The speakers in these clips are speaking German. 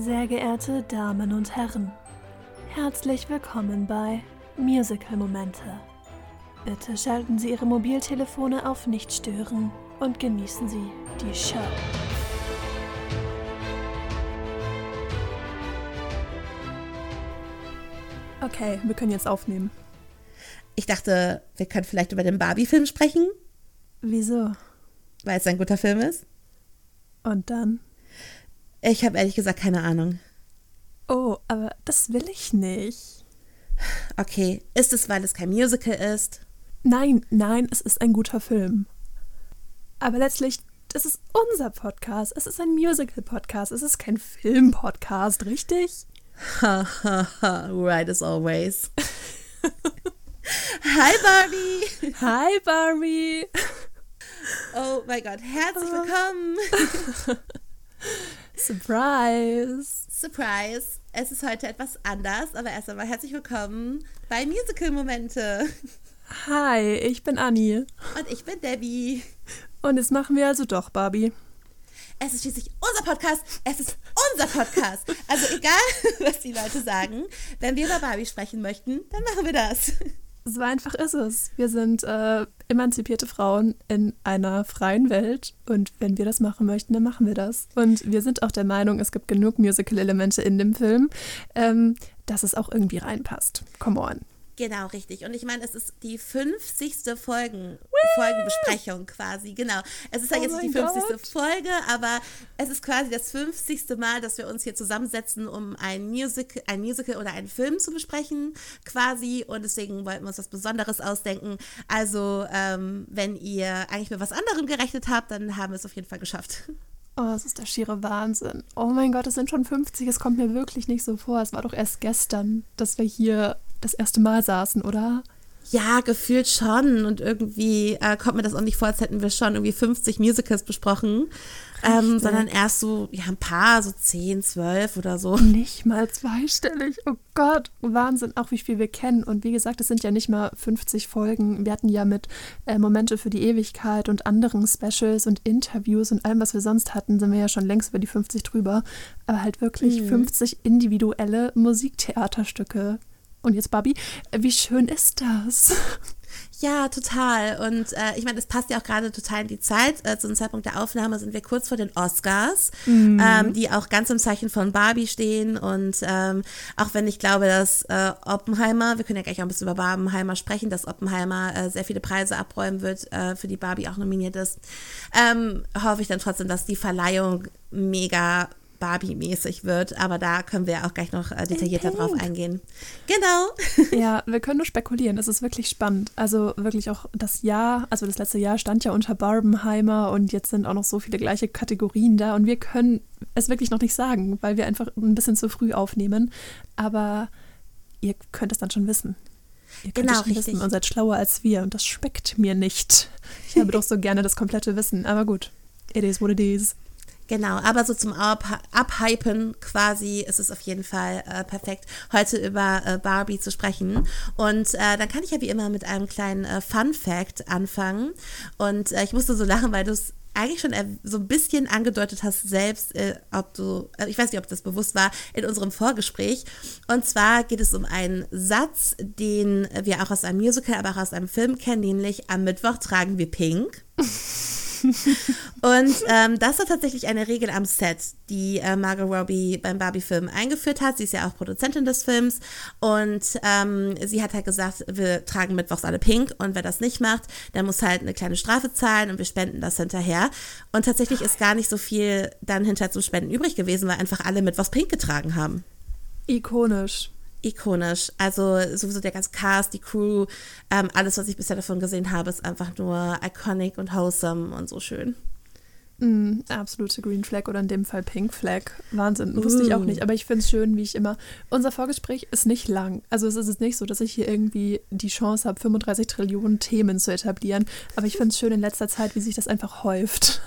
Sehr geehrte Damen und Herren, herzlich willkommen bei Musical Momente. Bitte schalten Sie Ihre Mobiltelefone auf Nicht stören und genießen Sie die Show. Okay, wir können jetzt aufnehmen. Ich dachte, wir können vielleicht über den Barbie-Film sprechen, Wieso? weil es ein guter Film ist. Und dann? Ich habe ehrlich gesagt keine Ahnung. Oh, aber das will ich nicht. Okay, ist es, weil es kein Musical ist? Nein, nein, es ist ein guter Film. Aber letztlich, das ist unser Podcast. Es ist ein Musical-Podcast. Es ist kein Film-Podcast, richtig? Ha, ha, ha, right as always. Hi Barbie! Hi, Barbie! Oh mein Gott, herzlich willkommen! Surprise! Surprise! Es ist heute etwas anders, aber erst einmal herzlich willkommen bei Musical Momente. Hi, ich bin Anni. Und ich bin Debbie. Und jetzt machen wir also doch, Barbie. Es ist schließlich unser Podcast. Es ist unser Podcast. Also egal, was die Leute sagen, wenn wir über Barbie sprechen möchten, dann machen wir das. So einfach ist es. Wir sind äh, emanzipierte Frauen in einer freien Welt und wenn wir das machen möchten, dann machen wir das. Und wir sind auch der Meinung, es gibt genug Musical-Elemente in dem Film, ähm, dass es auch irgendwie reinpasst. Come on. Genau, richtig. Und ich meine, es ist die 50. Folgen, Folgenbesprechung quasi. Genau. Es ist ja Oh jetzt nicht die mein 50. Gott. Folge, aber es ist quasi das 50. Mal, dass wir uns hier zusammensetzen, um ein Musical, ein Musical oder einen Film zu besprechen, quasi. Und deswegen wollten wir uns was Besonderes ausdenken. Also, ähm, wenn ihr eigentlich mit was anderem gerechnet habt, dann haben wir es auf jeden Fall geschafft. Oh, es ist der schiere Wahnsinn. Oh mein Gott, es sind schon 50. Es kommt mir wirklich nicht so vor. Es war doch erst gestern, dass wir hier das erste Mal saßen, oder? Ja, gefühlt schon. Und irgendwie äh, kommt mir das auch nicht vor, als hätten wir schon irgendwie 50 Musicals besprochen. Ähm, sondern erst so, ja, ein paar, so 10, 12 oder so. Nicht mal zweistellig. Oh Gott, Wahnsinn, auch wie viel wir kennen. Und wie gesagt, es sind ja nicht mal 50 Folgen. Wir hatten ja mit äh, Momente für die Ewigkeit und anderen Specials und Interviews und allem, was wir sonst hatten, sind wir ja schon längst über die 50 drüber. Aber halt wirklich Mhm. 50 individuelle Musiktheaterstücke. Und jetzt, Barbie, äh, wie schön ist das? Ja, total. Und äh, ich meine, es passt ja auch gerade total in die Zeit. Äh, zu dem Zeitpunkt der Aufnahme sind wir kurz vor den Oscars, ähm, die auch ganz im Zeichen von Barbie stehen. Und ähm, auch wenn ich glaube, dass äh, Oppenheimer, wir können ja gleich auch ein bisschen über Barbenheimer sprechen, dass Oppenheimer äh, sehr viele Preise abräumen wird, äh, für die Barbie auch nominiert ist, ähm, hoffe ich dann trotzdem, dass die Verleihung mega Barbie-mäßig wird. Aber da können wir auch gleich noch äh, detaillierter drauf eingehen. Genau. Ja, wir können nur spekulieren. Es ist wirklich spannend. Also wirklich auch das Jahr, also das letzte Jahr stand ja unter Barbenheimer und jetzt sind auch noch so viele gleiche Kategorien da und wir können es wirklich noch nicht sagen, weil wir einfach ein bisschen zu früh aufnehmen. Aber ihr könnt es dann schon wissen. Ihr könnt Genau, es schon richtig. wissen und seid schlauer als wir und das schmeckt mir nicht. Ich habe doch so gerne das komplette Wissen, aber gut. It is what it is. Genau, aber so zum Up Uphypen quasi ist es auf jeden Fall äh, perfekt, heute über äh, Barbie zu sprechen. Und äh, dann kann ich ja wie immer mit einem kleinen äh, Fun Fact anfangen. Und äh, ich musste so lachen, weil du es eigentlich schon so ein bisschen angedeutet hast selbst, äh, ob du, ich weiß nicht, ob das bewusst war, in unserem Vorgespräch. Und zwar geht es um einen Satz, den wir auch aus einem Musical, aber auch aus einem Film kennen, nämlich am Mittwoch tragen wir pink. Und ähm, das war tatsächlich eine Regel am Set, die äh, Margot Robbie beim Barbie-Film eingeführt hat. Sie ist ja auch Produzentin des Films und ähm, sie hat halt gesagt, wir tragen mittwochs alle pink und wer das nicht macht, der muss halt eine kleine Strafe zahlen und wir spenden das hinterher. Und tatsächlich ist gar nicht so viel dann hinterher zum Spenden übrig gewesen, weil einfach alle mittwochs pink getragen haben Ikonisch. Ikonisch. Also sowieso der ganze Cast, die Crew, ähm, alles, was ich bisher davon gesehen habe, ist einfach nur iconic und wholesome und so schön. Mm, absolute Green Flag oder in dem Fall Pink Flag. Wahnsinn. Wusste ich auch Uh. nicht, aber ich finde es schön, wie ich immer. Unser Vorgespräch ist nicht lang. Also es ist jetzt nicht so, dass ich hier irgendwie die Chance habe, 35 Trillionen Themen zu etablieren. Aber ich finde es schön in letzter Zeit, wie sich das einfach häuft.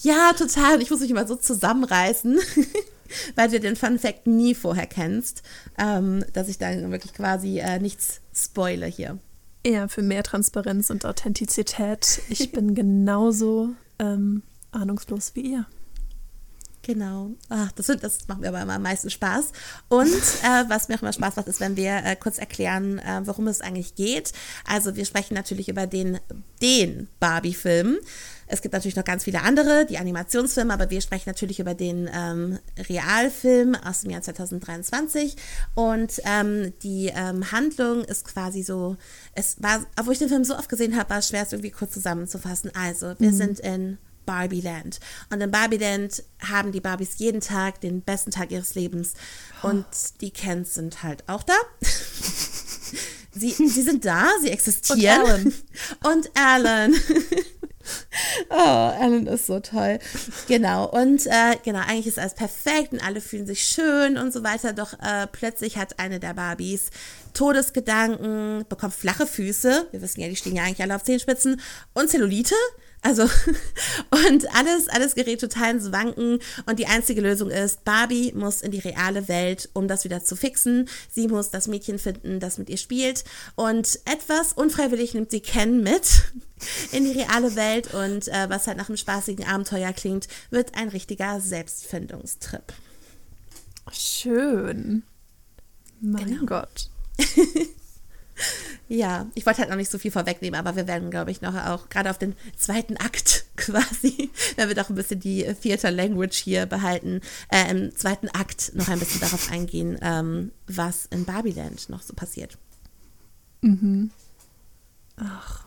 Ja, total. Ich muss mich immer so zusammenreißen, weil du den Fun Fact nie vorher kennst, ähm, dass ich dann wirklich quasi äh, nichts spoile hier. Eher für mehr Transparenz und Authentizität. Ich bin genauso ähm, ahnungslos wie ihr. Genau. Ach, das, das macht mir aber immer am meisten Spaß. Und äh, was mir auch immer Spaß macht, ist, wenn wir äh, kurz erklären, äh, worum es eigentlich geht. Also wir sprechen natürlich über den, den Barbie-Film. Es gibt natürlich noch ganz viele andere, die Animationsfilme, aber wir sprechen natürlich über den ähm, Realfilm aus dem Jahr 2023. Und ähm, die ähm, Handlung ist quasi so, es war, obwohl ich den Film so oft gesehen habe, war es schwer, es irgendwie kurz zusammenzufassen. Also, wir mhm. sind in Barbieland. Und in Barbieland haben die Barbies jeden Tag den besten Tag ihres Lebens. Und die Kens sind halt auch da. sie, sie sind da, sie existieren. Und Alan. Und Alan. Oh, Alan ist so toll. Genau. Und äh, genau, eigentlich ist alles perfekt und alle fühlen sich schön und so weiter. Doch äh, plötzlich hat eine der Barbies Todesgedanken, bekommt flache Füße. Wir wissen ja, die stehen ja eigentlich alle auf Zehenspitzen. Und Zellulite. Also, und alles, alles gerät total ins Wanken. Und die einzige Lösung ist, Barbie muss in die reale Welt, um das wieder zu fixen. Sie muss das Mädchen finden, das mit ihr spielt. Und etwas unfreiwillig nimmt sie Ken mit in die reale Welt. Und äh, was halt nach einem spaßigen Abenteuer klingt, wird ein richtiger Selbstfindungstrip. Schön. Mein genau. Gott. Ja, ich wollte halt noch nicht so viel vorwegnehmen, aber wir werden, glaube ich, noch auch gerade auf den zweiten Akt quasi, wenn wir doch ein bisschen die Theater Language hier behalten, äh, im zweiten Akt noch ein bisschen darauf eingehen, ähm, was in Barbieland noch so passiert. Mhm. Ach,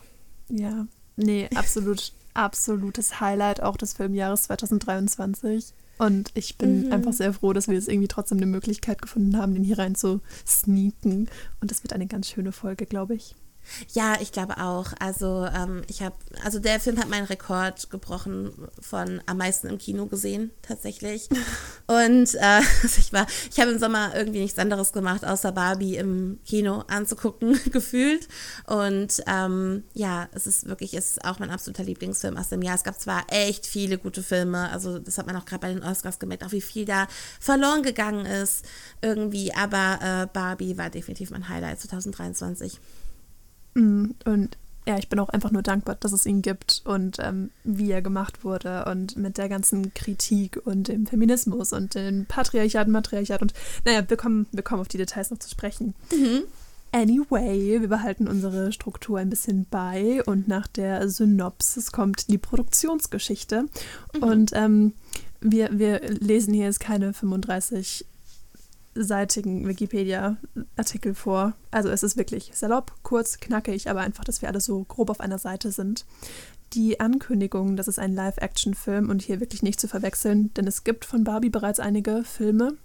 ja. Nee, absolut, absolutes Highlight auch des Filmjahres 2023. Und ich bin mhm. einfach sehr froh, dass wir jetzt irgendwie trotzdem eine Möglichkeit gefunden haben, den hier rein zu sneaken. Und das wird eine ganz schöne Folge, glaube ich. Ja, ich glaube auch. Also ähm, ich habe, also der Film hat meinen Rekord gebrochen von am meisten im Kino gesehen tatsächlich. Und äh, also ich war, ich habe im Sommer irgendwie nichts anderes gemacht, außer Barbie im Kino anzugucken gefühlt. Und ähm, ja, es ist wirklich, es ist auch mein absoluter Lieblingsfilm aus dem Jahr. Es gab zwar echt viele gute Filme, also das hat man auch gerade bei den Oscars gemerkt, auch wie viel da verloren gegangen ist irgendwie. Aber äh, Barbie war definitiv mein Highlight 2023. Mm, und ja, ich bin auch einfach nur dankbar, dass es ihn gibt und ähm, wie er gemacht wurde und mit der ganzen Kritik und dem Feminismus und dem Patriarchat und Matriarchat und naja, wir kommen, wir kommen auf die Details noch zu sprechen. Mhm. Anyway, wir behalten unsere Struktur ein bisschen bei und nach der Synopsis kommt die Produktionsgeschichte. Mhm. Und ähm, wir, wir lesen hier jetzt keine 35 seitigen Wikipedia-Artikel vor. Also es ist wirklich salopp, kurz, knackig, aber einfach, dass wir alle so grob auf einer Seite sind. Die Ankündigung, das ist ein Live-Action-Film und hier wirklich nicht zu verwechseln, denn es gibt von Barbie bereits einige Filme,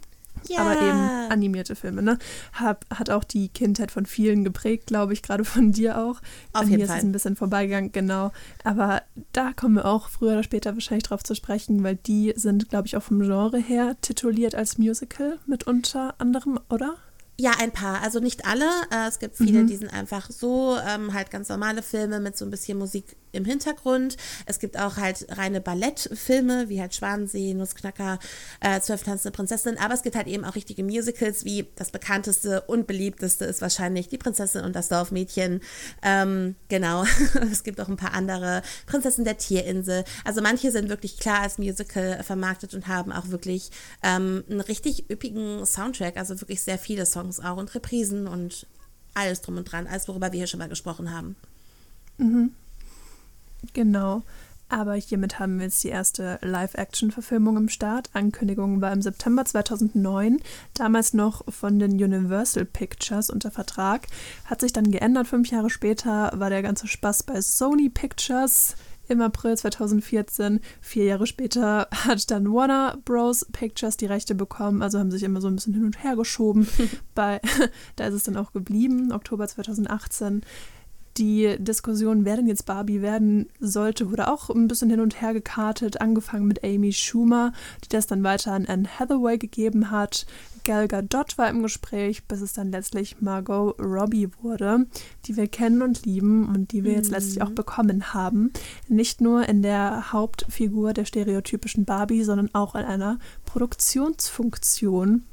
Yeah. Aber eben animierte Filme, ne? Hab, hat auch die Kindheit von vielen geprägt, glaube ich, gerade von dir auch. Auf An jeden mir Fall. ist es ein bisschen vorbeigegangen, genau. Aber da kommen wir auch früher oder später wahrscheinlich drauf zu sprechen, weil die sind, glaube ich, auch vom Genre her tituliert als Musical mit unter anderem, oder? Ja, ein paar. Also nicht alle. Äh, es gibt viele, mhm. die sind einfach so ähm, halt ganz normale Filme mit so ein bisschen Musik im Hintergrund. Es gibt auch halt reine Ballettfilme, wie halt Schwanensee, Nussknacker, äh, Zwölf tanzende Prinzessinnen. Aber es gibt halt eben auch richtige Musicals, wie das bekannteste und beliebteste ist wahrscheinlich Die Prinzessin und das Dorfmädchen. Ähm, genau. es gibt auch ein paar andere. Prinzessin der Tierinsel. Also manche sind wirklich klar als Musical vermarktet und haben auch wirklich ähm, einen richtig üppigen Soundtrack. Also wirklich sehr viele Songs auch und Reprisen und alles drum und dran, alles, worüber wir hier schon mal gesprochen haben. Mhm. Genau. Aber hiermit haben wir jetzt die erste Live-Action-Verfilmung im Start. Ankündigung war im September 2009, damals noch von den Universal Pictures unter Vertrag. Hat sich dann geändert. Fünf Jahre später war der ganze Spaß bei Sony Pictures im April 2014. Vier Jahre später hat dann Warner Bros. Pictures die Rechte bekommen, also haben sich immer so ein bisschen hin und her geschoben. Bei, da ist es dann auch geblieben, Oktober 2018. Die Diskussion, wer denn jetzt Barbie werden sollte, wurde auch ein bisschen hin und her gekartet, angefangen mit Amy Schumer, die das dann weiter an Anne Hathaway gegeben hat. Gal Gadot war im Gespräch, bis es dann letztlich Margot Robbie wurde, die wir kennen und lieben und die wir mhm. jetzt letztlich auch bekommen haben. Nicht nur in der Hauptfigur der stereotypischen Barbie, sondern auch in einer Produktionsfunktion,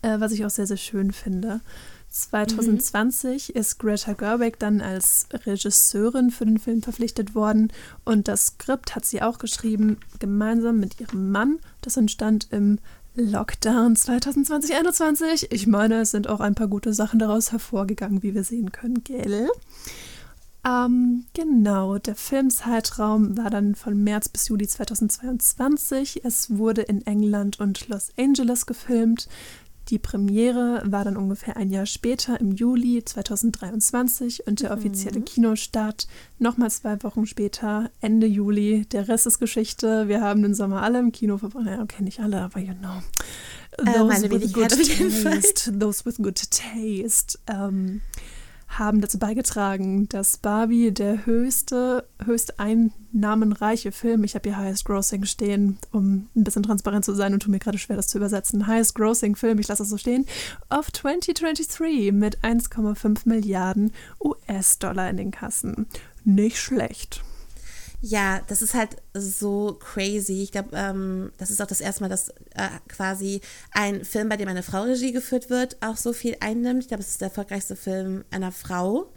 äh, was ich auch sehr, sehr schön finde. 2020 mhm. ist Greta Gerwig dann als Regisseurin für den Film verpflichtet worden und das Skript hat sie auch geschrieben, gemeinsam mit ihrem Mann. Das entstand im Lockdown 2020-21. Ich meine, es sind auch ein paar gute Sachen daraus hervorgegangen, wie wir sehen können, gell? Ähm, genau, der Filmzeitraum war dann von März bis Juli 2022. Es wurde in England und Los Angeles gefilmt. Die Premiere war dann ungefähr ein Jahr später, im Juli 2023 und der offizielle mhm. Kinostart nochmal zwei Wochen später, Ende Juli. Der Rest ist Geschichte. Wir haben den Sommer alle im Kino verbracht. Ja, okay, nicht alle, aber you know. Those äh, with good taste. Those with good taste. Ähm, haben dazu beigetragen, dass Barbie der höchste, höchst einnahmenreiche Film, ich habe hier Highest Grossing stehen, um ein bisschen transparent zu sein und tut mir gerade schwer, das zu übersetzen, Highest Grossing Film, ich lasse das so stehen, of 2023 mit 1,5 Milliarden US-Dollar in den Kassen. Nicht schlecht. Ja, das ist halt so crazy. Ich glaube, ähm, das ist auch das erste Mal, dass äh, quasi ein Film, bei dem eine Frau Regie geführt wird, auch so viel einnimmt. Ich glaube, es ist der erfolgreichste Film einer Frau.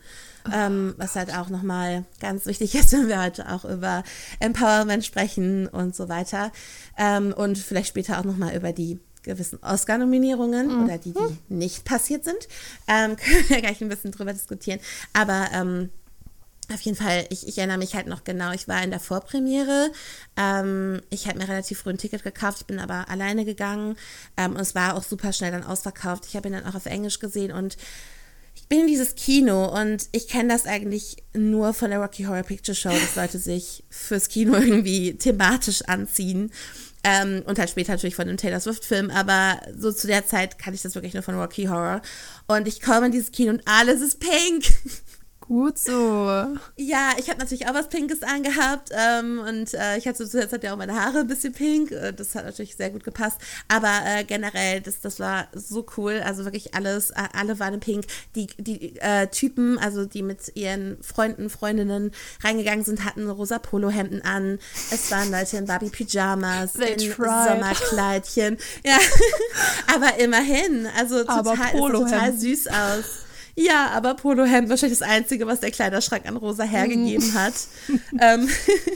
Oh, ähm, was halt auch nochmal ganz wichtig ist, wenn wir heute auch über Empowerment sprechen und so weiter. Ähm, und vielleicht später auch nochmal über die gewissen Oscar-Nominierungen mhm. oder die, die nicht passiert sind. Ähm, können wir gleich ein bisschen drüber diskutieren. Aber ähm, auf jeden Fall, ich, ich, erinnere mich halt noch genau, ich war in der Vorpremiere. Ähm, ich habe mir relativ früh ein Ticket gekauft, ich bin aber alleine gegangen ähm, und es war auch super schnell dann ausverkauft. Ich habe ihn dann auch auf Englisch gesehen und ich bin in dieses Kino und ich kenne das eigentlich nur von der Rocky Horror Picture Show, dass Leute sich fürs Kino irgendwie thematisch anziehen. Ähm, und halt später natürlich von dem Taylor Swift-Film, aber so zu der Zeit kann ich das wirklich nur von Rocky Horror. Und ich komme in dieses Kino und alles ist pink. Gut so. Ja, ich habe natürlich auch was Pinkes angehabt ähm, und äh, ich hatte zuletzt ja auch meine Haare ein bisschen pink. Äh, das hat natürlich sehr gut gepasst. Aber äh, generell, das, das war so cool. Also wirklich alles, alle waren pink. Die, die äh, Typen, also die mit ihren Freunden, Freundinnen reingegangen sind, hatten rosa Polohemden an. Es waren Leute in Barbie-Pyjamas, in. Sommerkleidchen. Ja, aber immerhin. Also total, total süß aus. Ja, aber Polohemd wahrscheinlich das Einzige, was der Kleiderschrank an Rosa hergegeben mhm. hat. ähm,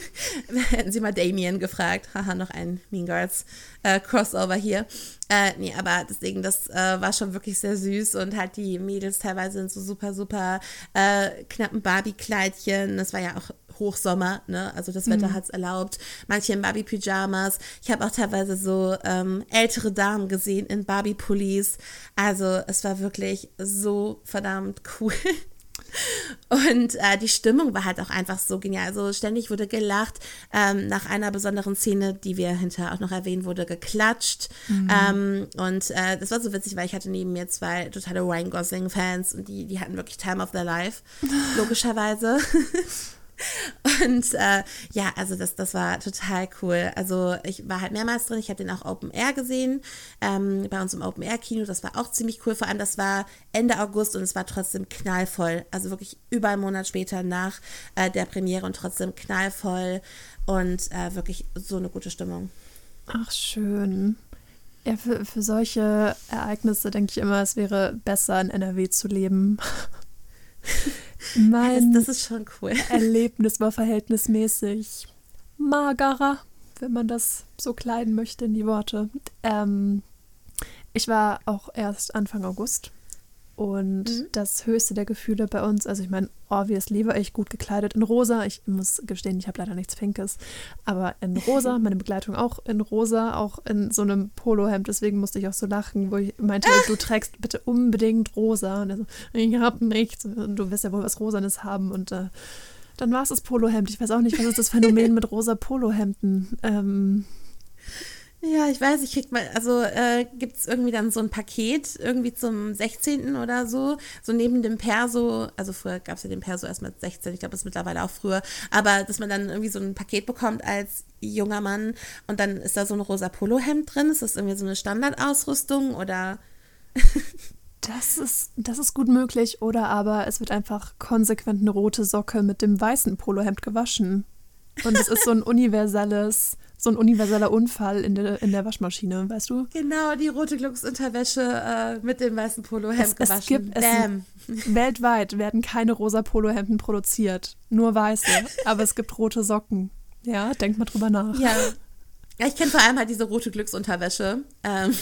hätten Sie mal Damien gefragt. Haha, noch ein Mean Girls äh, Crossover hier. Äh, nee, aber deswegen, das äh, war schon wirklich sehr süß und halt die Mädels teilweise in so super, super äh, knappen Barbie-Kleidchen. Das war ja auch Hochsommer, ne? Also das Wetter mhm. hat es erlaubt. Manche in Barbie-Pyjamas. Ich habe auch teilweise so ähm, ältere Damen gesehen in Barbie-Pullis. Also es war wirklich so verdammt cool. Und äh, die Stimmung war halt auch einfach so genial. Also ständig wurde gelacht. Ähm, nach einer besonderen Szene, die wir hinterher auch noch erwähnen, wurde geklatscht. Mhm. Ähm, und äh, das war so witzig, weil ich hatte neben mir zwei totale Ryan Gosling-Fans und die, die hatten wirklich Time of their Life, logischerweise. Und äh, ja, also das, das war total cool. Also ich war halt mehrmals drin. Ich habe den auch Open Air gesehen, ähm, bei uns im Open Air Kino. Das war auch ziemlich cool. Vor allem, das war Ende August und es war trotzdem knallvoll. Also wirklich über einen Monat später nach äh, der Premiere und trotzdem knallvoll und äh, wirklich so eine gute Stimmung. Ach, schön. Ja, für, für solche Ereignisse denke ich immer, es wäre besser in NRW zu leben. Mein das, das ist schon cool. Erlebnis war verhältnismäßig magerer, wenn man das so kleiden möchte in die Worte. Ähm, ich war auch erst Anfang August und mhm. das höchste der Gefühle bei uns, also ich meine, obviously war ich gut gekleidet in rosa. Ich muss gestehen, ich habe leider nichts Pinkes, aber in rosa, meine Begleitung auch in rosa, auch in so einem Polohemd. Deswegen musste ich auch so lachen, wo ich meinte, du trägst bitte unbedingt rosa. Und er so, ich hab nichts. Und du wirst ja wohl was Rosanes haben. Und äh, dann war es das Polohemd. Ich weiß auch nicht, was ist das Phänomen mit rosa Polohemden. Ähm, ja, ich weiß, ich krieg mal, also äh, gibt es irgendwie dann so ein Paket, irgendwie zum 16. oder so, so neben dem Perso, also früher gab es ja den Perso erst mit 16, ich glaube, das ist mittlerweile auch früher, aber dass man dann irgendwie so ein Paket bekommt als junger Mann und dann ist da so ein rosa Polohemd drin, ist das irgendwie so eine Standardausrüstung oder? Das ist, das ist gut möglich, oder aber es wird einfach konsequent eine rote Socke mit dem weißen Polohemd gewaschen. Und es ist so ein universelles so ein universeller Unfall in der, in der Waschmaschine, weißt du? Genau, die rote Glücksunterwäsche äh, mit dem weißen Polohemd Es, gewaschen. es gibt, es, Bam. weltweit werden keine rosa Polohemden produziert, nur weiße, aber es gibt rote Socken. Ja, denk mal drüber nach. Ja. ja ich kenne vor allem halt diese rote Glücksunterwäsche. Ähm,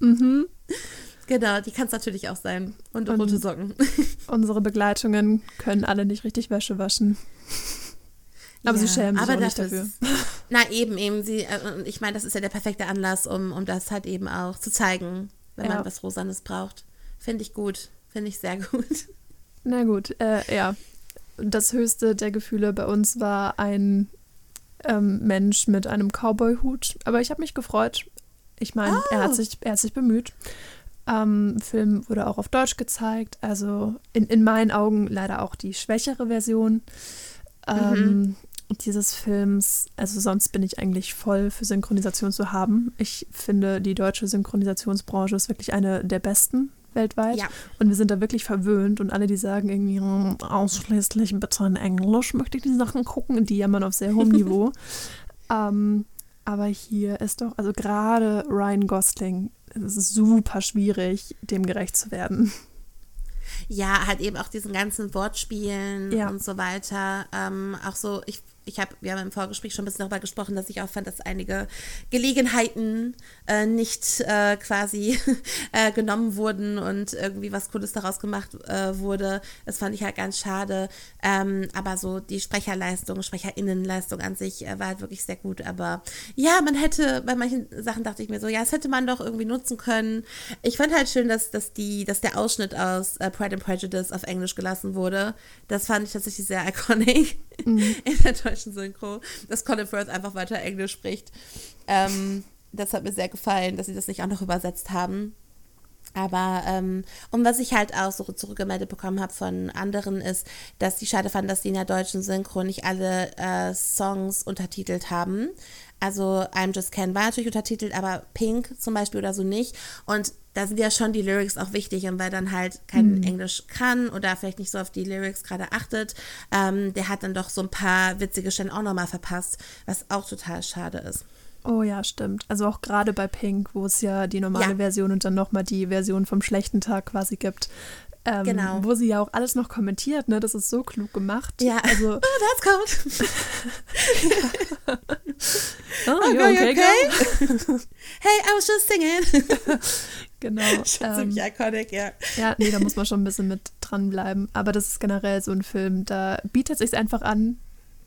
Mhm. genau, die kann es natürlich auch sein. Und, Und- rote Socken. Unsere Begleitungen können alle nicht richtig Wäsche waschen. Aber sie Ja, schämen sich aber nicht dafür ist- Na eben, eben. Sie, äh, und ich meine, das ist ja der perfekte Anlass, um, um das halt eben auch zu zeigen, wenn Ja. man was Rosanes braucht. Finde ich gut. Finde ich sehr gut. Na gut, äh, ja. Das höchste der Gefühle bei uns war ein ähm, Mensch mit einem Cowboy-Hut. Aber ich habe mich gefreut. Ich meine, er, Oh. hat sich, er hat sich bemüht. Ähm, Film wurde auch auf Deutsch gezeigt. Also in, in meinen Augen leider auch die schwächere Version ähm, dieses Films. Also sonst bin ich eigentlich voll für Synchronisation zu haben. Ich finde, die deutsche Synchronisationsbranche ist wirklich eine der besten weltweit. Ja. Und wir sind da wirklich verwöhnt und alle, die sagen irgendwie "Hm, ausschließlich bitte in Englisch, möchte ich die Sachen gucken, die jammern auf sehr hohem Niveau. ähm, aber hier ist doch, also gerade Ryan Gosling, es ist super schwierig, dem gerecht zu werden. Ja, halt eben auch diesen ganzen Wortspielen Ja. und so weiter. Ähm, auch so, ich, ich habe, wir haben im Vorgespräch schon ein bisschen darüber gesprochen, dass ich auch fand, dass einige Gelegenheiten äh, nicht äh, quasi äh, genommen wurden und irgendwie was Cooles daraus gemacht äh, wurde. Das fand ich halt ganz schade. Ähm, aber so die Sprecherleistung, Sprecherinnenleistung an sich äh, war halt wirklich sehr gut. Aber ja, man hätte, bei manchen Sachen dachte ich mir so, ja, das hätte man doch irgendwie nutzen können. Ich fand halt schön, dass, dass, die, dass der Ausschnitt aus äh, Pride and Prejudice auf Englisch gelassen wurde. Das fand ich tatsächlich sehr iconic in der deutschen Synchro, dass Colin Firth einfach weiter Englisch spricht. Ähm, das hat mir sehr gefallen, dass sie das nicht auch noch übersetzt haben. Aber, ähm, und was ich halt auch so zurückgemeldet bekommen habe von anderen, ist, dass die schade fanden, dass die in der deutschen Synchro nicht alle äh, Songs untertitelt haben. Also I'm Just Ken war natürlich untertitelt, aber Pink zum Beispiel oder so nicht. Und da sind ja schon die Lyrics auch wichtig. Und wer dann halt kein Englisch kann oder vielleicht nicht so auf die Lyrics gerade achtet, ähm, der hat dann doch so ein paar witzige Stellen auch nochmal verpasst, was auch total schade ist. Oh ja, stimmt. Also auch gerade bei Pink, wo es ja die normale Ja. Version und dann nochmal die Version vom schlechten Tag quasi gibt. Ähm, Genau. Wo sie ja auch alles noch kommentiert, ne? Das ist so klug gemacht. Ja. Also, Oh, that's cold. oh, you girl, okay, okay? girl? Hey, I was just singing. Genau. Schon ähm, ziemlich iconic, ja. Ja, nee, da muss man schon ein bisschen mit dranbleiben. Aber das ist generell so ein Film, da bietet es sich einfach an,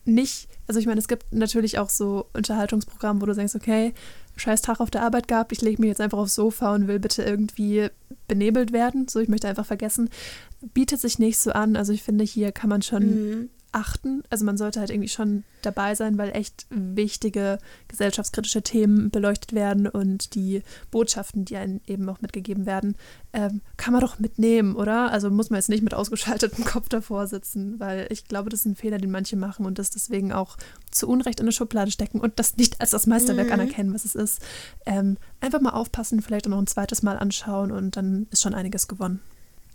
nicht, also ich meine, es gibt natürlich auch so Unterhaltungsprogramme, wo du denkst, okay, scheiß Tag auf der Arbeit gehabt, ich lege mich jetzt einfach aufs Sofa und will bitte irgendwie benebelt werden, so ich möchte einfach vergessen. Bietet sich nicht so an. Also ich finde, hier kann man schon Mhm. Achten. Also man sollte halt irgendwie schon dabei sein, weil echt wichtige gesellschaftskritische Themen beleuchtet werden und die Botschaften, die einem eben auch mitgegeben werden, ähm, kann man doch mitnehmen, oder? Also muss man jetzt nicht mit ausgeschaltetem Kopf davor sitzen, weil ich glaube, das ist ein Fehler, den manche machen und das deswegen auch zu Unrecht in eine Schublade stecken und das nicht als das Meisterwerk Mhm. anerkennen, was es ist. Ähm, einfach mal aufpassen, vielleicht auch noch ein zweites Mal anschauen und dann ist schon einiges gewonnen.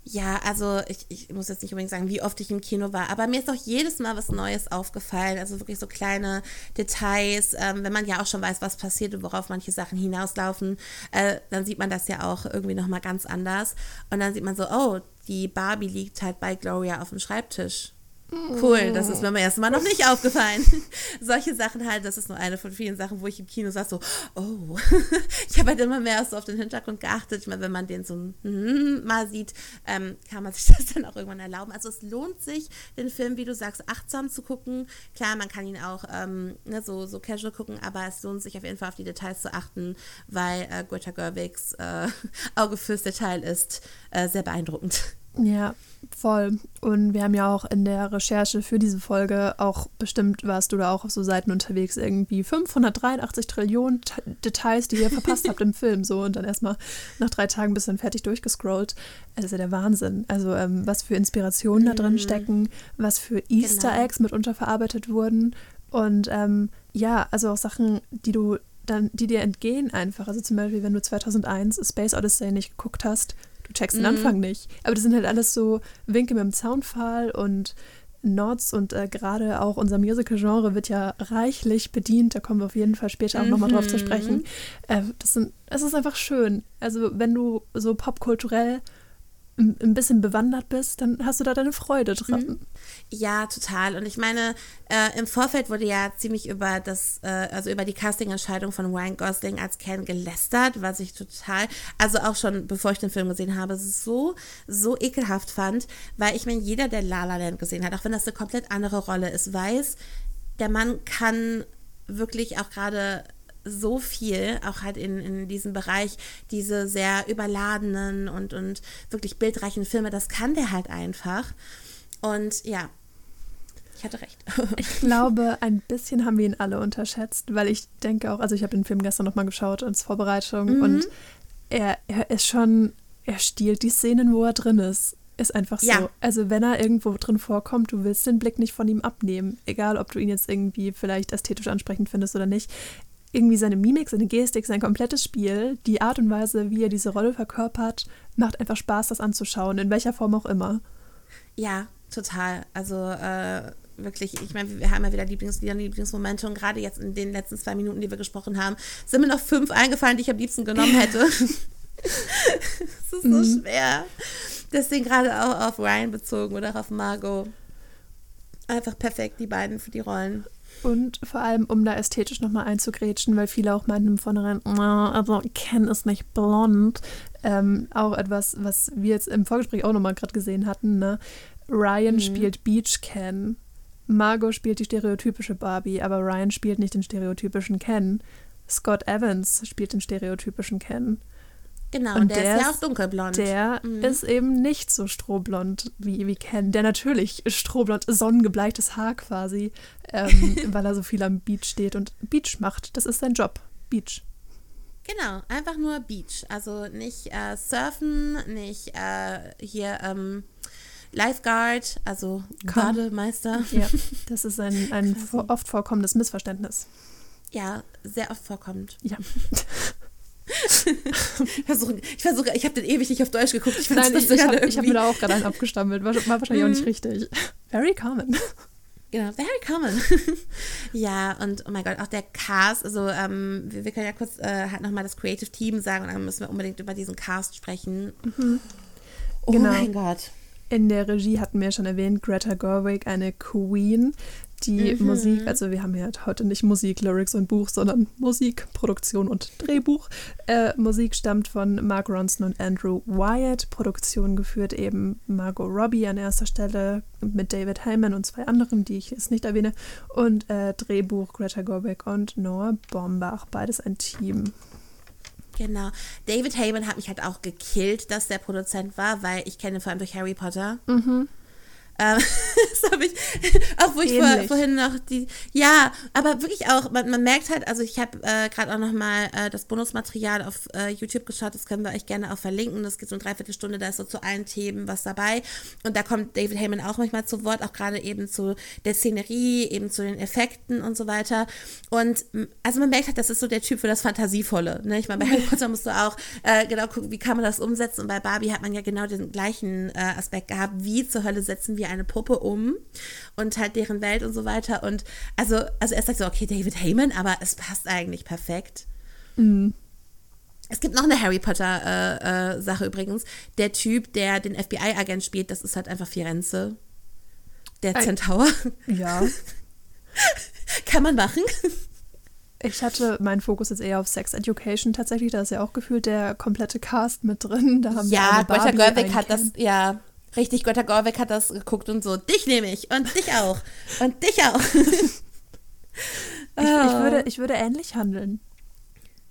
Ja, also ich, ich muss jetzt nicht unbedingt sagen, wie oft ich im Kino war, aber mir ist auch jedes Mal was Neues aufgefallen. Also wirklich so kleine Details. Ähm, wenn man ja auch schon weiß, was passiert und worauf manche Sachen hinauslaufen, äh, dann sieht man das ja auch irgendwie nochmal ganz anders. Und dann sieht man so, oh, die Barbie liegt halt bei Gloria auf dem Schreibtisch. Cool, das ist mir beim ersten Mal noch nicht aufgefallen. Solche Sachen halt, das ist nur eine von vielen Sachen, wo ich im Kino saß, so, oh, ich habe halt immer mehr so auf den Hintergrund geachtet. Ich meine, wenn man den so mm, mal sieht, ähm, kann man sich das dann auch irgendwann erlauben. Also es lohnt sich, den Film, wie du sagst, achtsam zu gucken. Klar, man kann ihn auch ähm, ne, so, so casual gucken, aber es lohnt sich auf jeden Fall auf die Details zu achten, weil äh, Greta Gerwigs äh, Auge fürs Detail ist äh, sehr beeindruckend. Ja, voll. Und wir haben ja auch in der Recherche für diese Folge auch bestimmt, warst du da auch auf so Seiten unterwegs, irgendwie 583 Trillionen T Details, die ihr verpasst habt im Film. So und dann erstmal nach drei Tagen bist du dann fertig durchgescrollt. Das ist ja der Wahnsinn. Also, ähm, was für Inspirationen da drin stecken, was für Easter Genau. Eggs mitunter verarbeitet wurden. Und ähm, ja, also auch Sachen, die du dann, die dir entgehen einfach. Also zum Beispiel, wenn du 2001 Space Odyssey nicht geguckt hast, du checkst den Mhm. Anfang nicht. Aber das sind halt alles so Winke mit dem Zaunpfahl und Nods und äh, gerade auch unser Musical-Genre wird ja reichlich bedient. Da kommen wir auf jeden Fall später auch nochmal drauf zu Mhm. sprechen. Äh, das sind, es ist einfach schön. Also wenn du so popkulturell ein bisschen bewandert bist, dann hast du da deine Freude dran. Ja, total. Und ich meine, äh, im Vorfeld wurde ja ziemlich über das, äh, also über die Casting-Entscheidung von Ryan Gosling als Ken gelästert, was ich total, also auch schon bevor ich den Film gesehen habe, so, so ekelhaft fand, weil ich meine, jeder, der La La Land gesehen hat, auch wenn das eine komplett andere Rolle ist, weiß, der Mann kann wirklich auch gerade so viel, auch halt in, in diesem Bereich, diese sehr überladenen und, und wirklich bildreichen Filme, das kann der halt einfach. Und ja, ich hatte recht. Ich glaube, ein bisschen haben wir ihn alle unterschätzt, weil ich denke auch, also ich habe den Film gestern nochmal geschaut als Vorbereitung und er, er ist schon, er stiehlt die Szenen, wo er drin ist. Ist einfach so. Ja. Also wenn er irgendwo drin vorkommt, du willst den Blick nicht von ihm abnehmen. Egal, ob du ihn jetzt irgendwie vielleicht ästhetisch ansprechend findest oder nicht. Irgendwie seine Mimik, seine Gestik, sein komplettes Spiel, die Art und Weise, wie er diese Rolle verkörpert, macht einfach Spaß, das anzuschauen, in welcher Form auch immer. Ja, total. Also äh, wirklich, ich meine, wir haben ja wieder Lieblingslieder, Lieblingsmomente und gerade jetzt in den letzten zwei Minuten, die wir gesprochen haben, sind mir noch fünf eingefallen, die ich am liebsten genommen hätte. Es ist so schwer. Deswegen gerade auch auf Ryan bezogen oder auch auf Margot. Einfach perfekt, die beiden für die Rollen. Und vor allem, um da ästhetisch nochmal einzugrätschen, weil viele auch meinten im Vornherein, "Na, also Ken ist nicht blond. Ähm, auch etwas, was wir jetzt im Vorgespräch auch nochmal gerade gesehen hatten. Ne? Ryan spielt Beach Ken. Margot spielt die stereotypische Barbie, aber Ryan spielt nicht den stereotypischen Ken. Scott Evans spielt den stereotypischen Ken. Genau, Und der, der ist ja auch dunkelblond. Der ist eben nicht so strohblond wie, wie Ken. Der natürlich strohblond, sonnengebleichtes Haar quasi, ähm, weil er so viel am Beach steht und Beach macht. Das ist sein Job. Beach. Genau, einfach nur Beach. Also nicht äh, Surfen, nicht äh, hier ähm, Lifeguard, also. Bademeister. Ja, das ist ein, ein oft vorkommendes Missverständnis. Ja, sehr oft vorkommt. Ja. Ich versuche, ich, versuche, ich habe den ewig nicht auf Deutsch geguckt. Ich Nein, ich, ich habe hab mir da auch gerade einen abgestammelt. War, war wahrscheinlich auch nicht richtig. Very common. Genau, very common. ja, und oh mein Gott, auch der Cast, also ähm, wir, wir können ja kurz äh, halt nochmal das Creative Team sagen und dann müssen wir unbedingt über diesen Cast sprechen. Oh Genau. mein Gott. In der Regie hatten wir schon erwähnt, Greta Gerwig, eine Queen. Die Mhm. Musik, also wir haben ja heute nicht Musik, Lyrics und Buch, sondern Musik, Produktion und Drehbuch. Äh, Musik stammt von Mark Ronson und Andrew Wyatt. Produktion geführt eben Margot Robbie an erster Stelle mit David Heyman und zwei anderen, die ich jetzt nicht erwähne. Und äh, Drehbuch Greta Gerwig und Noah Bombach, beides ein Team. Genau. David Heyman hat mich halt auch gekillt, dass der Produzent war, weil ich kenne ihn vor allem durch Harry Potter. Mhm. Ähm, das habe ich, auch wo ich vor, vorhin noch die, ja, aber wirklich auch, man, man merkt halt, also ich habe äh, gerade auch noch mal äh, das Bonusmaterial auf äh, YouTube geschaut, das können wir euch gerne auch verlinken, das geht so eine Dreiviertelstunde, da ist so zu allen Themen was dabei. Und da kommt David Heyman auch manchmal zu Wort, auch gerade eben zu der Szenerie, eben zu den Effekten und so weiter. Und also man merkt halt, das ist so der Typ für das Fantasievolle, ne? ich meine, bei Harry Potter musst du auch äh, genau gucken, wie kann man das umsetzen. Und bei Barbie hat man ja genau den gleichen äh, Aspekt gehabt, wie zur Hölle setzen wir eine Puppe um und halt deren Welt und so weiter und also, also erst sagt so, okay, David Heyman, aber es passt eigentlich perfekt. Es gibt noch eine Harry Potter äh, äh, Sache übrigens. Der Typ, der den FBI-Agent spielt, das ist halt einfach Firenze. Der. Centaur. Ja. Kann man machen. Ich hatte meinen Fokus jetzt eher auf Sex Education tatsächlich. Da ist ja auch gefühlt der komplette Cast mit drin. Da haben Ja, Greta Gerwig hat das, ja, richtig, Greta Gerwig hat das geguckt und so, dich nehme ich und dich auch und dich auch. Ich, ich, würde, ich würde ähnlich handeln.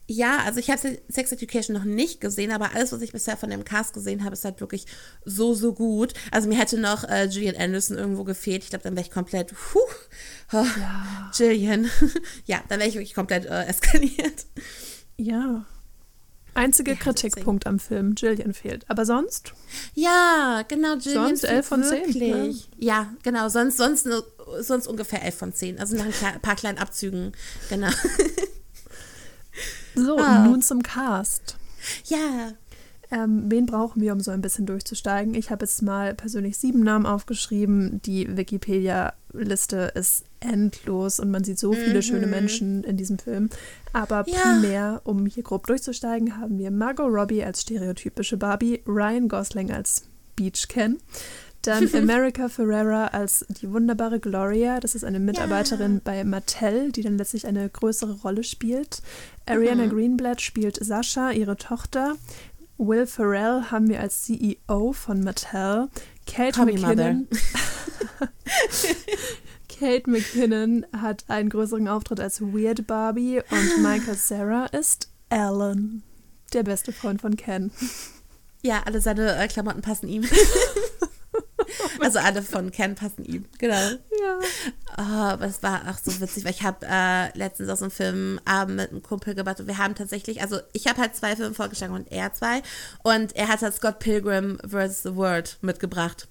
Ja, also ich habe Sex Education noch nicht gesehen, aber alles, was ich bisher von dem Cast gesehen habe, ist halt wirklich so, so gut. Also mir hätte noch äh, Gillian Anderson irgendwo gefehlt. Ich glaube, dann wäre ich komplett, puh, oh, Ja. Gillian. ja, dann wäre ich wirklich komplett äh, eskaliert. Ja. Einzige Ja, Kritikpunkt am Film, Jillian fehlt. Aber sonst, Ja, genau, Gillian. Sonst fehlt 11 von 10, Wirklich. Ja, genau, sonst, sonst, sonst ungefähr 11 von 10. Also nach ein paar kleinen Abzügen. Genau. so, Ah. nun zum Cast. ja, Ähm, wen brauchen wir, um so ein bisschen durchzusteigen? Ich habe jetzt mal persönlich sieben Namen aufgeschrieben. Die Wikipedia-Liste ist endlos und man sieht so viele mhm. schöne Menschen in diesem Film. Aber ja. primär, um hier grob durchzusteigen, haben wir Margot Robbie als stereotypische Barbie, Ryan Gosling als Beach Ken, dann America Ferrera als die wunderbare Gloria. Das ist eine Mitarbeiterin ja. bei Mattel, die dann letztlich eine größere Rolle spielt. Ariana mhm. Greenblatt spielt Sascha, ihre Tochter. Will Ferrell haben wir als CEO von Mattel. Kate Call McKinnon. Kate McKinnon hat einen größeren Auftritt als Weird Barbie und Michael Sarah ist Alan, der beste Freund von Ken. Ja, alle seine äh, Klamotten passen ihm. also alle von Ken passen ihm, genau. Ja. Oh, aber es war auch so witzig, weil ich habe äh, letztens aus einem Film Abend mit einem Kumpel gemacht und wir haben tatsächlich, also ich habe halt zwei Filme vorgeschlagen und er zwei und er hat halt Scott Pilgrim vs. The World mitgebracht.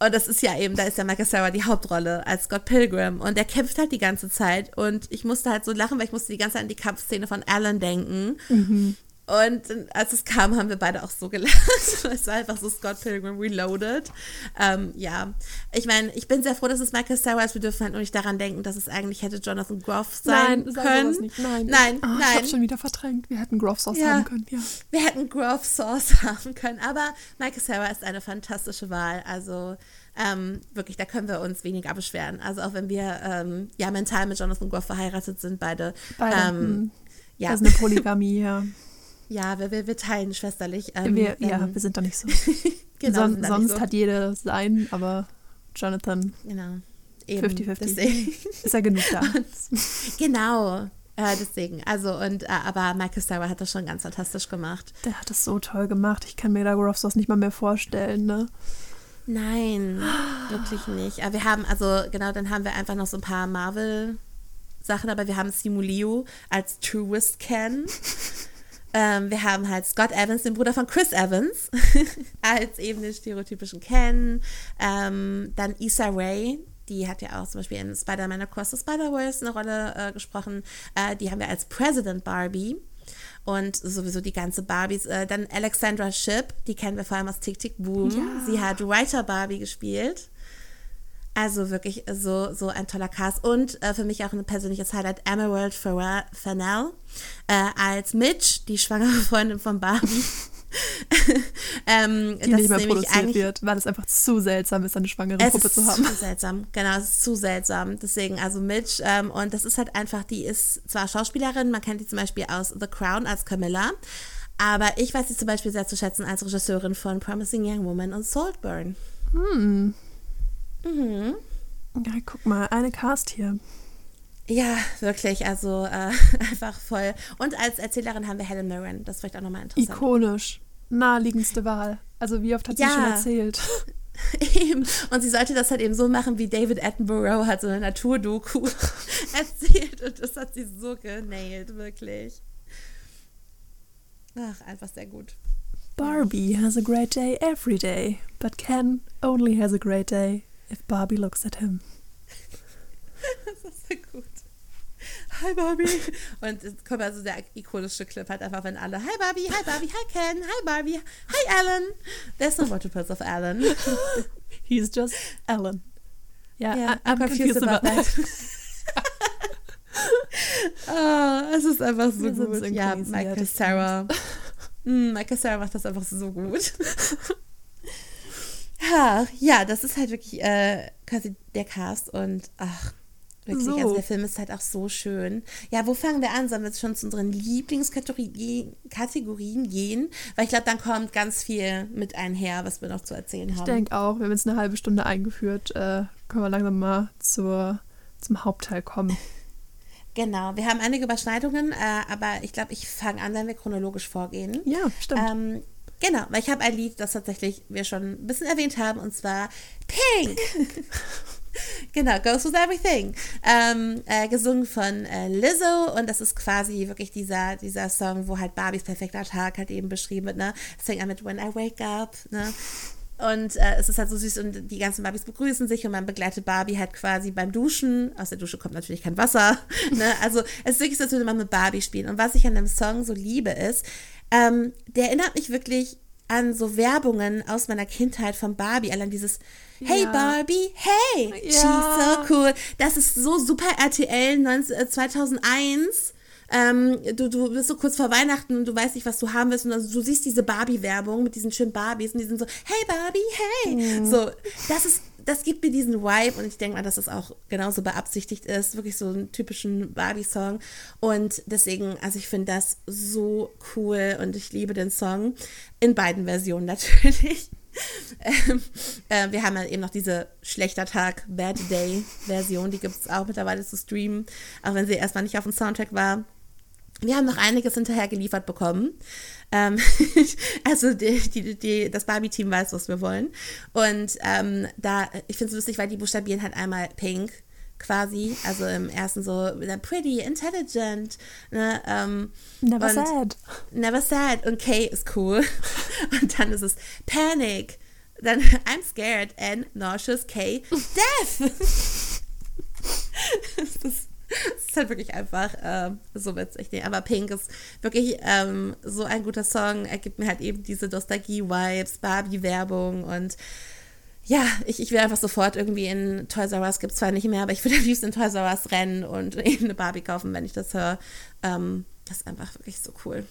Und das ist ja eben, da ist ja Michael Sarah die Hauptrolle als Scott Pilgrim. Und der kämpft halt die ganze Zeit. Und ich musste halt so lachen, weil ich musste die ganze Zeit an die Kampfszene von Alan denken. Mhm. Und als es kam, haben wir beide auch so gelacht. es war einfach so Scott Pilgrim Reloaded. Ähm, ja, ich meine, ich bin sehr froh, dass es Michael Sarah ist. Wir dürfen halt nur nicht daran denken, dass es eigentlich hätte Jonathan Groff sein nein, können. Nein, nein, oh, nein. Ich habe schon wieder verdrängt. Wir hätten Groff Sauce ja, haben können. Ja. Wir hätten Groff Sauce haben können. Aber Michael Sarah ist eine fantastische Wahl. Also ähm, wirklich, da können wir uns weniger beschweren. Also auch wenn wir ähm, ja mental mit Jonathan Groff verheiratet sind, beide. beide ähm, hm. ja. Das ist eine Polygamie, ja. Ja, wir, wir, wir teilen schwesterlich. Ähm, wir, ja, wir sind da nicht so. genau, Son, sonst so. hat jeder sein, aber Jonathan. Genau. 50-50. Ist ja genug da. Und, genau. Äh, deswegen, also und äh, aber Michael Cera hat das schon ganz fantastisch gemacht. Der hat das so toll gemacht. Ich kann mir da Grofsos nicht mal mehr vorstellen, ne? Nein, wirklich nicht. Aber wir haben, also genau, dann haben wir einfach noch so ein paar Marvel Sachen, aber wir haben Simulio als Truest Ken. Ähm, wir haben halt Scott Evans, den Bruder von Chris Evans, als eben den stereotypischen Ken. Ähm, dann Issa Rae, die hat ja auch zum Beispiel in Spider-Man Across the Spider-Verse eine Rolle äh, gesprochen. Äh, die haben wir als President Barbie. Und sowieso die ganze Barbies. Äh, dann Alexandra Shipp, die kennen wir vor allem aus Tick Tick Boom. Ja. Sie hat Writer Barbie gespielt. Also wirklich so, so ein toller Cast. Und äh, für mich auch ein persönliches Highlight, Emerald Fennell äh, als Mitch, die schwangere Freundin von Barbie. ähm, die nicht mehr produziert wird, weil es einfach zu seltsam ist, eine schwangere Puppe zu haben. Es ist zu seltsam, genau, es ist zu seltsam. Deswegen, also Mitch, ähm, und das ist halt einfach, die ist zwar Schauspielerin, man kennt die zum Beispiel aus The Crown als Camilla, aber ich weiß sie zum Beispiel sehr zu schätzen als Regisseurin von Promising Young Woman und Saltburn. Hm. Mhm. Ja, guck mal, eine Cast hier. Ja, wirklich, also äh, einfach voll. Und als Erzählerin haben wir Helen Mirren, das ist vielleicht auch nochmal interessant. Ikonisch, naheliegendste Wahl. Also wie oft hat sie ja. schon erzählt? Eben. Und sie sollte das halt eben so machen, wie David Attenborough hat so eine Naturdoku erzählt. Und das hat sie so genailt, wirklich. Ach, einfach sehr gut. Barbie has a great day every day, but Ken only has a great day if Barbie looks at him. das ist so gut. Hi Barbie. Und es kommt also der ikonische Clip halt einfach, wenn alle Hi Barbie, Hi Barbie, Hi Ken, Hi Barbie, Hi Alan. There's no multiples of Alan. He's just Alan. Ja, yeah, I'm, I'm confused, confused about, about that. oh, es ist einfach so Wir gut. Ja, Michael Sarah. Mm, Michael Sarah macht das einfach so gut. Ja, ja, das ist halt wirklich äh, quasi der Cast und ach, wirklich, so. also der Film ist halt auch so schön. Ja, wo fangen wir an? Sollen wir jetzt schon zu unseren Lieblingskategorien gehen? Weil ich glaube, dann kommt ganz viel mit einher, was wir noch zu erzählen haben. Ich denke auch, wir haben jetzt eine halbe Stunde eingeführt, äh, können wir langsam mal zur, zum Hauptteil kommen. Genau, wir haben einige Überschneidungen, äh, aber ich glaube, ich fange an, wenn wir chronologisch vorgehen. Ja, stimmt. Ähm, Genau, weil ich habe ein Lied, das tatsächlich wir schon ein bisschen erwähnt haben, und zwar Pink. genau, Goes With Everything. Ähm, äh, gesungen von äh, Lizzo und das ist quasi wirklich dieser, dieser Song, wo halt Barbies perfekter Tag halt eben beschrieben wird. Ne? Es fängt an mit When I Wake Up. Ne? Und äh, es ist halt so süß und die ganzen Barbies begrüßen sich und man begleitet Barbie halt quasi beim Duschen. Aus der Dusche kommt natürlich kein Wasser. Ne? Also es ist wirklich so, als würde man mit Barbie spielen. Und was ich an dem Song so liebe ist, ähm, der erinnert mich wirklich an so Werbungen aus meiner Kindheit von Barbie. Allein dieses Hey ja. Barbie, hey, ja. she's so cool. Das ist so super RTL 19, 2001. Ähm, du, du bist so kurz vor Weihnachten und du weißt nicht, was du haben willst. Und also, du siehst diese Barbie-Werbung mit diesen schönen Barbies und die sind so, hey Barbie, hey. Mhm. So, das ist das gibt mir diesen Vibe und ich denke mal, dass das auch genauso beabsichtigt ist. Wirklich so einen typischen Barbie-Song. Und deswegen, also ich finde das so cool und ich liebe den Song. In beiden Versionen natürlich. ähm, äh, wir haben ja eben noch diese Schlechter Tag, Bad Day Version, die gibt es auch mittlerweile zu streamen, auch wenn sie erstmal nicht auf dem Soundtrack war. Wir haben noch einiges hinterher geliefert bekommen. Ähm, also die, die, die, das Barbie-Team weiß, was wir wollen. Und ähm, da, ich finde es lustig, weil die buchstabieren halt einmal Pink quasi, also im ersten so pretty, intelligent, ne, ähm, never sad. Never sad und K ist cool. Und dann ist es Panic, dann I'm scared and nauseous K, death. das ist es ist halt wirklich einfach äh, so witzig. Nee, aber Pink ist wirklich ähm, so ein guter Song. Er gibt mir halt eben diese Nostalgie-Vibes, Barbie-Werbung und ja, ich, ich will einfach sofort irgendwie in Toys R Us, gibt es zwar nicht mehr, aber ich würde am liebsten in Toys R Us rennen und eben eine Barbie kaufen, wenn ich das höre. Ähm, das ist einfach wirklich so cool.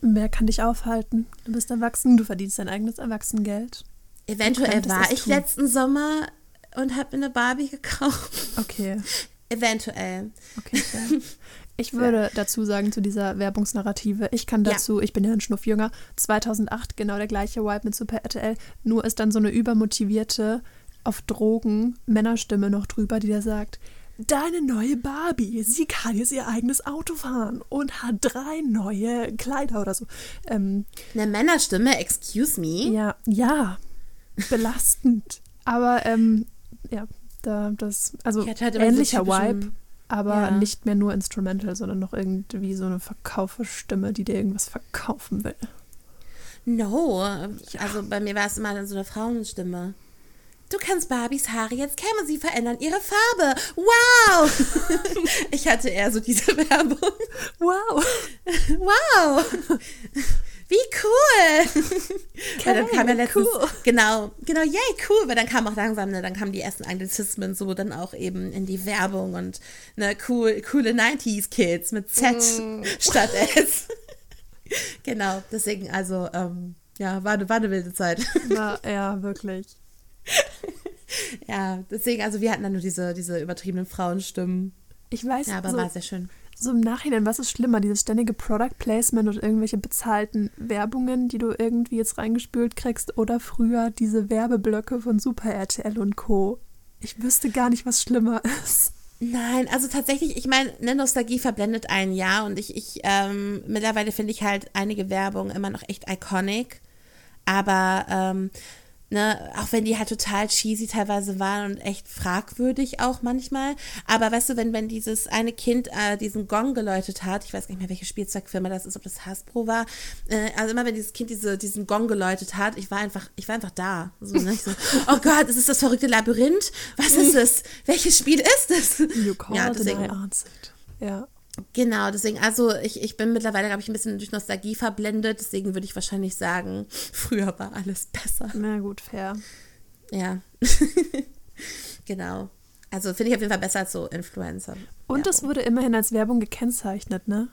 Wer kann dich aufhalten? Du bist erwachsen, du verdienst dein eigenes Erwachsenengeld. Eventuell war ich letzten Sommer und habe mir eine Barbie gekauft. Okay. Eventuell. Okay. Ich würde dazu sagen, zu dieser Werbungsnarrative, ich kann dazu, ja. ich bin ja ein Schnuff jünger, 2008 genau der gleiche Vibe mit Super RTL, nur ist dann so eine übermotivierte, auf Drogen Männerstimme noch drüber, die da sagt, Deine neue Barbie, sie kann jetzt ihr eigenes Auto fahren und hat drei neue Kleider oder so. Ähm, eine Männerstimme, excuse me? Ja, ja, belastend. Aber ähm, ja, da, das, also halt ähnlicher Vibe, aber ja. nicht mehr nur Instrumental, sondern noch irgendwie so eine Verkauferstimme, die dir irgendwas verkaufen will. No, also bei mir war es immer dann so eine Frauenstimme. Du kannst Barbies Haare jetzt kämmen, sie verändern ihre Farbe. Wow! ich hatte eher so diese Werbung. Wow! Wow! Wie cool! weil dann kam ja letztens, cool. genau, genau, yay, cool, weil dann kam auch langsam, ne, dann kamen die ersten Anglizismen so dann auch eben in die Werbung und ne, cool, coole 90s Kids mit Z mm. statt S. genau, deswegen, also, ähm, ja, war, eine, war eine wilde Zeit. War, ja, wirklich. ja, deswegen, also wir hatten dann nur diese, diese übertriebenen Frauenstimmen. Ich weiß, ja, aber so, war sehr schön so im Nachhinein, was ist schlimmer, dieses ständige Product Placement und irgendwelche bezahlten Werbungen, die du irgendwie jetzt reingespült kriegst, oder früher diese Werbeblöcke von Super RTL und Co. Ich wüsste gar nicht, was schlimmer ist. Nein, also tatsächlich, ich meine, eine Nostalgie verblendet einen ja und ich, ich ähm, mittlerweile finde ich halt einige Werbung immer noch echt iconic, aber ähm, Ne, auch wenn die halt total cheesy teilweise waren und echt fragwürdig auch manchmal. Aber weißt du, wenn, wenn dieses eine Kind äh, diesen Gong geläutet hat, ich weiß nicht mehr, welche Spielzeugfirma das ist, ob das Hasbro war, äh, also immer wenn dieses Kind diese, diesen Gong geläutet hat, ich war einfach, ich war einfach da. So, ne? so, oh Gott, ist es das verrückte Labyrinth? Was ist es? Welches Spiel ist es? You called ja, deswegen, Ja. Genau, deswegen, also ich, ich bin mittlerweile, glaube ich, ein bisschen durch Nostalgie verblendet, deswegen würde ich wahrscheinlich sagen, früher war alles besser. Na gut, fair. Ja. genau. Also finde ich auf jeden Fall besser als so Influencer. Und es wurde immerhin als Werbung gekennzeichnet, ne?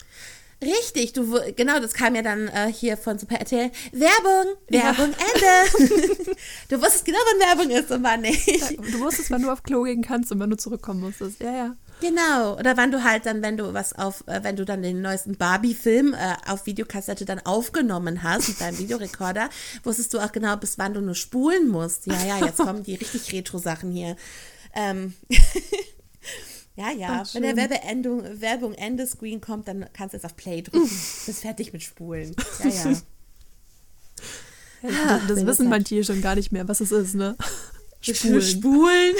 Richtig, du genau, das kam ja dann äh, hier von Super RTL. Werbung, Werbung, ja. Ende. du wusstest genau, wann Werbung ist und wann nicht. Du wusstest, wann du auf Klo gehen kannst und wann du zurückkommen musstest. Ja, ja. Genau. Oder wann du halt dann, wenn du was auf, äh, wenn du dann den neuesten Barbie-Film äh, auf Videokassette dann aufgenommen hast mit deinem Videorekorder, wusstest du auch genau, bis wann du nur spulen musst. Ja, ja, jetzt kommen die richtig Retro-Sachen hier. Ähm. ja, ja. Ach, wenn der Werbeendung, Werbung Ende Screen kommt, dann kannst du jetzt auf Play drücken. Bist fertig mit Spulen. Ja, ja. das, das wissen manche schon gar nicht mehr, was es ist, ne? Spulen. Spulen.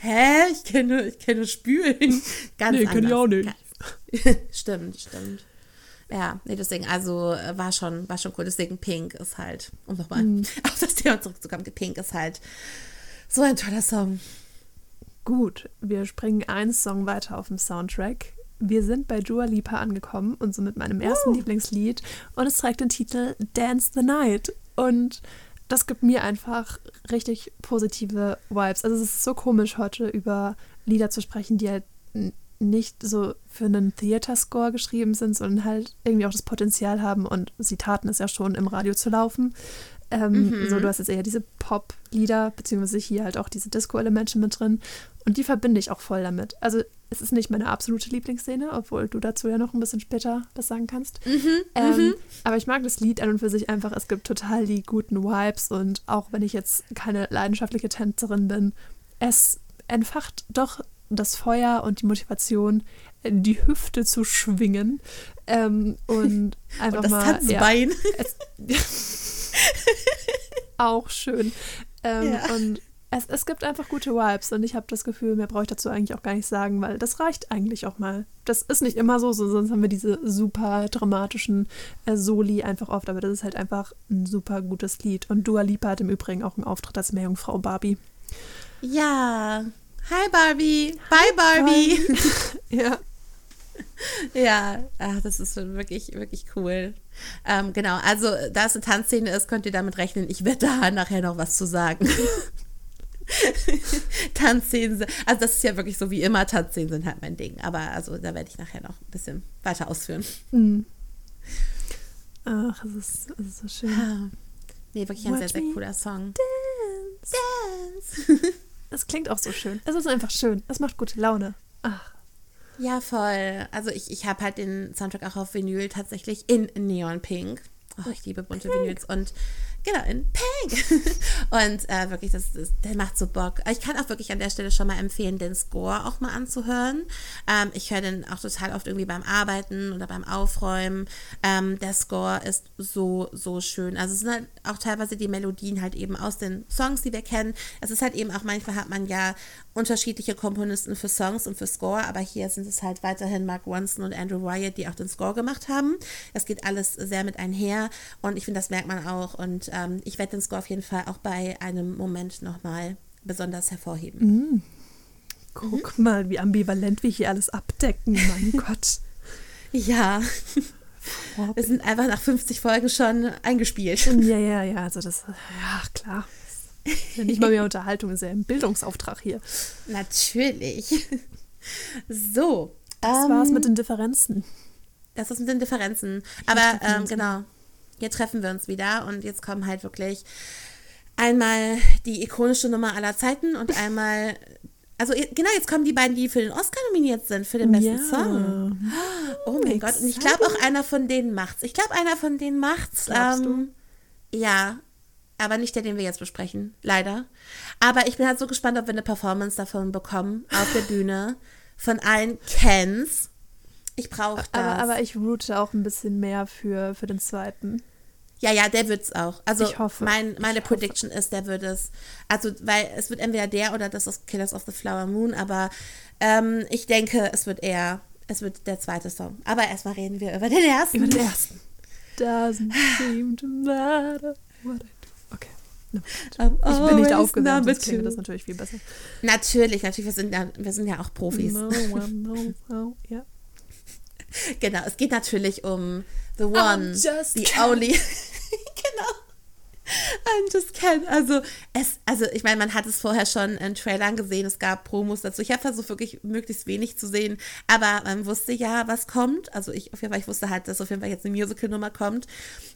Hä? Ich kenne ich kenne Spülen. Ganz nee, kenne ich auch nicht. stimmt, stimmt. Ja, nee, deswegen, also äh, war schon, war schon cool. Deswegen Pink ist halt, um nochmal mhm. auf das Thema zurückzukommen, Pink ist halt so ein toller Song. Gut, wir springen einen Song weiter auf dem Soundtrack. wir sind bei Dua Lipa angekommen und so mit meinem ersten uh. Lieblingslied und es trägt den Titel Dance the Night und das gibt mir einfach richtig positive Vibes. Also es ist so komisch heute über Lieder zu sprechen, die halt nicht so für einen Theater-Score geschrieben sind, sondern halt irgendwie auch das Potenzial haben und sie taten es ja schon im Radio zu laufen. Ähm, mhm. So, du hast jetzt eher diese Pop-Lieder, beziehungsweise hier halt auch diese Disco-Elemente mit drin. Und die verbinde ich auch voll damit. Also es ist nicht meine absolute Lieblingsszene, obwohl du dazu ja noch ein bisschen später was sagen kannst. Mhm, ähm, mhm. aber ich mag das Lied an und für sich einfach. Es gibt total die guten Vibes und auch wenn ich jetzt keine leidenschaftliche Tänzerin bin, es entfacht doch das Feuer und die Motivation, die Hüfte zu schwingen ähm, und einfach und das mal. Tanzbein. Ja, es, auch schön. Ähm, ja. Und es, es gibt einfach gute Vibes und ich habe das Gefühl, mehr brauche ich dazu eigentlich auch gar nicht sagen, weil das reicht eigentlich auch mal. Das ist nicht immer so, so sonst haben wir diese super dramatischen äh, Soli einfach oft, aber das ist halt einfach ein super gutes Lied. Und Dua Lipa hat im Übrigen auch einen Auftritt als Meerjungfrau Barbie. Ja. Hi Barbie. Bye Barbie. ja. Ja, ach, das ist wirklich, wirklich cool. Ähm, genau, also da es eine Tanzszene ist, könnt ihr damit rechnen, ich werde da nachher noch was zu sagen. Tanzszenen, also das ist ja wirklich so wie immer, Tanzszenen sind halt mein Ding. Aber also da werde ich nachher noch ein bisschen weiter ausführen. Mhm. Ach, es ist, es ist so schön. Ah. Nee, wirklich ein Watch sehr, sehr cooler Song. Dance. Dance. es klingt auch so schön. Es ist einfach schön. Es macht gute Laune. Ach. Ja, voll. Also ich, ich habe halt den Soundtrack auch auf Vinyl tatsächlich in Neon Pink. Oh, ich liebe bunte Vinyls und Genau, in Pink. Und äh, wirklich, das, das, der macht so Bock. Ich kann auch wirklich an der Stelle schon mal empfehlen, den Score auch mal anzuhören. Ähm, ich höre den auch total oft irgendwie beim Arbeiten oder beim Aufräumen. Ähm, der Score ist so, so schön. Also es sind halt auch teilweise die Melodien halt eben aus den Songs, die wir kennen. Es ist halt eben auch, manchmal hat man ja unterschiedliche Komponisten für Songs und für Score, aber hier sind es halt weiterhin Mark Ronson und Andrew Wyatt, die auch den Score gemacht haben. Es geht alles sehr mit einher und ich finde, das merkt man auch und ähm, ich werde den Score auf jeden Fall auch bei einem Moment nochmal besonders hervorheben. Mm. Guck mhm. mal, wie ambivalent wir hier alles abdecken, mein Gott. Ja. Wir sind einfach nach 50 Folgen schon eingespielt. Ja, ja, ja, also das, ja, klar. Nicht mal mehr Unterhaltung, ist ja ein Bildungsauftrag hier. Natürlich. So. Das ähm, war's mit den Differenzen. Das ist mit den Differenzen. Aber ähm, genau, hier treffen wir uns wieder und jetzt kommen halt wirklich einmal die ikonische Nummer aller Zeiten und einmal. Also genau, jetzt kommen die beiden, die für den Oscar nominiert sind, für den besten ja. Song. Oh mein Gott. Und ich glaube auch einer von denen macht's. Ich glaube, einer von denen macht's. Ähm, ja, aber nicht der, den wir jetzt besprechen, leider. Aber ich bin halt so gespannt, ob wir eine Performance davon bekommen auf der Bühne von allen Kens. Ich brauche das. Aber, aber ich route auch ein bisschen mehr für, für den zweiten. Ja, ja, der wird es auch. Also ich hoffe. Mein, meine ich Prediction hoffe. ist, der wird es. Also, weil es wird entweder der oder das ist Killers of the Flower Moon, aber ähm, ich denke, es wird eher, es wird der zweite Song. Aber erstmal reden wir über den ersten. Über den ersten. Doesn't seem to matter what I ich bin nicht aufgewärmt, sonst klingt das natürlich viel besser. Natürlich, natürlich, wir sind ja, wir sind ja auch Profis. No one knows how, ja. Genau, es geht natürlich um The One, the. Only. genau. I'm just Ken. Also, es, also ich meine, man hat es vorher schon in Trailern gesehen, es gab Promos dazu. Ich habe versucht, wirklich möglichst wenig zu sehen, aber man wusste ja, was kommt. Also ich auf jeden Fall, ich wusste halt, dass auf jeden Fall jetzt eine Musical-Nummer kommt.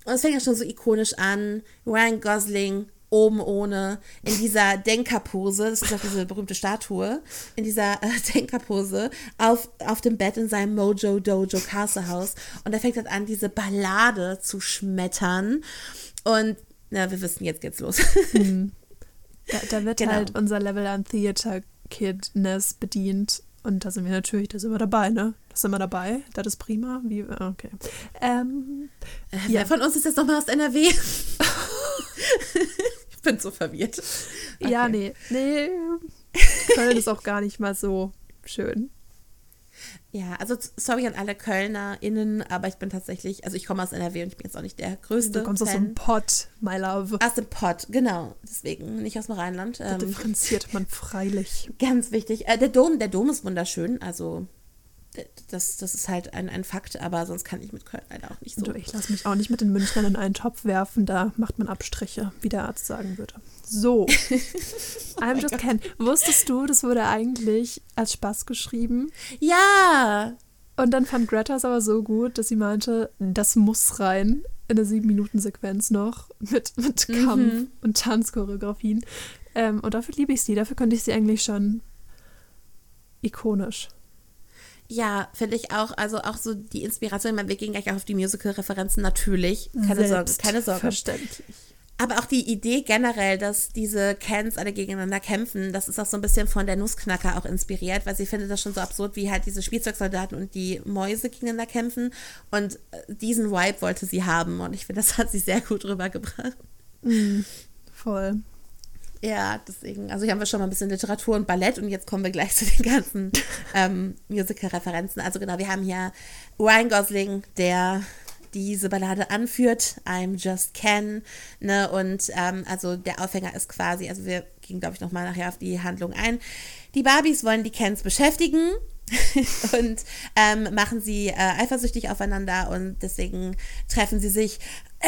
Und es fängt ja schon so ikonisch an. Ryan Gosling oben ohne, in dieser Denkerpose, das ist auch diese berühmte Statue, in dieser äh, Denkerpose auf, auf dem Bett in seinem Mojo Dojo Castle House. Und er fängt halt an, diese Ballade zu schmettern. Und na, wir wissen, jetzt geht's los. Mhm. Da, da, wird genau. halt unser Level an Theater Kidness bedient. Und da sind wir natürlich, da sind wir dabei, ne? Da sind wir dabei. Das ist prima. Wie, okay. Ähm, äh, ja. Wer von uns ist jetzt nochmal aus NRW? ich bin so verwirrt. Okay. Ja, nee. Nee. Köln ist auch gar nicht mal so schön. Ja, also sorry an alle KölnerInnen, aber ich bin tatsächlich, also ich komme aus NRW und ich bin jetzt auch nicht der größte. Du kommst Fan. aus dem Pott, my love. Aus dem Pott, genau. Deswegen nicht aus dem Rheinland. Da ähm, differenziert man freilich. Ganz wichtig. Äh, der Dom, der Dom ist wunderschön, also das, das ist halt ein, ein Fakt, aber sonst kann ich mit Köln leider auch nicht so. Ich lasse mich auch nicht mit den Münchnern in einen Topf werfen, da macht man Abstriche, wie der Arzt sagen würde. So, I'm just Ken. Wusstest du, das wurde eigentlich als Spaß geschrieben? Ja! Und dann fand Greta es aber so gut, dass sie meinte, das muss rein in eine sieben Minuten Sequenz noch mit, mit Kampf Mhm. und Tanzchoreografien. Ähm, und dafür liebe ich sie. Dafür könnte ich sie eigentlich schon ikonisch. Ja, finde ich auch. Also auch so die Inspiration. Ich meine, wir gehen gleich auch auf die Musical-Referenzen natürlich. Keine Sorge, keine Sorge. Verständlich. Aber auch die Idee generell, dass diese Cans alle gegeneinander kämpfen, das ist auch so ein bisschen von der Nussknacker auch inspiriert, weil sie findet das schon so absurd, wie halt diese Spielzeugsoldaten und die Mäuse gegeneinander kämpfen. Und äh, diesen Vibe wollte sie haben. Und ich finde, das hat sie sehr gut rübergebracht. Voll. Ja, deswegen, also hier haben wir schon mal ein bisschen Literatur und Ballett und jetzt kommen wir gleich zu den ganzen ähm, Musical-Referenzen. Also genau, wir haben hier Ryan Gosling, der diese Ballade anführt, I'm Just Ken, ne, und ähm, also der Aufhänger ist quasi, also wir gehen, glaube ich, nochmal nachher auf die Handlung ein. Die Barbies wollen die Kens beschäftigen und ähm, machen sie äh, eifersüchtig aufeinander und deswegen treffen sie sich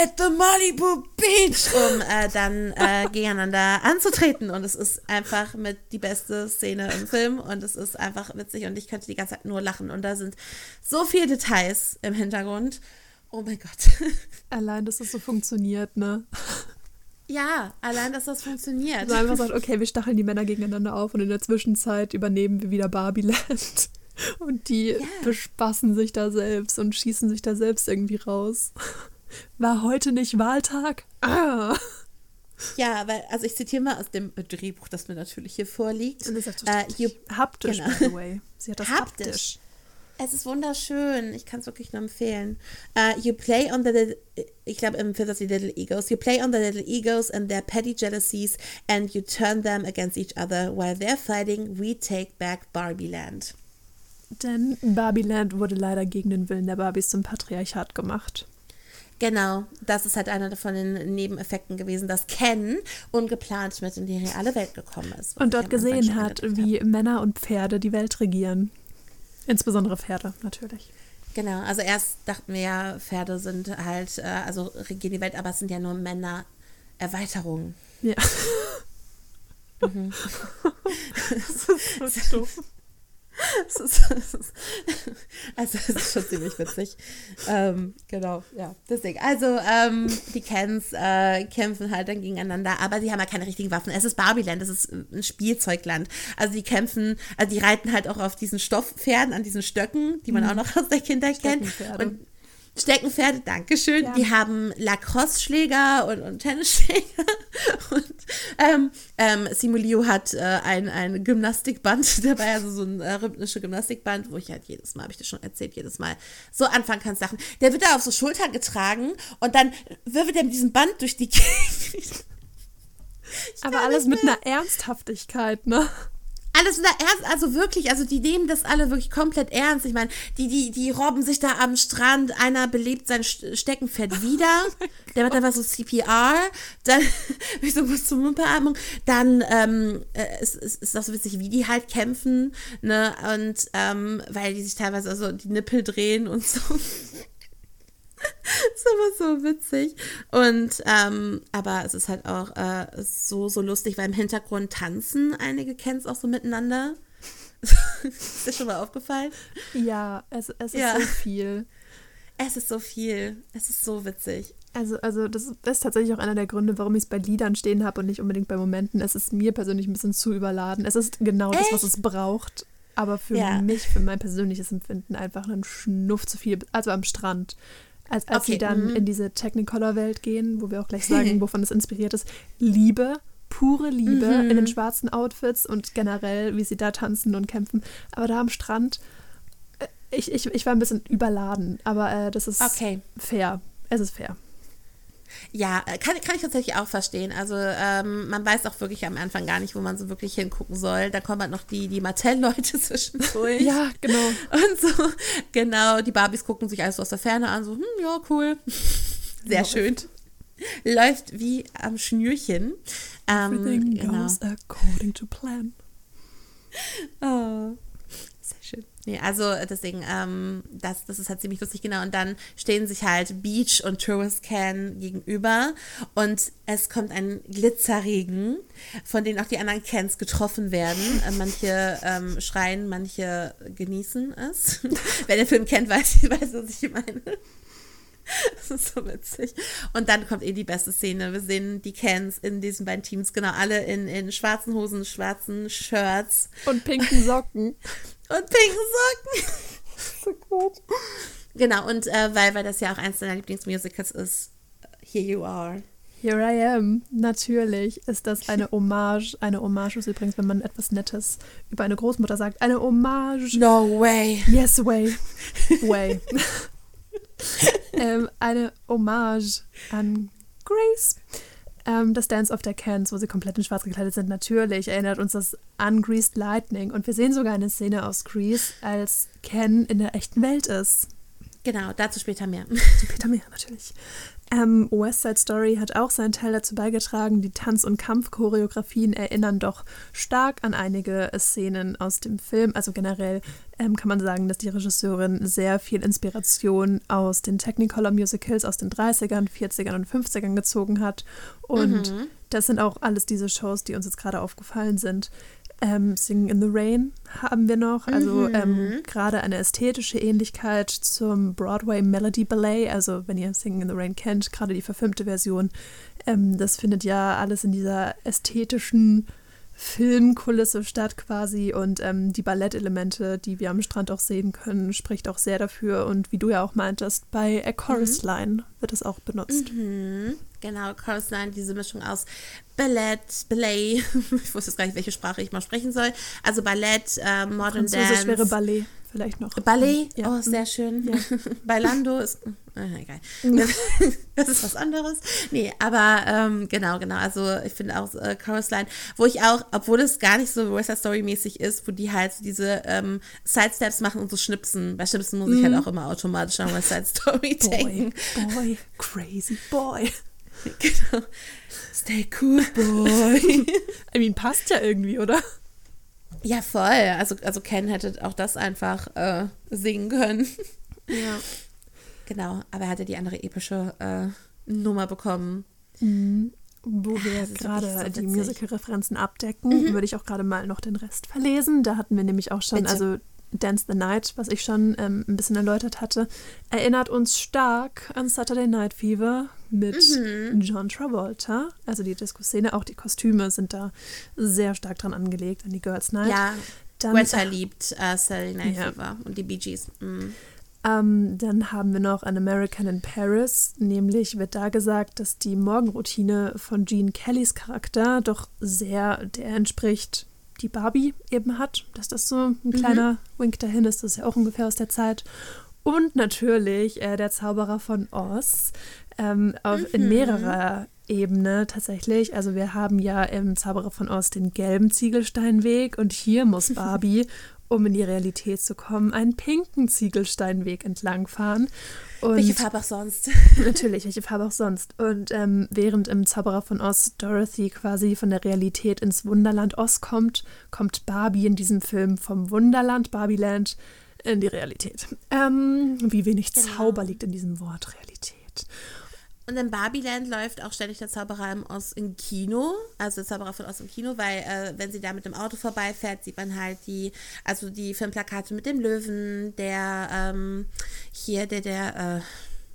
at the Malibu Beach, um äh, dann äh, gegeneinander anzutreten. Und es ist einfach mit die beste Szene im Film und es ist einfach witzig und ich könnte die ganze Zeit nur lachen. Und da sind so viele Details im Hintergrund. Oh mein Gott. Allein, dass das so funktioniert, ne? ja, allein, dass das funktioniert. Also einfach sagt, okay, wir stacheln die Männer gegeneinander auf und in der Zwischenzeit übernehmen wir wieder Barbieland. Und die Ja. bespassen sich da selbst und schießen sich da selbst irgendwie raus. War heute nicht Wahltag? Ah. Ja, weil, also ich zitiere mal aus dem Drehbuch, das mir natürlich hier vorliegt. Und das ist Äh, haptisch, genau. by the way. Sie hat das haptisch. Haptisch. Es ist wunderschön. Ich kann es wirklich nur empfehlen. Uh, you play on the little, ich glaube im Film das die Little Egos. You play on the little egos and their petty jealousies and you turn them against each other. While they're fighting, we take back Barbie Land. Denn Barbieland wurde leider gegen den Willen der Barbies zum Patriarchat gemacht. Genau, das ist halt einer von den Nebeneffekten gewesen, dass Ken ungeplant mit in die reale Welt gekommen ist. Und dort gesehen hat, wie Männer und Pferde die Welt regieren. Insbesondere Pferde, natürlich. Genau, also erst dachten wir ja, Pferde sind halt, äh, also regieren die Welt, aber es sind ja nur Männer Erweiterungen. Ja. Mhm. das ist so doof. Es ist, es ist, also es ist schon ziemlich witzig. Ähm, genau, ja. Deswegen. Also ähm, die Kens äh, kämpfen halt dann gegeneinander, aber sie haben ja keine richtigen Waffen. Es ist Barbieland, es ist ein Spielzeugland. Also die kämpfen, also die reiten halt auch auf diesen Stoffpferden, an diesen Stöcken, die man auch noch aus der Kindheit kennt. Und Steckenpferde, Dankeschön. Ja. Die haben Lacrosse-Schläger und, und Tennisschläger. Und ähm, ähm, Simulio hat äh, ein, ein Gymnastikband dabei, also so ein äh, rhythmische Gymnastikband, wo ich halt jedes Mal, habe ich dir schon erzählt, jedes Mal so anfangen kann zu lachen. Der wird da auf so Schultern getragen und dann wirbelt er mit diesem Band durch die Gegend. Aber alles mit einer Ernsthaftigkeit, ne? Alles wieder ernst, also wirklich, also die nehmen das alle wirklich komplett ernst. Ich meine, die, die, die robben sich da am Strand, einer belebt sein St- Steckenpferd wieder, der macht einfach so CPR, dann wie so was zur Mundbeatmung, dann ähm, äh, es, es ist auch so witzig, wie die halt kämpfen, ne, und ähm, weil die sich teilweise also die Nippel drehen und so. ist immer so witzig. Und, ähm, aber es ist halt auch äh, so, so lustig, weil im Hintergrund tanzen einige Kens auch so miteinander. ist dir schon mal aufgefallen? Ja, es, es ist Ja. so viel. Es ist so viel. Es ist so witzig. Also, also das ist tatsächlich auch einer der Gründe, warum ich es bei Liedern stehen habe und nicht unbedingt bei Momenten. Es ist mir persönlich ein bisschen zu überladen. Es ist genau das, was es braucht. Aber für Ja. mich, für mein persönliches Empfinden, einfach ein Schnuff zu viel. Also am Strand. Als, als Okay, sie dann mhm. in diese Technicolor-Welt gehen, wo wir auch gleich sagen, wovon es inspiriert ist. Liebe, pure Liebe Mhm. in den schwarzen Outfits und generell, wie sie da tanzen und kämpfen. Aber da am Strand, äh, ich, ich, ich war ein bisschen überladen. Aber äh, das ist Okay. fair. Es ist fair. Ja, äh, kann, kann ich tatsächlich auch verstehen. Also ähm, man weiß auch wirklich am Anfang gar nicht, wo man so wirklich hingucken soll. Da kommen halt noch die, die Mattel-Leute zwischendurch. Ja, genau. Und so, genau, die Barbies gucken sich alles so aus der Ferne an, so, hm, ja, cool. Sehr Läuft. schön. Läuft wie am Schnürchen. Ähm, Everything genau. goes according to plan. Oh. Nee, also deswegen, ähm, das, das ist halt ziemlich lustig, genau. Und dann stehen sich halt Beach und Tourist Can gegenüber und es kommt ein Glitzerregen, von denen auch die anderen Cans getroffen werden. Äh, manche ähm, schreien, manche genießen es. Wer den Film kennt, weiß, weiß, was ich meine. Das ist so witzig. Und dann kommt eh die beste Szene. Wir sehen die Cans in diesen beiden Teams, genau, alle in, in schwarzen Hosen, schwarzen Shirts. Und pinken Socken. und pinken Socken. so gut. Genau, und äh, weil, weil das ja auch eins deiner Lieblingsmusicals ist, Here You Are. Here I am. Natürlich ist das eine Hommage. Eine Hommage ist übrigens, wenn man etwas Nettes über eine Großmutter sagt. Eine Hommage. No way. Yes, way. Way. ähm, eine Hommage an Grace. Ähm, das Dance of the Cans, wo sie komplett in schwarz gekleidet sind, natürlich erinnert uns das an Greased Lightning. Und wir sehen sogar eine Szene aus Grease, als Ken in der echten Welt ist. Genau, dazu später mehr. Später mehr, natürlich. Ähm, West Side Story hat auch seinen Teil dazu beigetragen. Die Tanz- und Kampfchoreografien erinnern doch stark an einige Szenen aus dem Film. Also generell ähm, kann man sagen, dass die Regisseurin sehr viel Inspiration aus den Technicolor Musicals aus den 30ern, 40ern und 50ern gezogen hat. Und mhm. das sind auch alles diese Shows, die uns jetzt gerade aufgefallen sind. Ähm, Singing in the Rain haben wir noch. Also mhm. ähm, gerade eine ästhetische Ähnlichkeit zum Broadway Melody Ballet. Also wenn ihr Singing in the Rain kennt, gerade die verfilmte Version. Ähm, das findet ja alles in dieser ästhetischen Filmkulisse statt quasi und ähm, die Ballettelemente, die wir am Strand auch sehen können, spricht auch sehr dafür und wie du ja auch meintest, bei A Chorus mhm. Line wird es auch benutzt. Mhm. Genau, Chorus Line, diese Mischung aus Ballett, Ballet, ich wusste jetzt gar nicht, welche Sprache ich mal sprechen soll, also Ballett, äh, Modern Französisch Dance. wäre Ballet vielleicht noch. Ballet, ja. oh, sehr schön. Ja. Bailando ist, egal. Das ist was anderes. Nee, aber ähm, genau, genau. Also ich finde auch äh, Chorus Line, wo ich auch, obwohl es gar nicht so West Side Story mäßig ist, wo die halt diese ähm, Sidesteps machen und so schnipsen. Bei Schnipsen muss ich halt mhm. auch immer automatisch an West Side Story denken. Boy, boy, crazy boy. Genau. Stay cool, boy. I mean, passt ja irgendwie, oder? Ja, voll. Also, also Ken hätte auch das einfach äh, singen können. Ja. Genau, aber er hatte die andere epische äh, Nummer bekommen. Mhm. Wo wir gerade so die Musical-Referenzen abdecken, mhm. würde ich auch gerade mal noch den Rest verlesen. Da hatten wir nämlich auch schon, Bitte. also Dance the Night, was ich schon ähm, ein bisschen erläutert hatte, erinnert uns stark an Saturday Night Fever mit mhm. John Travolta. Also die Disco-Szene, auch die Kostüme sind da sehr stark dran angelegt, an die Girls Night. Ja, dann, Greta liebt uh, Saturday Night ja. Fever und die Bee Gees. Mhm. Ähm, dann haben wir noch An American in Paris, nämlich wird da gesagt, dass die Morgenroutine von Gene Kellys Charakter doch sehr der entspricht, die Barbie eben hat, dass das so ein mhm. kleiner Wink dahin ist, das ist ja auch ungefähr aus der Zeit. Und natürlich äh, der Zauberer von Oz ähm, auf, mhm. in mehrerer Ebene tatsächlich. Also wir haben ja im Zauberer von Oz den gelben Ziegelsteinweg und hier muss Barbie, um in die Realität zu kommen, einen pinken Ziegelsteinweg entlangfahren. Und welche Farbe auch sonst? natürlich, welche Farbe auch sonst. Und ähm, während im Zauberer von Oz Dorothy quasi von der Realität ins Wunderland Oz kommt, kommt Barbie in diesem Film vom Wunderland Barbieland in die Realität. Ähm, wie wenig genau. Zauber liegt in diesem Wort Realität. Und in Barbieland läuft auch ständig der Zauberer im Oz im Kino, also der Zauberer von Oz im Kino, weil äh, wenn sie da mit dem Auto vorbeifährt, sieht man halt die, also die Filmplakate mit dem Löwen, der ähm, hier, der, der, äh,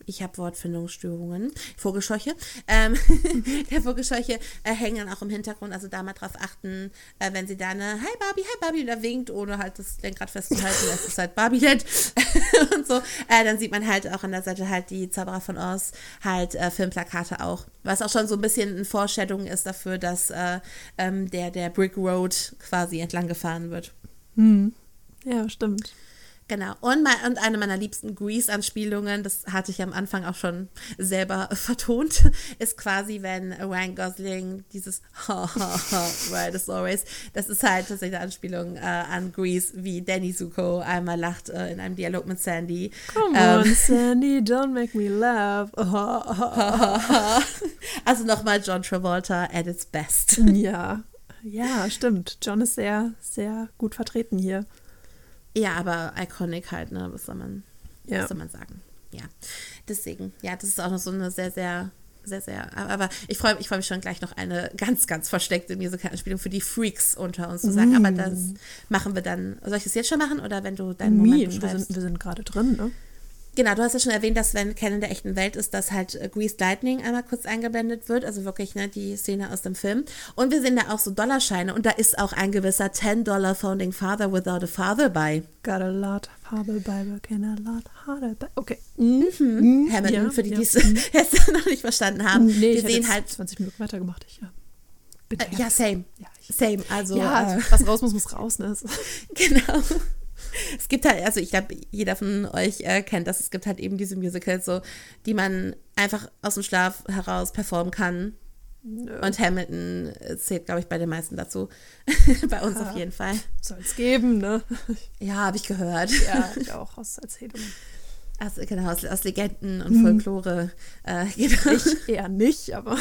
ich habe Wortfindungsstörungen, Vogelscheuche, ähm, der Vogelscheuche äh, hängen dann auch im Hintergrund, also da mal drauf achten, äh, wenn sie da eine Hi Barbie, Hi Barbie da winkt, ohne halt das Lenkrad festzuhalten, das ist halt Barbie-Land so, äh, dann sieht man halt auch an der Seite halt die Zauberer von Oz, halt äh, Filmplakate auch, was auch schon so ein bisschen eine Vorstellung ist dafür, dass äh, ähm, der, der Brick Road quasi entlang gefahren wird. Hm. Ja, stimmt. Genau. Und, mein, und eine meiner liebsten Grease-Anspielungen, das hatte ich am Anfang auch schon selber vertont, ist quasi, wenn Ryan Gosling dieses Ha ha ha, right as always, das ist halt tatsächlich eine Anspielung äh, an Grease, wie Danny Zuko einmal lacht äh, in einem Dialog mit Sandy. Come ähm, on, Sandy, don't make me laugh. also nochmal John Travolta at its best. Ja, ja, stimmt. John ist sehr, sehr gut vertreten hier. Ja, aber iconic halt, ne? Was soll man, Ja. was soll man sagen? Ja. Deswegen, ja, das ist auch noch so eine sehr, sehr, sehr, sehr. Aber ich freue ich freu mich schon gleich noch eine ganz, ganz versteckte Musical-Anspielung für die Freaks unter uns zu sagen. Aber das machen wir dann. Soll ich das jetzt schon machen oder wenn du deinen Moment Mean, wir sind, wir sind gerade drin, ne? Genau, du hast ja schon erwähnt, dass wenn Ken in der echten Welt ist, dass halt äh, Greased Lightning einmal kurz eingeblendet wird, also wirklich ne, die Szene aus dem Film. Und wir sehen da auch so Dollarscheine und da ist auch ein gewisser 10-Dollar Founding Father without a Father bei. Got a lot harder by working a lot harder by. Okay. Mhm. Hamilton, Ja, für die, ja. die es jetzt noch nicht verstanden haben. Nee, wir sehen halt, 20 Minuten weitergemacht. Ich, ja. Bin äh, ja, same. Ja, ich- Same, also ja, äh, was raus muss, muss raus. Ne? Genau. Es gibt halt, also ich glaube, jeder von euch äh, kennt das. Es gibt halt eben diese Musicals, so, die man einfach aus dem Schlaf heraus performen kann. Und Hamilton äh, zählt, glaube ich, bei den meisten dazu. bei uns auf jeden Fall. Soll es geben, ne? Ja, habe ich gehört. Ja, ich auch aus Erzählungen. Also, genau, aus, aus Legenden und Folklore. Äh, genau. Ich eher nicht, aber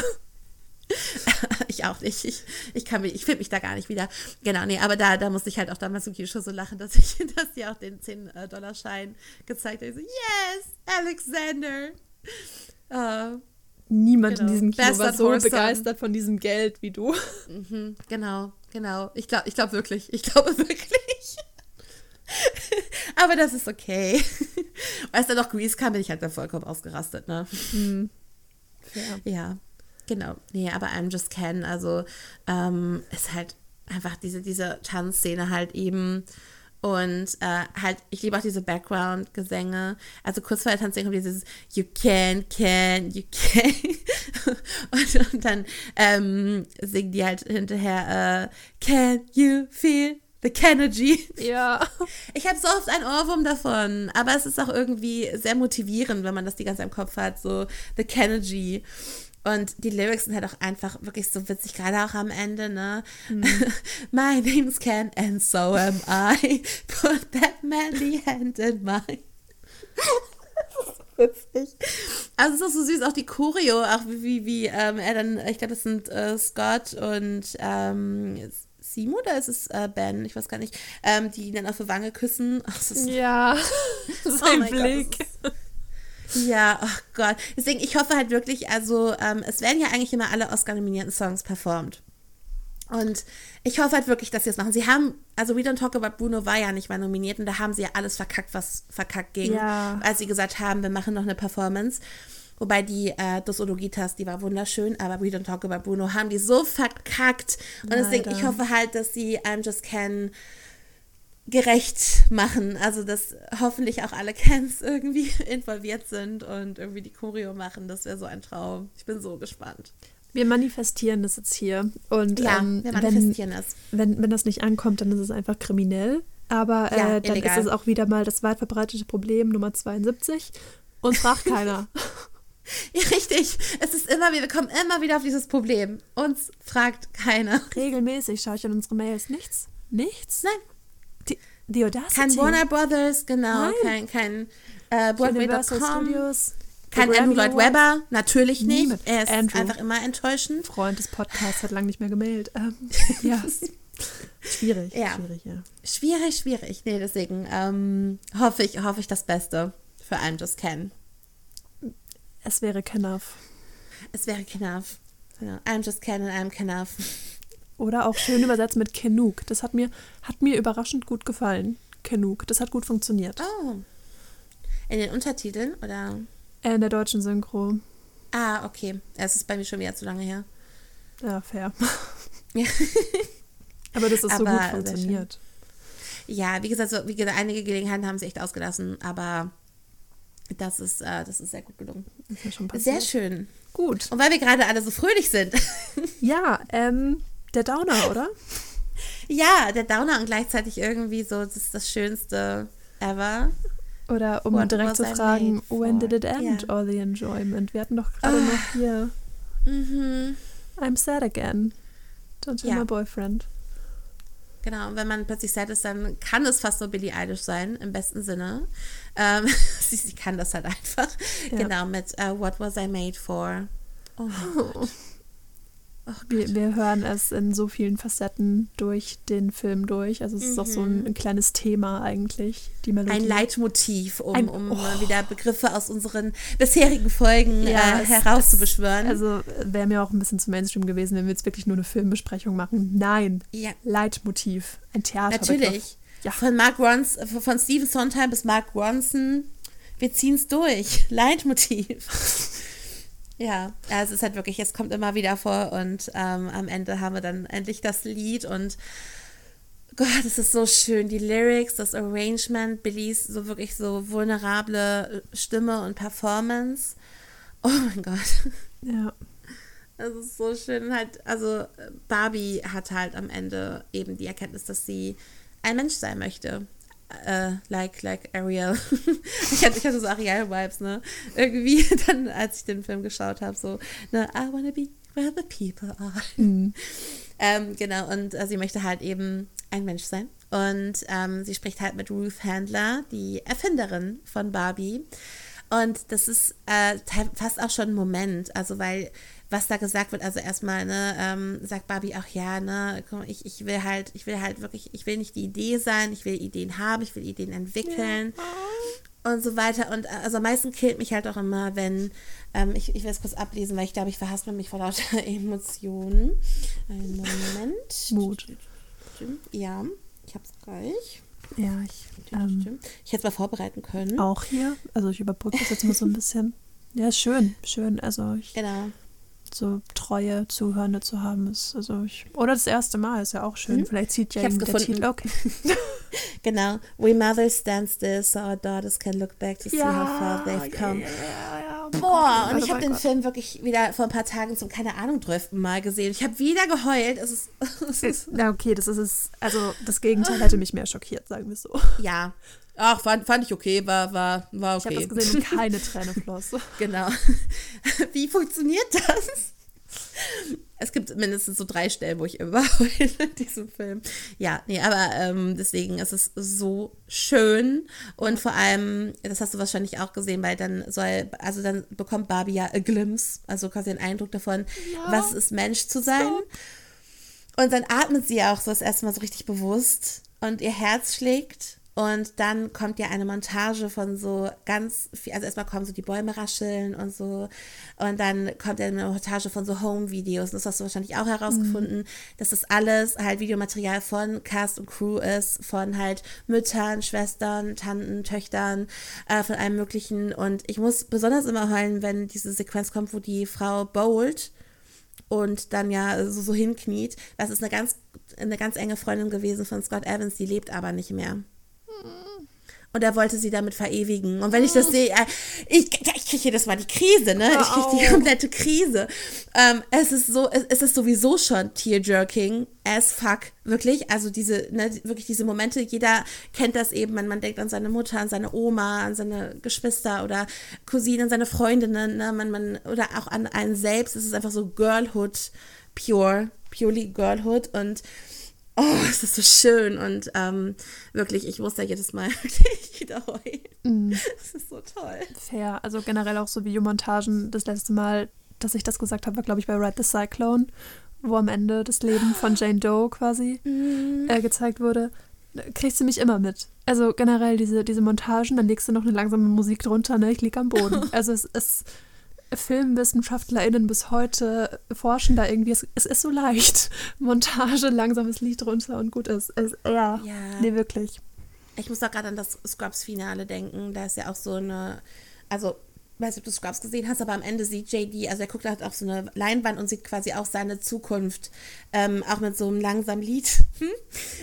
ich auch nicht. Ich, ich kann mich, ich finde mich da gar nicht wieder. Genau, nee, aber da, da musste ich halt auch damals im Kino so lachen, dass ich, dass die auch den 10-Dollar-Schein gezeigt hat. Ich so, yes, Alexander. Äh, niemand Genau. in diesem Kino Best war so begeistert von diesem Geld wie du. mhm, genau, genau. Ich glaube ich glaub wirklich. Ich glaube wirklich. aber das ist okay. Als dann noch Grease kam, bin ich halt dann vollkommen ausgerastet, ne? Fair. Ja, genau. Nee, aber I'm Just Ken, also ähm, ist halt einfach diese, diese Tanzszene halt eben. Und äh, halt, ich liebe auch diese Background-Gesänge. Also kurz vor der Tanzszene kommt dieses You can, can, you can. und, und dann ähm, singen die halt hinterher äh, Can you feel the Kennedy? Ja. Ich habe so oft einen Ohrwurm davon, aber es ist auch irgendwie sehr motivierend, wenn man das die ganze Zeit im Kopf hat, so The Kennedy. Und die Lyrics sind halt auch einfach wirklich so witzig, gerade auch am Ende, ne? My name's Ken and so am I. Put that manly hand in mine. witzig. Also es ist auch so süß, auch die Choreo, auch wie, wie, wie ähm, er dann, ich glaube, das sind äh, Scott und ähm, Simo oder ist es äh, Ben? Ich weiß gar nicht. Ähm, die ihn dann auf die Wange küssen. Ist Ja. Sein Gott, Blick. Ja, oh Gott. Deswegen, ich hoffe halt wirklich, also ähm, es werden ja eigentlich immer alle Oscar-nominierten Songs performt. Und ich hoffe halt wirklich, dass sie es machen. Sie haben, also We Don't Talk About Bruno war ja nicht mal nominiert und da haben sie ja alles verkackt, was verkackt ging. Ja. Als sie gesagt haben, wir machen noch eine Performance. Wobei die äh, Dos Odogitas, die war wunderschön, aber We Don't Talk About Bruno haben die so verkackt. Und deswegen, Leider. ich hoffe halt, dass sie I'm Just Can gerecht machen. Also, dass hoffentlich auch alle Cans irgendwie involviert sind und irgendwie die Choreo machen. Das wäre so ein Traum. Ich bin so gespannt. Wir manifestieren das jetzt hier. Und Ja, ähm, wir wenn, manifestieren das. wenn, wenn das nicht ankommt, dann ist es einfach kriminell. Aber äh, Ja, dann illegal. ist es auch wieder mal das weit verbreitete Problem Nummer 72. Und fragt keiner. Ja, richtig. Es ist immer, wir kommen immer wieder auf dieses Problem. Uns fragt keiner. Regelmäßig schaue ich an unsere Mails. Nichts. Nichts. Nein, Die Audacity. kein Warner Brothers, genau. Nein. Kein, kein äh, Broadway.com. Studios. Kein The Andrew Lloyd. Webber. Natürlich nicht. Niemand. Er ist Andrew. einfach immer enttäuschend. Freund des Podcasts hat lange nicht mehr gemailt. Ähm, ja. Schwierig. Ja. Schwierig, ja. Schwierig, schwierig. Nee, deswegen ähm, hoffe, ich, hoffe ich das Beste für I'm Just Ken. Es wäre enough. Es wäre Kenaf. Genau. I'm just Ken and I'm Kenaf. Oder auch schön übersetzt mit Kenuk. Das hat mir, hat mir überraschend gut gefallen. Kenuk. Das hat gut funktioniert. Oh. In den Untertiteln oder? Äh, in der deutschen Synchro. Ah, okay. Es ist bei mir schon wieder zu lange her. Ja, fair. Ja. Aber das ist so Aber gut sehr funktioniert. Ja, wie gesagt, so, wie gesagt, einige Gelegenheiten haben sie echt ausgelassen, aber das ist, äh, das ist sehr gut gelungen. Ist mir schon passiert. Sehr schön. Gut. Und weil wir gerade alle so fröhlich sind. Ja, ähm, der Downer, oder? ja, der Downer und gleichzeitig irgendwie so, das ist das Schönste ever. Oder um What direkt zu fragen, when did it end, Ja. all the enjoyment? Wir hatten doch gerade noch hier Mhm. I'm sad again. Don't tell Ja. my boyfriend. Genau, und wenn man plötzlich sad ist, dann kann es fast nur Billie Eilish sein, im besten Sinne. Ähm, sie, sie kann das halt einfach. Ja. Genau, mit äh, What Was I Made For. Oh mein Gott. Oh wir, wir, hören es in so vielen Facetten durch den Film durch. Also es mhm. ist auch so ein, mhm. ein, kleines Thema eigentlich, die Melodie. Ein Leitmotiv, um, ein, um oh. wieder Begriffe aus unseren bisherigen Folgen ja, äh, herauszubeschwören. Also wäre mir auch ein bisschen zu Mainstream gewesen, wenn wir jetzt wirklich nur eine Filmbesprechung machen. Nein, ja. Leitmotiv, ein Theater. Natürlich. Ja. Von Mark Ronson, von Stephen Sondheim bis Mark Ronson, wir ziehen es durch. Leitmotiv. Ja, ja, es ist halt wirklich, es kommt immer wieder vor und ähm, am Ende haben wir dann endlich das Lied und Gott, es ist so schön. Die Lyrics, das Arrangement, Billys so wirklich so vulnerable Stimme und Performance. Oh mein Gott. Ja. Es ist so schön. Halt, also Barbie hat halt am Ende eben die Erkenntnis, dass sie ein Mensch sein möchte äh, like, like Ariel. ich, hatte, ich hatte so Ariel-Vibes, ne? Irgendwie dann, als ich den Film geschaut habe, so, ne, I wanna be where the people are. Mhm. Ähm, genau, und äh, sie möchte halt eben ein Mensch sein. Und ähm, sie spricht halt mit Ruth Handler, die Erfinderin von Barbie. Und das ist äh, fast auch schon ein Moment, also weil was da gesagt wird, also erstmal, ne, ähm, sagt Barbie auch, ja, ne, ich, ich will halt, ich will halt wirklich, ich will nicht die Idee sein, ich will Ideen haben, ich will Ideen entwickeln. Ja. Und so weiter. Und also am meisten killt mich halt auch immer, wenn, ähm, ich, ich will es kurz ablesen, weil ich glaube, ich verhaspel mich vor lauter Emotionen. Einen Moment. Mut. Ja, ich hab's gleich. Ja, ich. Ähm, ich hätte es mal vorbereiten können. Auch hier. Also ich überbrücke das jetzt mal so ein bisschen. Ja, schön, schön. Also ich genau so treue Zuhörende zu haben ist. Also ich, oder das erste Mal ist ja auch schön. Mhm. Vielleicht zieht ja eben der Titel. Okay. genau. We mothers stand still so our daughters can look back to see ja, how far they've come. Oh Boah, und ich habe den Film wirklich wieder vor ein paar Tagen zum, keine Ahnung, drölften Mal gesehen. Ich habe wieder geheult. Es ist, es ist ja, okay, das ist es. Also das Gegenteil hätte mich mehr schockiert, sagen wir so. Ja, Ach, fand, fand ich okay, war, war, war okay. Ich habe das gesehen und keine Träne floss. genau. Wie funktioniert das? Es gibt mindestens so drei Stellen, wo ich immer heule in diesem Film. Ja, nee, aber ähm, deswegen ist es so schön und vor allem, das hast du wahrscheinlich auch gesehen, weil dann soll, also dann bekommt Barbie ja a glimpse, also quasi einen Eindruck davon, ja. was ist Mensch zu sein. Stop. Und dann atmet sie auch so das erste Mal so richtig bewusst und ihr Herz schlägt und dann kommt ja eine Montage von so ganz viel, also erstmal kommen so die Bäume rascheln und so. Und dann kommt ja eine Montage von so Home-Videos. Das hast du wahrscheinlich auch herausgefunden, mhm. dass das alles halt Videomaterial von Cast und Crew ist, von halt Müttern, Schwestern, Tanten, Töchtern, äh, von allem Möglichen. Und ich muss besonders immer heulen, wenn diese Sequenz kommt, wo die Frau bowlt und dann ja so, so hinkniet. Das ist eine ganz, eine ganz enge Freundin gewesen von Scott Evans, die lebt aber nicht mehr. Und er wollte sie damit verewigen. Und wenn ich das sehe, äh, ich, ich kriege jedes Mal die Krise, ne? Ich kriege die komplette Krise. Ähm, es ist so, es, es ist sowieso schon tear-jerking as fuck. Wirklich. Also diese, ne, wirklich diese Momente, jeder kennt das eben. Man, man denkt an seine Mutter, an seine Oma, an seine Geschwister oder Cousinen, seine Freundinnen, ne? Man, man, oder auch an einen selbst. Es ist einfach so Girlhood pure, purely Girlhood. Und oh, es ist so schön und ähm, wirklich, ich muss da jedes Mal wirklich wieder heulen. Mm. Es ist so toll. Fair. Also generell auch so Videomontagen. Das letzte Mal, dass ich das gesagt habe, war, glaube ich, bei Ride the Cyclone, wo am Ende das Leben von Jane Doe quasi mm. äh, gezeigt wurde. Kriegst du mich immer mit. Also generell diese, diese Montagen, dann legst du noch eine langsame Musik drunter, ne? Ich lieg am Boden. Also es ist FilmwissenschaftlerInnen bis heute forschen da irgendwie. Es, es, ist so leicht. Montage, langsames Lied runter und gut ist. Es, ja, ja, nee, wirklich. Ich muss auch gerade an das Scrubs-Finale denken. Da ist ja auch so eine, also weiß nicht, ob du Scrubs gesehen hast, aber am Ende sieht JD, also er guckt halt auf so eine Leinwand und sieht quasi auch seine Zukunft, ähm, auch mit so einem langsamen Lied. Hm?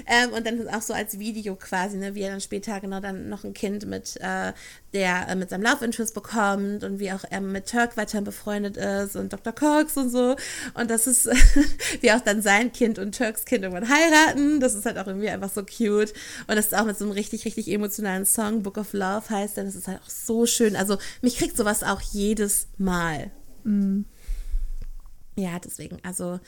ähm, und dann auch so als Video quasi, ne, wie er dann später genau dann noch ein Kind mit, äh, der äh, mit seinem Love Interest bekommt und wie auch er mit Turk weiterhin befreundet ist und Dr. Cox und so. Und das ist, wie auch dann sein Kind und Turks Kind irgendwann heiraten. Das ist halt auch irgendwie einfach so cute. Und das ist auch mit so einem richtig, richtig emotionalen Song, Book of Love heißt, denn das ist halt auch so schön. Also mich kriegt sowas auch jedes Mal. Mm. Ja, deswegen, also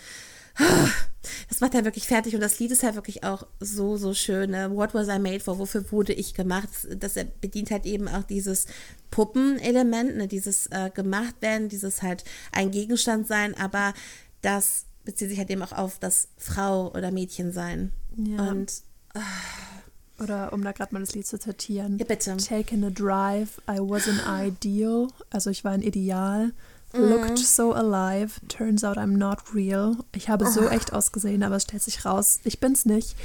das macht er wirklich fertig und das Lied ist halt wirklich auch so, so schön. Ne? What was I made for? Wofür wurde ich gemacht? Das bedient halt eben auch dieses Puppenelement, ne? dieses äh, gemacht werden, dieses halt ein Gegenstand sein, aber das bezieht sich halt eben auch auf das Frau oder Mädchen sein. Ja. Und Oder um da gerade mal das Lied zu zitieren. ja, bitte. Taking a drive, I was an ideal. Also ich war ein Ideal. Looked so alive, turns out I'm not real. Ich habe so echt ausgesehen, aber es stellt sich raus, ich bin's nicht.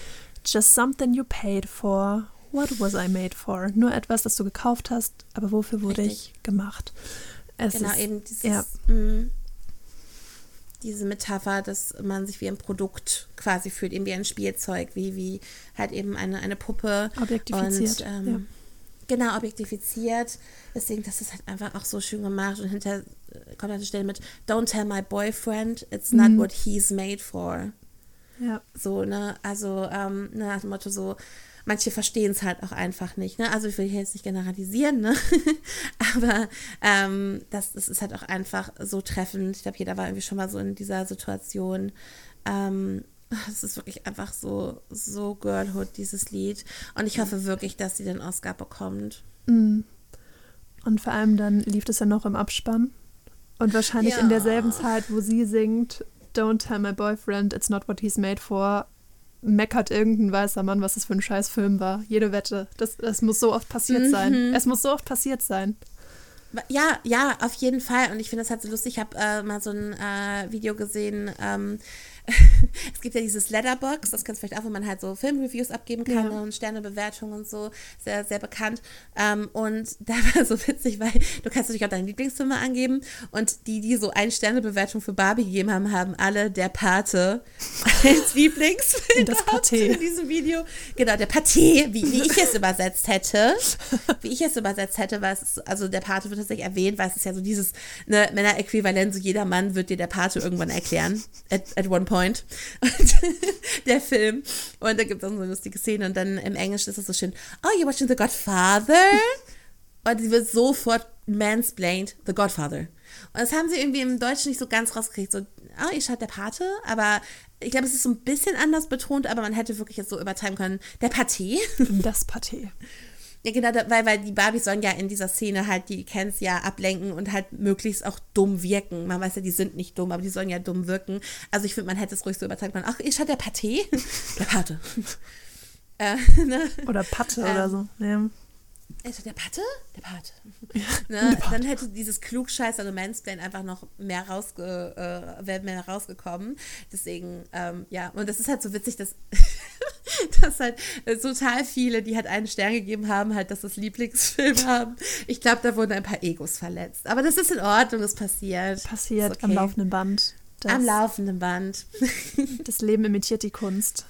Just something you paid for. What was I made for? Nur etwas, das du gekauft hast, aber wofür wurde Richtig. ich gemacht? Es Genau, ist, eben dieses, ja. mh, diese Metapher, dass man sich wie ein Produkt quasi fühlt, eben wie ein Spielzeug, wie, wie halt eben eine, eine Puppe. Objektifiziert, Und, ähm, ja. Genau, objektifiziert. Deswegen, das ist halt einfach auch so schön gemacht. Und hinter kommt eine Stelle mit Don't tell my boyfriend, it's not Mhm. what he's made for. Ja, So, ne, also ähm, ne, nach dem Motto so, manche verstehen es halt auch einfach nicht, ne? Also ich will hier jetzt nicht generalisieren, ne? Aber ähm, das, das ist halt auch einfach so treffend. Ich glaube, jeder war irgendwie schon mal so in dieser Situation. Ähm, es ist wirklich einfach so, so Girlhood, dieses Lied. Und ich hoffe wirklich, dass sie den Oscar bekommt. Mm. Und vor allem dann lief das ja noch im Abspann. Und wahrscheinlich Ja. in derselben Zeit, wo sie singt, Don't tell my boyfriend, it's not what he's made for, meckert irgendein weißer Mann, was das für ein scheiß Film war. Jede Wette. Das, das muss so oft passiert Mhm. sein. Es muss so oft passiert sein. Ja, ja, auf jeden Fall. Und ich finde das halt so lustig. Ich habe äh, mal so ein äh, Video gesehen. Ähm, es gibt ja dieses Letterbox, das kennst du vielleicht auch, wo man halt so Filmreviews abgeben kann Ja. und Sternebewertungen und so. Sehr, sehr bekannt. Ähm, und da war so witzig, weil du kannst natürlich auch deine Lieblingsfilme angeben. Und die, die so eine Sternebewertung für Barbie gegeben haben, haben alle der Pate als Lieblingsfilm Das Paté. in diesem Video. Genau, der Paté, wie, wie ich es übersetzt hätte. Wie ich es übersetzt hätte, weil es also der Pate wird tatsächlich erwähnt, weil es ist ja so dieses ne, Männer-Äquivalent, so jeder Mann wird dir der Pate irgendwann erklären. At, at one point. Und der Film. Und da gibt es auch so eine lustige Szene. Und dann im Englischen ist es so schön, oh, you're watching The Godfather? Und sie wird sofort mansplained, The Godfather. Und das haben sie irgendwie im Deutschen nicht so ganz rausgekriegt. So, oh, ihr schaut der Pate, aber ich glaube, es ist so ein bisschen anders betont, aber man hätte wirklich jetzt so übertreiben können. Der Paté. Das Paté. Ja, genau, weil, weil die Barbies sollen ja in dieser Szene halt die Kens ja ablenken und halt möglichst auch dumm wirken. Man weiß ja, die sind nicht dumm, aber die sollen ja dumm wirken. Also ich finde, man hätte es ruhig so übertragen können. Ach, ist halt der Paté? Der Pate. äh, ne? Oder Patte Ähm, oder so. Ja. Ist das der Patte? Der Pate. ne? Dann hätte dieses Klugscheißer und Mansplain einfach noch mehr, rausge, äh, mehr rausgekommen. Deswegen, ähm, ja, und das ist halt so witzig, dass, dass halt äh, total viele, die halt einen Stern gegeben haben, halt das als Lieblingsfilm haben. Ich glaube, da wurden ein paar Egos verletzt. Aber das ist in Ordnung, das passiert. Passiert Ist am okay. laufenden Band. Das, Am laufenden Band. das Leben imitiert die Kunst.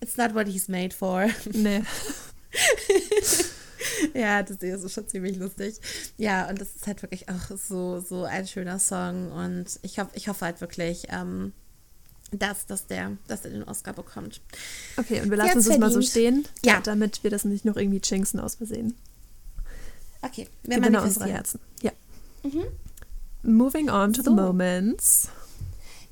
It's not what he's made for. Nee. Ja, das ist schon ziemlich lustig. Ja, und das ist halt wirklich auch so, so ein schöner Song. Und ich, hoff, ich hoffe halt wirklich, ähm, dass, dass, der, dass er den Oscar bekommt. Okay, und wir lassen uns das mal so verdient. stehen, Ja. damit wir das nicht noch irgendwie jinxen aus Versehen. Okay, wir unserer manifestieren. Herzen. Ja. Moving on to So. the moments.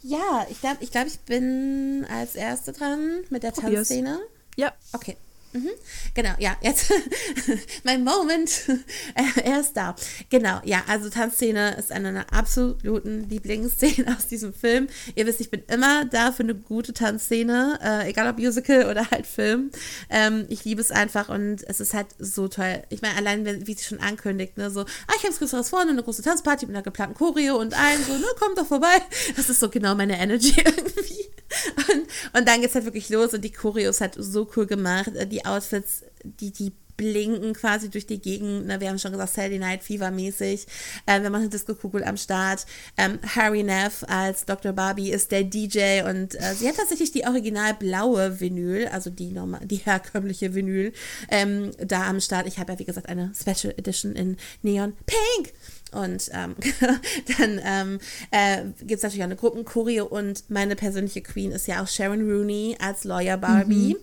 Ja, ich glaube, ich, glaub, ich bin als Erste dran mit der Probier's. Tanzszene. Ja, Okay. Mhm. Genau, ja, jetzt mein Moment. Äh, er ist da. Genau, ja, also Tanzszene ist eine meiner absoluten Lieblingsszenen aus diesem Film. Ihr wisst, ich bin immer da für eine gute Tanzszene, äh, egal ob Musical oder halt Film. Ähm, ich liebe es einfach und es ist halt so toll. Ich meine, allein, wie sie schon ankündigt, ne, so, ah, ich habe was Größeres vor, eine große Tanzparty mit einer geplanten Choreo und allen so, ne, kommt doch vorbei. Das ist so genau meine Energy irgendwie. Und, und dann geht's halt wirklich los und die Choreo ist halt so cool gemacht. Äh, Die Outfits, die, die blinken quasi durch die Gegend. Ne, wir haben schon gesagt, Saturday Night Fever mäßig. Ähm, wir machen Disco-Kugel am Start. Ähm, Harry Neff als Dr. Barbie ist der DJ und äh, sie hat tatsächlich die original blaue Vinyl, also die, normal, die herkömmliche Vinyl, ähm, da am Start. Ich habe ja, wie gesagt, eine Special Edition in Neon Pink. Und ähm, dann ähm, äh, gibt es natürlich auch eine Gruppenchoreo und meine persönliche Queen ist ja auch Sharon Rooney als Lawyer Barbie.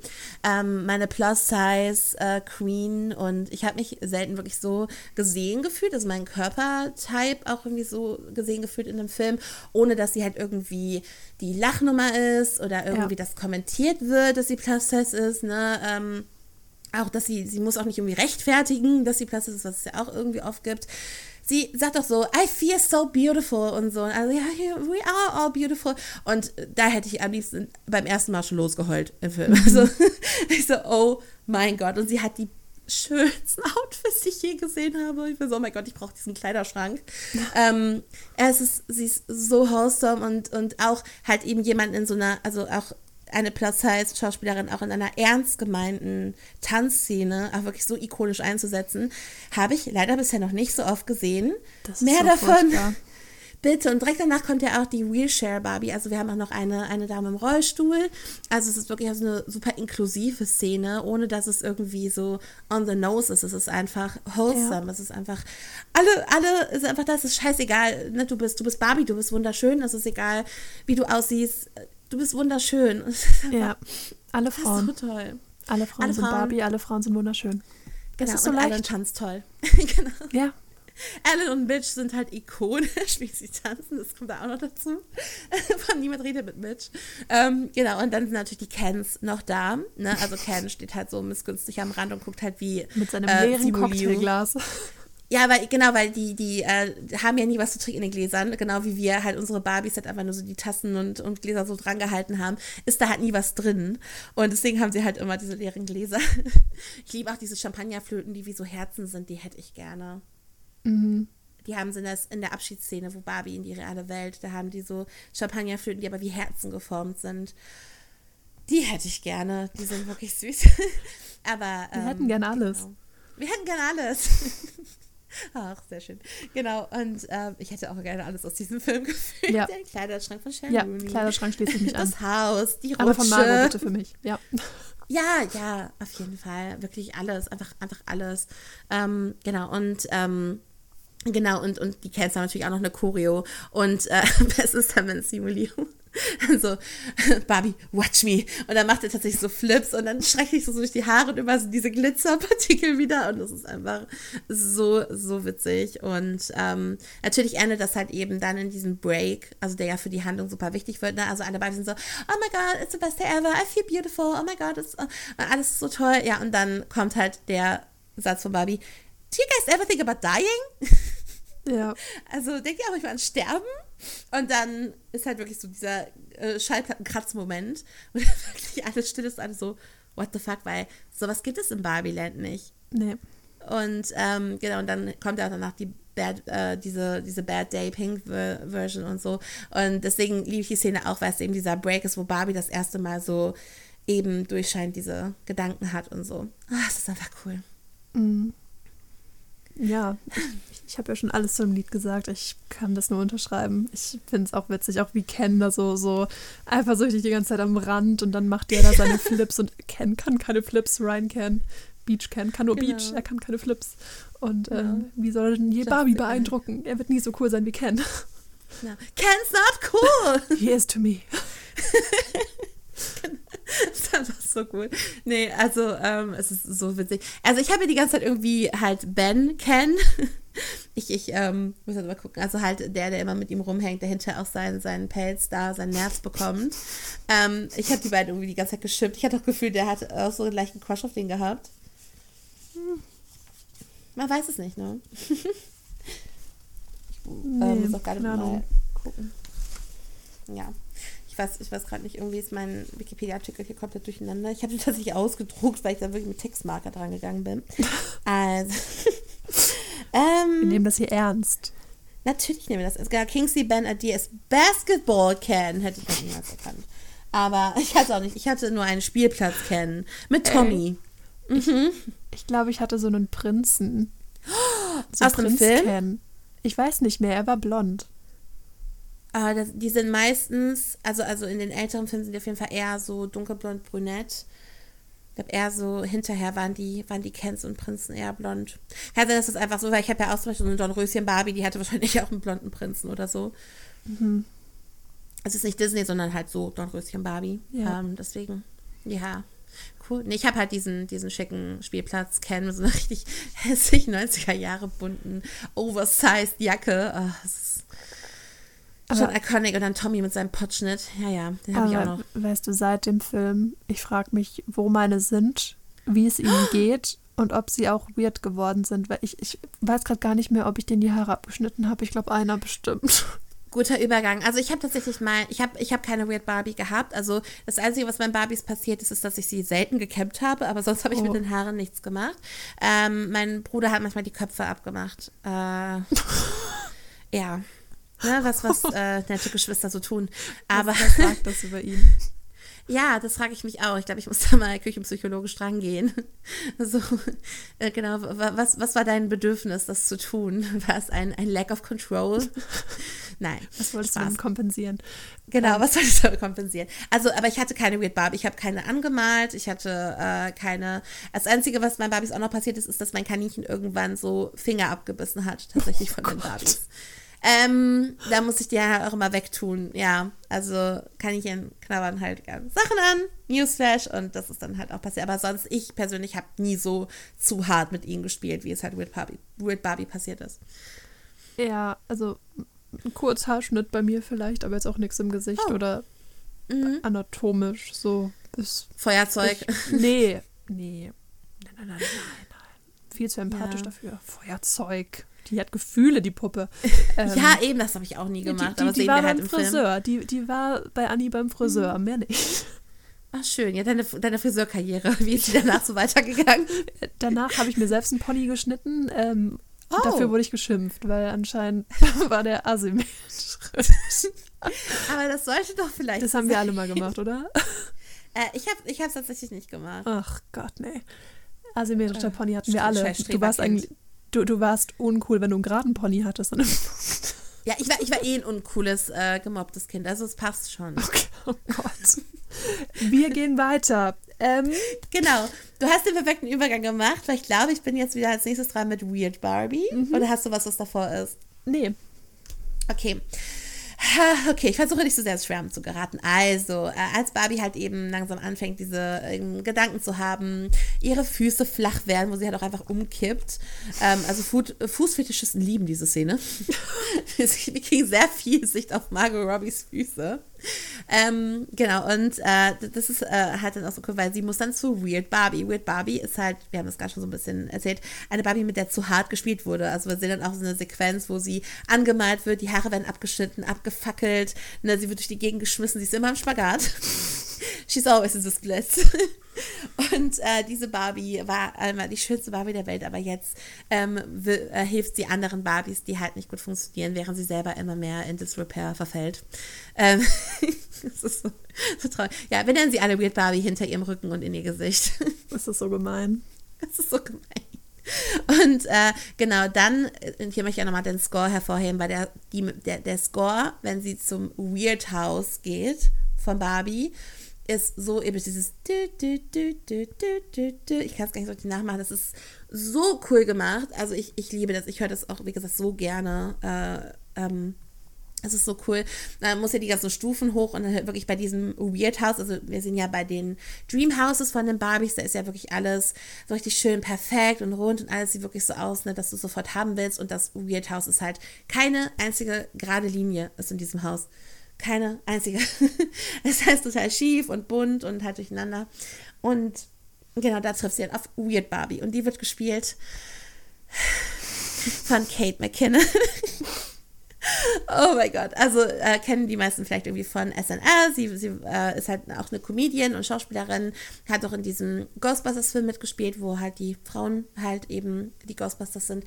Ähm, meine Plus-Size äh, Queen und ich habe mich selten wirklich so gesehen gefühlt, also mein Körpertype auch irgendwie so gesehen gefühlt in dem Film, ohne dass sie halt irgendwie die Lachnummer ist oder irgendwie Ja. das kommentiert wird, dass sie Plus-Size ist, ne? Ähm, auch, dass sie, sie muss auch nicht irgendwie rechtfertigen, dass sie Plus ist, was es ja auch irgendwie oft gibt. Sie sagt doch so, I feel so beautiful und so. Also ja, we are all beautiful. Und da hätte ich am liebsten beim ersten Mal schon losgeheult im Film. Also ich so, oh mein Gott. Und sie hat die schönsten Outfits, die ich je gesehen habe. Ich bin so, oh mein Gott, ich brauche diesen Kleiderschrank. ähm, es ist, sie ist so wholesome und, und auch halt eben jemand in so einer, also auch eine Plus-Size-Schauspielerin auch in einer ernst gemeinten Tanzszene auch wirklich so ikonisch einzusetzen, habe ich leider bisher noch nicht so oft gesehen. Mehr so davon. Furchtbar. Bitte. Und direkt danach kommt ja auch die Wheelchair Barbie. Also wir haben auch noch eine, eine Dame im Rollstuhl. Also es ist wirklich also eine super inklusive Szene, ohne dass es irgendwie so on the nose ist. Es ist einfach wholesome. Ja. Es ist einfach, alle, alle, ist einfach das, ist scheißegal. Ne? Du bist, du bist Barbie, du bist wunderschön. Es ist egal, wie du aussiehst du bist wunderschön. Ja, alle Frauen. Das ist so toll. Alle Frauen alle sind Frauen. Barbie, alle Frauen sind wunderschön. Das genau, ist so und leicht. Alan tanzt toll. genau. Ja. Alan und Mitch sind halt ikonisch, wie sie tanzen, das kommt da auch noch dazu. Von niemand redet mit Mitch. Ähm, genau, und dann sind natürlich die Kens noch da. Ne? Also Ken steht halt so missgünstig am Rand und guckt halt wie. Mit seinem äh, leeren Cocktailglas. Ja, weil, genau, weil die, die äh, haben ja nie was zu trinken in den Gläsern, genau wie wir halt unsere Barbies halt einfach nur so die Tassen und, und Gläser so dran gehalten haben, ist da halt nie was drin. Und deswegen haben sie halt immer diese leeren Gläser. ich liebe auch diese Champagnerflöten, die wie so Herzen sind, die hätte ich gerne. Mhm. Die haben sie in, das, in der Abschiedsszene, wo Barbie in die reale Welt, da haben die so Champagnerflöten, die aber wie Herzen geformt sind. Die hätte ich gerne. Die sind wirklich süß. aber. Wir ähm, hätten gerne alles. Genau. Wir hätten gerne alles. Ach, sehr schön. Genau, und ähm, ich hätte auch gerne alles aus diesem Film gefühlt. Ja. Der Kleiderschrank von Sharon Ja, Kleiderschrank schließt mich an. Das Haus, die Rutsche. Aber von Margot bitte für mich, ja. Ja, ja, auf jeden Fall. Wirklich alles, einfach, einfach alles. Ähm, genau, und ähm, Genau, und, und die Cans haben natürlich auch noch eine Choreo. Und äh, es ist dann, wenn Simulierung so, Barbie, watch me. Und dann macht er tatsächlich so Flips und dann schrecke ich so durch die Haare und über so diese Glitzerpartikel wieder. Und das ist einfach so, so witzig. Und ähm, natürlich endet das halt eben dann in diesem Break, also der ja für die Handlung super wichtig wird. Ne? Also alle Barbie sind so, oh my God, it's the best day ever, I feel beautiful, oh my God, it's, uh, alles ist so toll. Ja, und dann kommt halt der Satz von Barbie, do you guys ever think about dying? Ja. Also denkt ihr auch manchmal an Sterben? Und dann ist halt wirklich so dieser äh, Schallplattenkratz-Moment, wo wirklich alles still ist, alles so, what the fuck, weil sowas gibt es in Barbieland nicht. Nee. Und ähm, genau, und dann kommt ja auch danach die Bad, äh, diese, diese Bad Day Pink Version und so. Und deswegen liebe ich die Szene auch, weil es eben dieser Break ist, wo Barbie das erste Mal so eben durchscheint, diese Gedanken hat und so. Ach, das ist einfach cool. Mhm. Ja, ich, habe ja schon alles zum Lied gesagt. Ich kann das nur unterschreiben. Ich finde es auch witzig, auch wie Ken da so, so eifersüchtig die ganze Zeit am Rand und dann macht der da seine Flips und Ken kann keine Flips, Ryan kann. Beach Ken kann nur genau. Beach, er kann keine Flips. Und ja. ähm, wie soll er denn je Barbie beeindrucken? Er wird nie so cool sein wie Ken. Ja. Ken's not cool! He is to me. das ist einfach so cool. Nee, also ähm, es ist so witzig. Also ich habe ja die ganze Zeit irgendwie halt Ben kennen. Ich, ich ähm, muss jetzt mal gucken. Also halt der, der immer mit ihm rumhängt, der hinterher auch seinen, seinen Pelz da, seinen Nerv bekommt. Ähm, ich habe die beiden irgendwie die ganze Zeit geschippt. Ich hatte auch das Gefühl, der hat auch so einen leichten Crush auf den gehabt. Hm. Man weiß es nicht, ne? ich nee, äh, muss auch gerade mal gucken. Ja. Ich weiß, ich weiß gerade nicht, irgendwie ist mein Wikipedia-Artikel hier komplett durcheinander. Ich habe den tatsächlich ausgedruckt, weil ich da wirklich mit Textmarker dran gegangen bin. Also. Ähm, wir nehmen das hier ernst. Natürlich nehmen wir das ernst. Genau, Kingsley Ben Adias Basketball kennen, hätte ich noch niemals erkannt. Aber ich hatte auch nicht. Ich hatte nur einen Spielplatz kennen. Mit Tommy. Äh, mhm. Ich, ich glaube, ich hatte so einen Prinzen. So Aus Prinz Film? Ken. Ich weiß nicht mehr, er war blond. Uh, das, die sind meistens, also, also in den älteren Filmen sind die auf jeden Fall eher so dunkelblond, brünett. Ich glaube, eher so hinterher waren die, waren die Kens und Prinzen eher blond. Kann sein, dass das einfach so, weil ich habe ja auch zum Beispiel so eine Dornröschen Barbie, die hatte wahrscheinlich auch einen blonden Prinzen oder so. Mhm. Es ist nicht Disney, sondern halt so Dornröschen Barbie. Ja. Ähm, deswegen, ja. Cool. Nee, ich habe halt diesen, diesen schicken Spielplatz kennen mit so einer richtig hässlichen 90er Jahre bunten, oversized Jacke. Oh, das ist Schon iconic und dann Tommy mit seinem Potschnitt. Ja, ja, den habe ich auch noch. Weißt du, seit dem Film, ich frage mich, wo meine sind, wie es ihnen geht Und ob sie auch weird geworden sind, weil ich, ich weiß gerade gar nicht mehr, ob ich denen die Haare abgeschnitten habe. Ich glaube, einer bestimmt. Guter Übergang. Also ich habe tatsächlich mal, ich habe ich hab keine Weird Barbie gehabt. Also das Einzige, was meinen Barbies passiert ist, ist, dass ich sie selten gekämmt habe, aber sonst habe ich oh. mit den Haaren nichts gemacht. Ähm, mein Bruder hat manchmal die Köpfe abgemacht. Äh, ja. Ne, was, was äh, nette Geschwister so tun. Aber was, was sagt das über ihn? Ja, das frage ich mich auch. Ich glaube, ich muss da mal küchenpsychologisch dran gehen. So, äh, genau, was, was war dein Bedürfnis, das zu tun? War es ein, ein Lack of Control? Nein. Was wolltest Spaß. du kompensieren? Genau, ähm. was wolltest du kompensieren? Also, aber ich hatte keine Weird Barbie. Ich habe keine angemalt. Ich hatte äh, keine. Das Einzige, was meinen Barbies auch noch passiert ist, ist, dass mein Kaninchen irgendwann so Finger abgebissen hat, tatsächlich von oh den Barbies. Ähm, da muss ich die ja auch immer wegtun. Ja, also kann ich ihn knabbern halt gerne Sachen an, Newsflash und das ist dann halt auch passiert. Aber sonst, ich persönlich habe nie so zu hart mit ihnen gespielt, wie es halt Weird Barbie, Weird Barbie passiert ist. Ja, also ein Kurzhaarschnitt bei mir vielleicht, aber jetzt auch nichts im Gesicht oh. oder mhm. anatomisch so. Bis Feuerzeug. Ich, nee, nee. Nein, nein, nein, nein, nein. Viel zu empathisch ja. dafür. Feuerzeug. Die hat Gefühle, die Puppe. Ähm, ja, eben, das habe ich auch nie gemacht. Die, die, die war beim halt Friseur. Die, die war bei Anni beim Friseur, mhm. mehr nicht. Ach schön, ja, deine, deine Friseurkarriere, wie ist die danach so weitergegangen? Danach habe ich mir selbst einen Pony geschnitten. Ähm, oh. Dafür wurde ich geschimpft, weil anscheinend war der asymmetrisch. Aber das sollte doch vielleicht. Das haben wir alle mal gemacht, oder? Äh, ich habe es ich tatsächlich nicht gemacht. Ach Gott, nee. Asymmetrischer Pony hatten wir alle. Du warst eigentlich Du, du warst uncool, wenn du einen geraden Pony hattest. ja, ich war, ich war eh ein uncooles, äh, gemobbtes Kind, also es passt schon. Okay, oh Gott. Wir gehen weiter. Ähm, genau. Du hast den perfekten Übergang gemacht, weil ich glaube, ich bin jetzt wieder als nächstes dran mit Weird Barbie. Mhm. Oder hast du was, was davor ist? Nee. Okay. Okay, ich versuche nicht so sehr ins Schwärmen zu geraten. Also, äh, als Barbie halt eben langsam anfängt, diese äh, Gedanken zu haben, ihre Füße flach werden, wo sie halt auch einfach umkippt. Ähm, also Fu Fußfetischisten lieben diese Szene. Wir kriegen sehr viel Sicht auf Margot Robbies Füße. Ähm, genau, und äh, das ist äh, halt dann auch so cool, weil sie muss dann zu Weird Barbie. Weird Barbie ist halt, wir haben das gerade schon so ein bisschen erzählt, eine Barbie, mit der zu hart gespielt wurde. Also wir sehen dann auch so eine Sequenz, wo sie angemalt wird, die Haare werden abgeschnitten, abgefackelt, ne, sie wird durch die Gegend geschmissen, sie ist immer im Spagat. She's always in the splits. Und äh, diese Barbie war einmal die schönste Barbie der Welt, aber jetzt ähm, äh, hilft sie anderen Barbies, die halt nicht gut funktionieren, während sie selber immer mehr in Disrepair verfällt. Ähm, das ist so, so traurig. Ja, wir nennen sie alle Weird Barbie hinter ihrem Rücken und in ihr Gesicht. Das ist so gemein. Das ist so gemein. Und äh, genau, dann, äh, hier möchte ich auch nochmal den Score hervorheben, weil der, die, der, der Score, wenn sie zum Weird House geht von Barbie, ist so eben dieses ich kann es gar nicht so richtig nachmachen, das ist so cool gemacht, also ich, ich liebe das, ich höre das auch, wie gesagt, so gerne, äh, ähm, es ist so cool. Man muss ja die ganzen Stufen hoch und dann halt wirklich bei diesem Weird House, also wir sind ja bei den Dream Houses von den Barbies, da ist ja wirklich alles so richtig schön perfekt und rund und alles sieht wirklich so aus, ne, dass du sofort haben willst. Und das Weird House ist halt keine einzige gerade Linie ist in diesem Haus. Keine einzige. Es heißt total schief und bunt und halt durcheinander. Und genau, da trifft sie halt auf Weird Barbie. Und die wird gespielt von Kate McKinnon. Oh mein Gott. Also äh, kennen die meisten vielleicht irgendwie von SNL. Sie, sie äh, ist halt auch eine Comedian und Schauspielerin. Hat auch in diesem Ghostbusters-Film mitgespielt, wo halt die Frauen halt eben die Ghostbusters sind.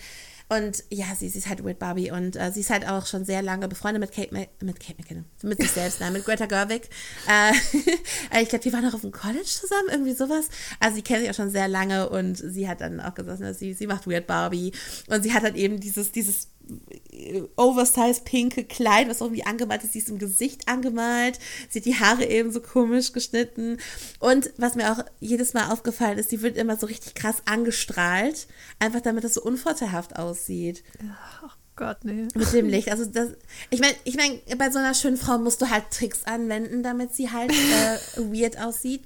Und ja, sie, sie ist halt Weird Barbie und äh, sie ist halt auch schon sehr lange befreundet mit Kate, mit Kate McKinnon, mit sich selbst, nein, mit Greta Gerwig. Äh, ich glaube, die waren auch auf dem College zusammen, irgendwie sowas. Also sie kennen sich auch schon sehr lange und sie hat dann auch gesagt, ne, sie, sie macht Weird Barbie und sie hat halt eben dieses, dieses oversize pinke Kleid, was irgendwie angemalt ist. Sie ist im Gesicht angemalt. Sie hat die Haare eben so komisch geschnitten. Und was mir auch jedes Mal aufgefallen ist, sie wird immer so richtig krass angestrahlt. Einfach damit das so unvorteilhaft aussieht. Oh Gott, nee. Mit dem Licht. Also das, ich meine, ich mein, bei so einer schönen Frau musst du halt Tricks anwenden, damit sie halt äh, weird aussieht.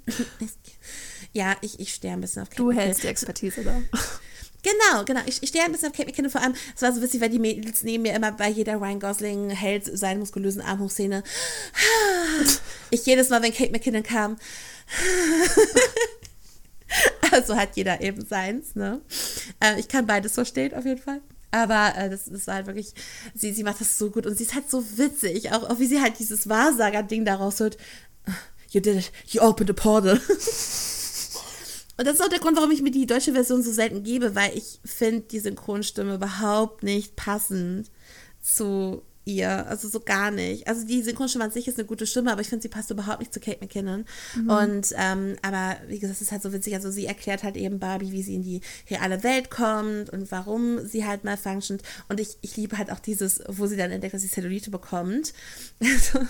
ja, ich, ich stehe ein bisschen auf Kate Du hältst die Expertise da. Genau, genau. Ich, ich stehe ein bisschen auf Kate McKinnon vor allem. Es war so witzig, weil die Mädels neben mir immer bei jeder Ryan Gosling hält seine muskulösen Arm hoch Szene. Ich jedes Mal, wenn Kate McKinnon kam. Also hat jeder eben seins, ne? Äh, ich kann beides verstehen, auf jeden Fall. Aber äh, das, das war halt wirklich, sie, sie macht das so gut und sie ist halt so witzig, auch, auch wie sie halt dieses Wahrsager-Ding daraus hört. You did it, you opened a portal. Und das ist auch der Grund, warum ich mir die deutsche Version so selten gebe, weil ich finde die Synchronstimme überhaupt nicht passend zu ihr. Also so gar nicht. Also die Synchronstimme an sich ist eine gute Stimme, aber ich finde, sie passt überhaupt nicht zu Kate McKinnon. Mhm. Und ähm, aber wie gesagt, es ist halt so witzig. Also sie erklärt halt eben Barbie, wie sie in die reale Welt kommt und warum sie halt mal functiont. Und ich, ich liebe halt auch dieses, wo sie dann entdeckt, dass sie Cellulite bekommt. Also,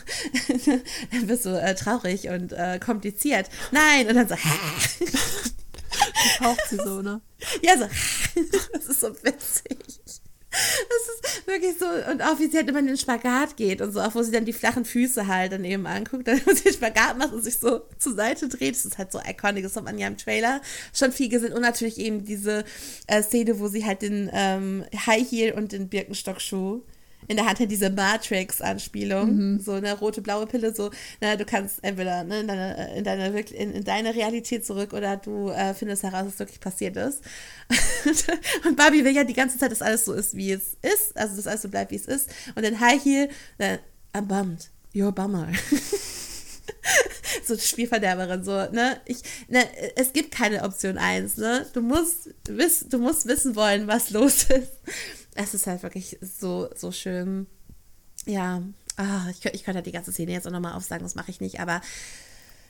dann wirst du äh, traurig und äh, kompliziert. Nein, und dann so, hä? Taucht sie so, ne? Ja, so. Das ist so witzig. Das ist wirklich so, und auch wie sie halt immer in den Spagat geht und so, auch wo sie dann die flachen Füße halt dann eben anguckt, dann wo sie den Spagat macht und sich so zur Seite dreht. Das ist halt so iconic, das hat man ja im Trailer schon viel gesehen. Und natürlich eben diese äh, Szene, wo sie halt den ähm, High Heel und den Birkenstock-Schuh in der Hand hat diese Matrix-Anspielung, mhm. so eine rote, blaue Pille, so, na, du kannst entweder ne, in, deine, in, deine, in, in deine Realität zurück oder du äh, findest heraus, was wirklich passiert ist. und Barbie will ja die ganze Zeit, dass alles so ist, wie es ist, also dass alles so bleibt, wie es ist. Und dann High Heel, äh, I'm bummed, you're a bummer. so Spielverderberin, so, ne? Ich, ne, es gibt keine Option 1, ne? Du musst, wiss, du musst wissen wollen, was los ist es ist halt wirklich so, so schön. Ja, ah, ich, ich könnte halt die ganze Szene jetzt auch nochmal aufsagen, das mache ich nicht, aber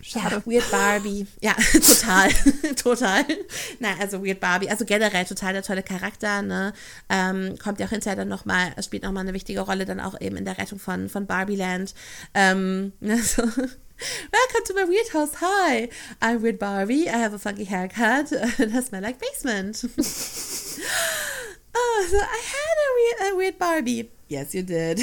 Schade. Ja, Weird Barbie. Ja, total. total. Na, also Weird Barbie. Also generell total der tolle Charakter, ne? Ähm, kommt ja auch hinterher dann nochmal, spielt nochmal eine wichtige Rolle dann auch eben in der Rettung von, von Barbie Land. Ähm, also, Welcome to my weird house. Hi, I'm Weird Barbie. I have a funky haircut I smell like basement. Oh, so I had a weird, a weird Barbie. Yes, you did.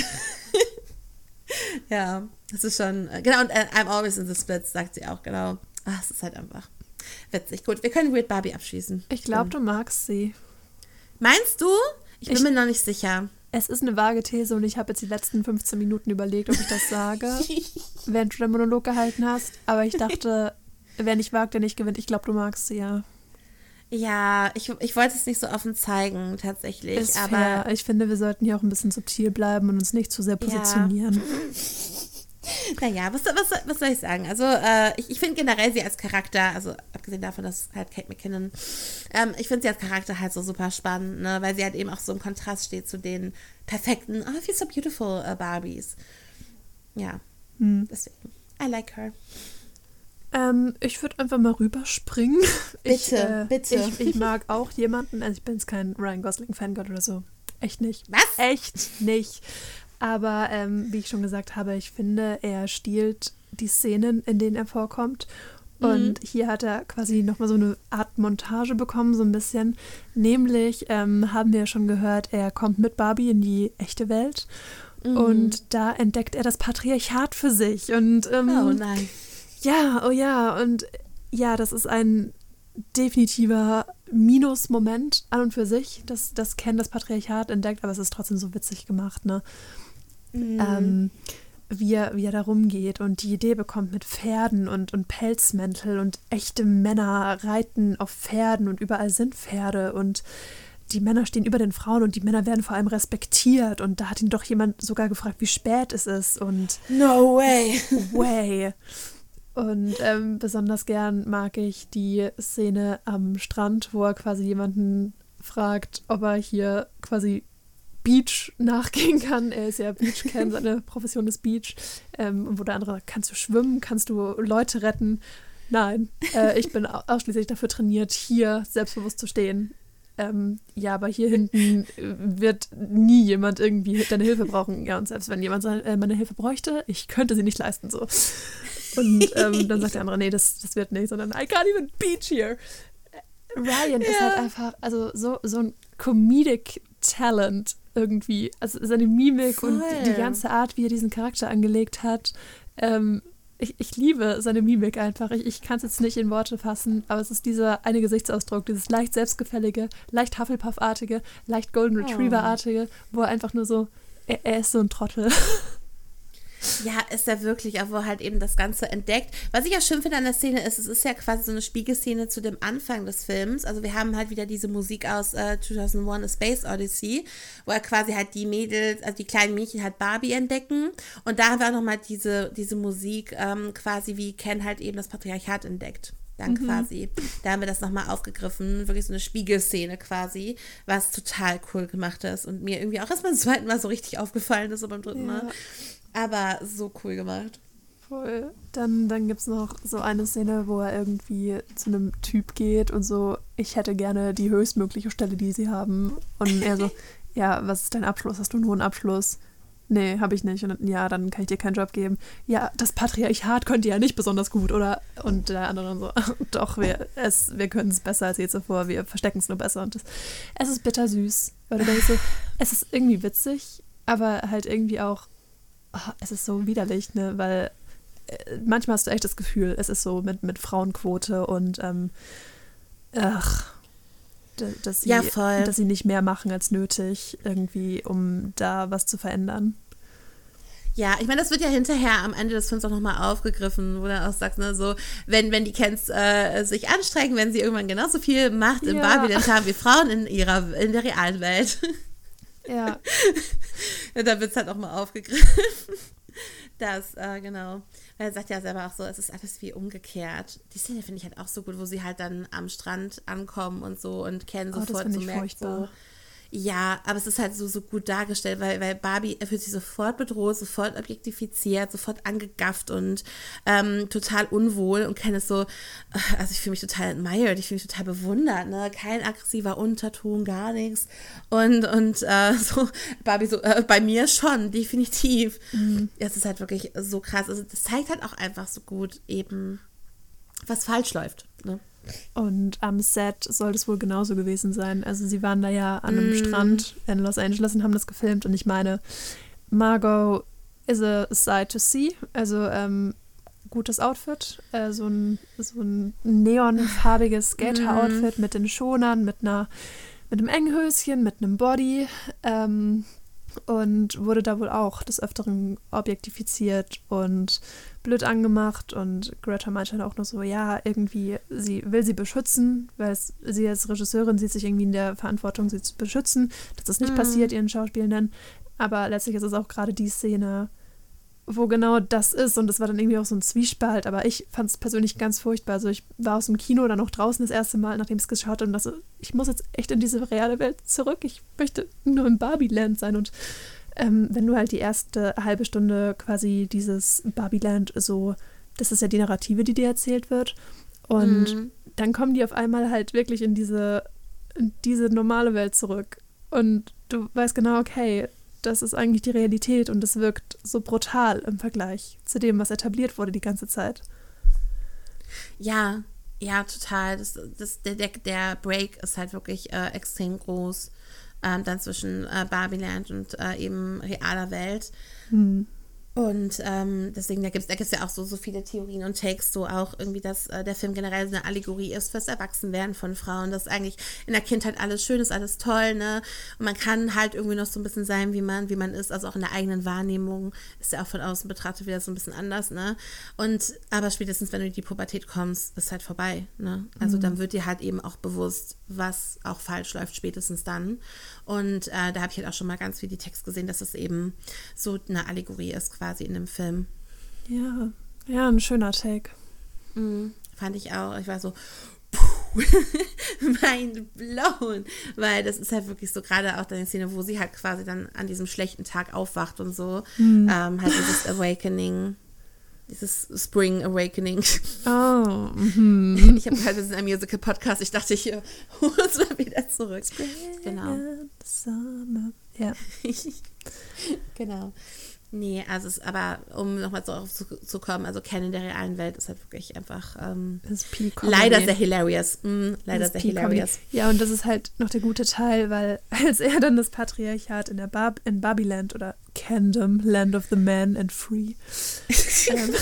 ja, das ist schon, äh, genau, und uh, I'm always in the splits, sagt sie auch, genau. Ach, es ist halt einfach witzig. Gut, wir können Weird Barbie abschließen. Ich glaube, du magst sie. Meinst du? Ich bin ich, mir noch nicht sicher. Es ist eine vage These und ich habe jetzt die letzten 15 Minuten überlegt, ob ich das sage, während du den Monolog gehalten hast. Aber ich dachte, wer nicht wagt, der nicht gewinnt. Ich glaube, du magst sie ja. Ja, ich, ich wollte es nicht so offen zeigen, tatsächlich. Ist aber fair. ich finde, wir sollten hier auch ein bisschen subtil bleiben und uns nicht zu sehr positionieren. Ja. Naja, was, was, was soll ich sagen? Also, äh, ich, ich finde generell sie als Charakter, also abgesehen davon, dass halt Kate McKinnon, ähm, ich finde sie als Charakter halt so super spannend, ne? weil sie halt eben auch so im Kontrast steht zu den perfekten, oh, I so beautiful uh, Barbies. Ja, hm. deswegen. I like her. Ähm, ich würde einfach mal rüberspringen. Bitte, ich, äh, bitte. Ich, ich, mag auch jemanden, also ich bin jetzt kein Ryan Gosling-Fangott oder so. Echt nicht. Was? Echt nicht. Aber ähm, wie ich schon gesagt habe, ich finde, er stiehlt die Szenen, in denen er vorkommt. Und mhm. hier hat er quasi nochmal so eine Art Montage bekommen, so ein bisschen. Nämlich ähm, haben wir ja schon gehört, er kommt mit Barbie in die echte Welt. Mhm. Und da entdeckt er das Patriarchat für sich. Und, ähm, oh nein ja, oh ja, und ja, das ist ein definitiver Minus-Moment an und für sich, dass das Ken das Patriarchat entdeckt, aber es ist trotzdem so witzig gemacht, ne? Mhm. Ähm, wie, er, wie er da rumgeht und die Idee bekommt mit Pferden und, und Pelzmäntel und echte Männer reiten auf Pferden und überall sind Pferde und die Männer stehen über den Frauen und die Männer werden vor allem respektiert und da hat ihn doch jemand sogar gefragt, wie spät es ist und No way. Way. Und ähm, besonders gern mag ich die Szene am Strand, wo er quasi jemanden fragt, ob er hier quasi Beach nachgehen kann. Er ist ja Beach-Can, seine Profession ist Beach. Ähm, wo der andere sagt, kannst du schwimmen, kannst du Leute retten? Nein, äh, ich bin ausschließlich dafür trainiert, hier selbstbewusst zu stehen. Ähm, ja, aber hier hinten wird nie jemand irgendwie deine Hilfe brauchen. Ja, und selbst wenn jemand äh, meine Hilfe bräuchte, ich könnte sie nicht leisten. So. Und ähm, dann sagt der andere, nee, das, das wird nicht, sondern I can't even beach here. Ryan ja. ist halt einfach, also so, so ein Comedic Talent irgendwie. Also seine Mimik Voll. und die, ganze Art, wie er diesen Charakter angelegt hat. Ähm, ich, ich liebe seine Mimik einfach. Ich, ich kann es jetzt nicht in Worte fassen, aber es ist dieser eine Gesichtsausdruck, dieses leicht selbstgefällige, leicht Hufflepuff-artige, leicht Golden oh. Retriever-artige, wo er einfach nur so, er, er ist so ein Trottel. Ja, ist er wirklich, aber halt eben das Ganze entdeckt. Was ich ja schön finde an der Szene ist, es ist ja quasi so eine Spiegelszene zu dem Anfang des Films. Also wir haben halt wieder diese Musik aus äh, 2001 A Space Odyssey, wo er quasi halt die Mädels, also die kleinen Mädchen halt Barbie entdecken. Und da haben wir auch nochmal diese, diese Musik ähm, quasi, wie Ken halt eben das Patriarchat entdeckt dann mhm. quasi. Da haben wir das nochmal aufgegriffen, wirklich so eine Spiegelszene quasi, was total cool gemacht ist und mir irgendwie auch erst beim zweiten Mal so richtig aufgefallen ist, und beim dritten ja. Mal. Aber so cool gemacht. Voll. Dann, dann gibt es noch so eine Szene, wo er irgendwie zu einem Typ geht und so, ich hätte gerne die höchstmögliche Stelle, die sie haben. Und er so, ja, was ist dein Abschluss? Hast du einen hohen Abschluss? Nee, habe ich nicht. Und ja, dann kann ich dir keinen Job geben. Ja, das Patriarchat könnt ihr ja nicht besonders gut, oder? Und der andere dann so, doch, wir, wir können es besser als je zuvor, wir verstecken es nur besser. Und das, es ist bittersüß. Weil du denkst so, es ist irgendwie witzig, aber halt irgendwie auch oh, es ist so widerlich, ne? Weil äh, manchmal hast du echt das Gefühl, es ist so mit, mit Frauenquote und ähm, ach, dass sie, ja, dass sie nicht mehr machen als nötig, irgendwie, um da was zu verändern. Ja, ich meine, das wird ja hinterher am Ende des Films auch nochmal aufgegriffen, wo du auch sagst, ne, so, wenn, wenn die Kens äh, sich anstrengen, wenn sie irgendwann genauso viel Macht im ja. Babylon haben wie Frauen in ihrer in der realen Welt. Ja. ja da wird es halt auch mal aufgegriffen. Das, äh, genau. Weil er sagt ja selber auch so, es ist alles wie umgekehrt. Die Szene finde ich halt auch so gut, wo sie halt dann am Strand ankommen und so und Ken oh, sofort so merkt, furchtbar. so, ja, aber es ist halt so, so gut dargestellt, weil, weil Barbie fühlt sich sofort bedroht, sofort objektifiziert, sofort angegafft und ähm, total unwohl und Ken ist so, also ich fühle mich total admired, ich fühle mich total bewundert, ne? Kein aggressiver Unterton, gar nichts. Und, und äh, so, Barbie so, äh, bei mir schon, definitiv. Mhm. Es ist halt wirklich so krass. Also das zeigt halt auch einfach so gut eben, was falsch läuft. Ne? Und am Set soll es wohl genauso gewesen sein. Also sie waren da ja an einem mm. Strand in Los Angeles und haben das gefilmt. Und ich meine, Margot is a sight to see. Also ähm, gutes Outfit. Äh, so ein, so ein neonfarbiges Skater-Outfit mm. mit den Schonern, mit einer mit einem engen Höschen, mit einem Body. Ähm, und wurde da wohl auch des Öfteren objektifiziert und blöd angemacht. Und Greta meinte dann auch nur so, ja, irgendwie, sie will sie beschützen, weil es, sie als Regisseurin sieht sich irgendwie in der Verantwortung, sie zu beschützen, dass das nicht mhm. passiert, ihren Schauspielenden. Aber letztlich ist es auch gerade die Szene, wo genau das ist. Und das war dann irgendwie auch so ein Zwiespalt. Aber ich fand es persönlich ganz furchtbar. Also ich war aus dem Kino dann noch draußen das erste Mal, nachdem ich es geschaut habe. Und das, ich muss jetzt echt in diese reale Welt zurück. Ich möchte nur im Barbie-Land sein. Und ähm, wenn du halt die erste halbe Stunde quasi dieses Barbie-Land so, das ist ja die Narrative, die dir erzählt wird. Und mhm. dann kommen die auf einmal halt wirklich in diese, in diese normale Welt zurück. Und du weißt genau, okay, das ist eigentlich die Realität und es wirkt so brutal im Vergleich zu dem, was etabliert wurde die ganze Zeit. Ja, ja, total. Das, das, der, der Break ist halt wirklich äh, extrem groß. Ähm, dann zwischen äh, Barbieland und äh, eben realer Welt. Hm. Und ähm, deswegen, da gibt es da gibt's ja auch so, so viele Theorien und Takes, so auch irgendwie, dass äh, der Film generell so eine Allegorie ist fürs Erwachsenwerden von Frauen, dass eigentlich in der Kindheit alles schön ist, alles toll, ne? Und man kann halt irgendwie noch so ein bisschen sein, wie man, wie man ist, also auch in der eigenen Wahrnehmung ist ja auch von außen betrachtet wieder so ein bisschen anders, ne? Und aber spätestens, wenn du in die Pubertät kommst, ist halt vorbei, ne? Also mhm. dann wird dir halt eben auch bewusst, was auch falsch läuft, spätestens dann. Und äh, da habe ich halt auch schon mal ganz viel die Text gesehen, dass es eben so eine Allegorie ist, quasi quasi in dem Film. Ja, ja, ein schöner Take. Mhm, fand ich auch. Ich war so, mind blown, weil das ist halt wirklich so gerade auch eine Szene, wo sie halt quasi dann an diesem schlechten Tag aufwacht und so, mhm. ähm, halt dieses Awakening, dieses Spring Awakening. Oh, mhm. ich habe halt, das ist ein Musical-Podcast, ich dachte, ich hole uns mal wieder zurück. Spring genau. Summer. Ja. genau. Nee, also es, aber um nochmal darauf zu, zu, kommen, also Ken in der realen Welt ist halt wirklich einfach ähm, leider sehr hilarious. Mm, leider sehr hilarious. Ja, und das ist halt noch der gute Teil, weil als er dann das Patriarchat in der Bar in Babyland oder Kendom, Land of the Man and Free, ähm,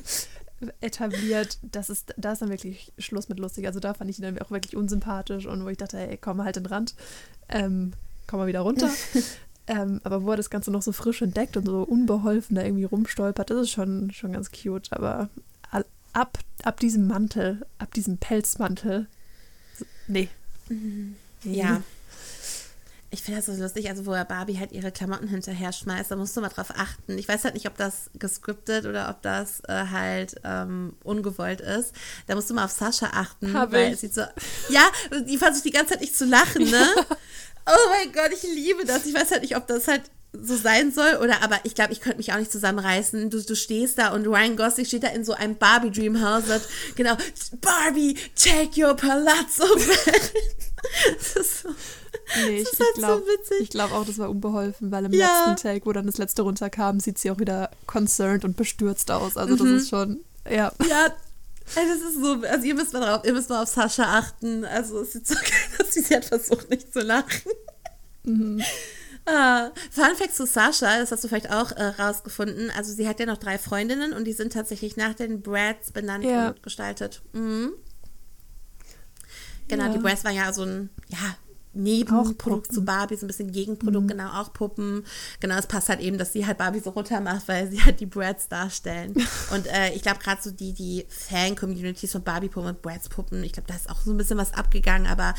etabliert, das ist, da ist dann wirklich Schluss mit lustig. Also da fand ich ihn dann auch wirklich unsympathisch und wo ich dachte, ey, komm mal halt in den Rand, ähm, komm mal wieder runter. Ähm, aber wo er das Ganze noch so frisch entdeckt und so unbeholfen da irgendwie rumstolpert, das ist schon, schon ganz cute. Aber ab, ab diesem Mantel, ab diesem Pelzmantel, nee. Mhm. Ja. Ich finde das so lustig, also wo er Barbie halt ihre Klamotten hinterher schmeißt, da musst du mal drauf achten. Ich weiß halt nicht, ob das gescriptet oder ob das äh, halt ähm, ungewollt ist. Da musst du mal auf Sascha achten, Hab weil ich. es sieht so. Ja, die versucht die ganze Zeit nicht zu lachen, ne? Oh mein Gott, ich liebe das. Ich weiß halt nicht, ob das halt so sein soll oder aber ich glaube, ich könnte mich auch nicht zusammenreißen. Du, du stehst da und Ryan Gosling steht da in so einem Barbie Dream House genau Barbie, take your palazzo das ist so, Nee, ich, das ich halt glaube so witzig. glaub auch, das war unbeholfen, weil im Ja. letzten Take, wo dann das letzte runterkam, sieht sie auch wieder concerned und bestürzt aus. Also das Mhm. ist schon, ja. Ja, ey, das ist so, also ihr müsst mal drauf, ihr müsst mal auf Sascha achten. Also es sieht so geil aus, wie sie hat versucht, nicht zu lachen. Mhm. Ah, Fun Fact zu Sascha, das hast du vielleicht auch äh, rausgefunden. Also sie hat ja noch drei Freundinnen und die sind tatsächlich nach den Brads benannt Ja. und gestaltet. Mhm. Genau, Ja. die Brads war ja so ein, ja, Nebenprodukt. Mhm. zu Barbie, so ein bisschen Gegenprodukt, genau, auch Puppen. Genau, es passt halt eben, dass sie halt Barbie so runter macht, weil sie halt die Brads darstellen. und äh, ich glaube, gerade so die, die Fan-Communities von Barbie-Puppen und Brads-Puppen, ich glaube, da ist auch so ein bisschen was abgegangen, aber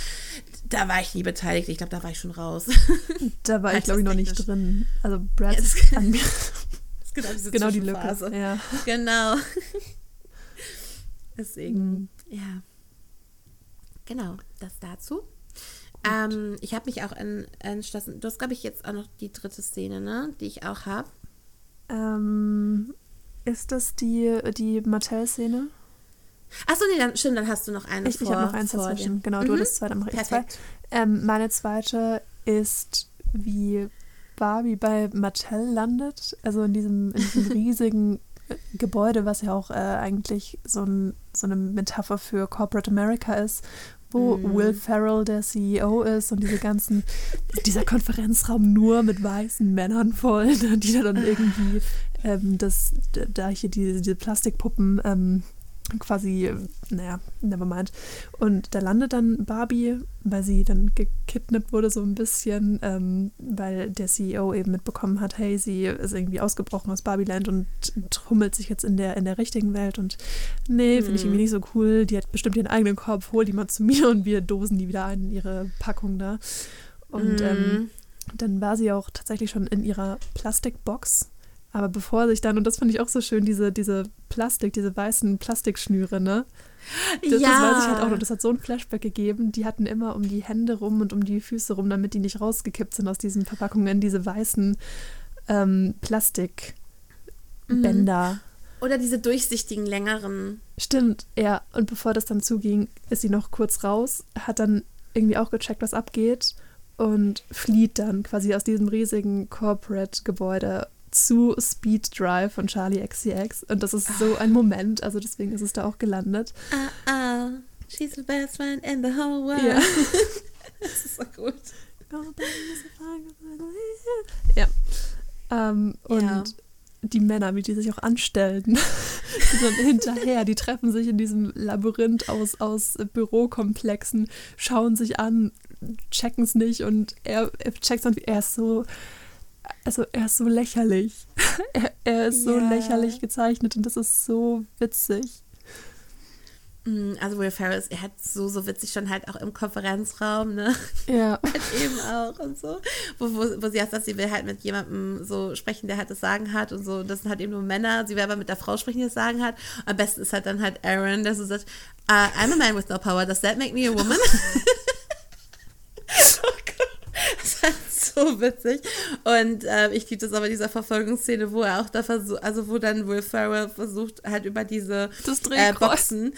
da war ich nie beteiligt. Ich glaube, da war ich schon raus. Da war ich, glaube ich, noch nicht drin. Also Brad Ja, an mir. Genau diese genau die Lücke. Ja. Genau. Deswegen, Mhm. ja. Genau, das dazu. Ähm, ich habe mich auch en- entschlossen, du hast, glaube ich, jetzt auch noch die dritte Szene, ne, die ich auch habe. Ähm, ist das die, die Mattel-Szene? Achso, nee, dann, stimmt, dann hast du noch eine Ich, vor, ich habe noch eins dazwischen. dir. Genau, du Mhm. hattest zwei, dann mache ich zwei. Ähm, meine zweite ist, wie Barbie bei Mattel landet. Also in diesem, in diesem riesigen äh, Gebäude, was ja auch äh, eigentlich so, ein, so eine Metapher für Corporate America ist, wo Mhm. Will Ferrell der CEO ist und diese ganzen, dieser Konferenzraum nur mit weißen Männern voll, die da dann irgendwie ähm, das, da hier diese, diese Plastikpuppen ähm, quasi, äh, naja, nevermind. Und da landet dann Barbie, weil sie dann gekidnappt wurde, so ein bisschen, ähm, weil der CEO eben mitbekommen hat, hey, sie ist irgendwie ausgebrochen aus Barbieland und trummelt sich jetzt in der, in der richtigen Welt. Und nee, finde ich Hm. irgendwie nicht so cool. Die hat bestimmt ihren eigenen Korb, hol die mal zu mir und wir dosen die wieder ein in ihre Packung da. Und ähm, Mhm. dann war sie auch tatsächlich schon in ihrer Plastikbox. Aber bevor sich dann, und das fand ich auch so schön, diese, diese Plastik, diese weißen Plastikschnüre, ne? Das, das weiß ich halt auch noch. Das hat so ein Flashback gegeben. Die hatten immer um die Hände rum und um die Füße rum, damit die nicht rausgekippt sind aus diesen Verpackungen, diese weißen ähm, Plastikbänder. Oder diese durchsichtigen, längeren. Stimmt, ja. Und bevor das dann zuging, ist sie noch kurz raus, hat dann irgendwie auch gecheckt, was abgeht und flieht dann quasi aus diesem riesigen Corporate-Gebäude zu Speed Drive von Charlie XCX. Und das ist so ein Moment, also deswegen ist es da auch gelandet. Ah, ah, she's the best friend in the whole world. Ja. das ist so gut. Ja. Ähm, und Ja. die Männer, wie die sich auch anstellen, die sind hinterher, die treffen sich in diesem Labyrinth aus, aus Bürokomplexen, schauen sich an, checken es nicht und er, er checkt und er ist so, also er ist so lächerlich. er, er ist so Ja. lächerlich gezeichnet und das ist so witzig. Mm, Also Will Ferrell, ist- er hat so, so witzig schon halt auch im Konferenzraum, ne? Ja. halt eben auch und so. Wo, wo, wo sie sagt, dass sie will halt mit jemandem so sprechen, der halt das Sagen hat und so. Das sind halt eben nur Männer. Sie will aber mit der Frau sprechen, die das Sagen hat. Am besten ist halt dann halt Aaron, der so sagt, uh, I'm a man with no power. Does that make me a woman? oh Gott. Das halt so witzig. Und ähm, ich liebe das aber dieser Verfolgungsszene, wo er auch da versucht, also wo dann Will Ferrell versucht, halt über diese äh. Boxen.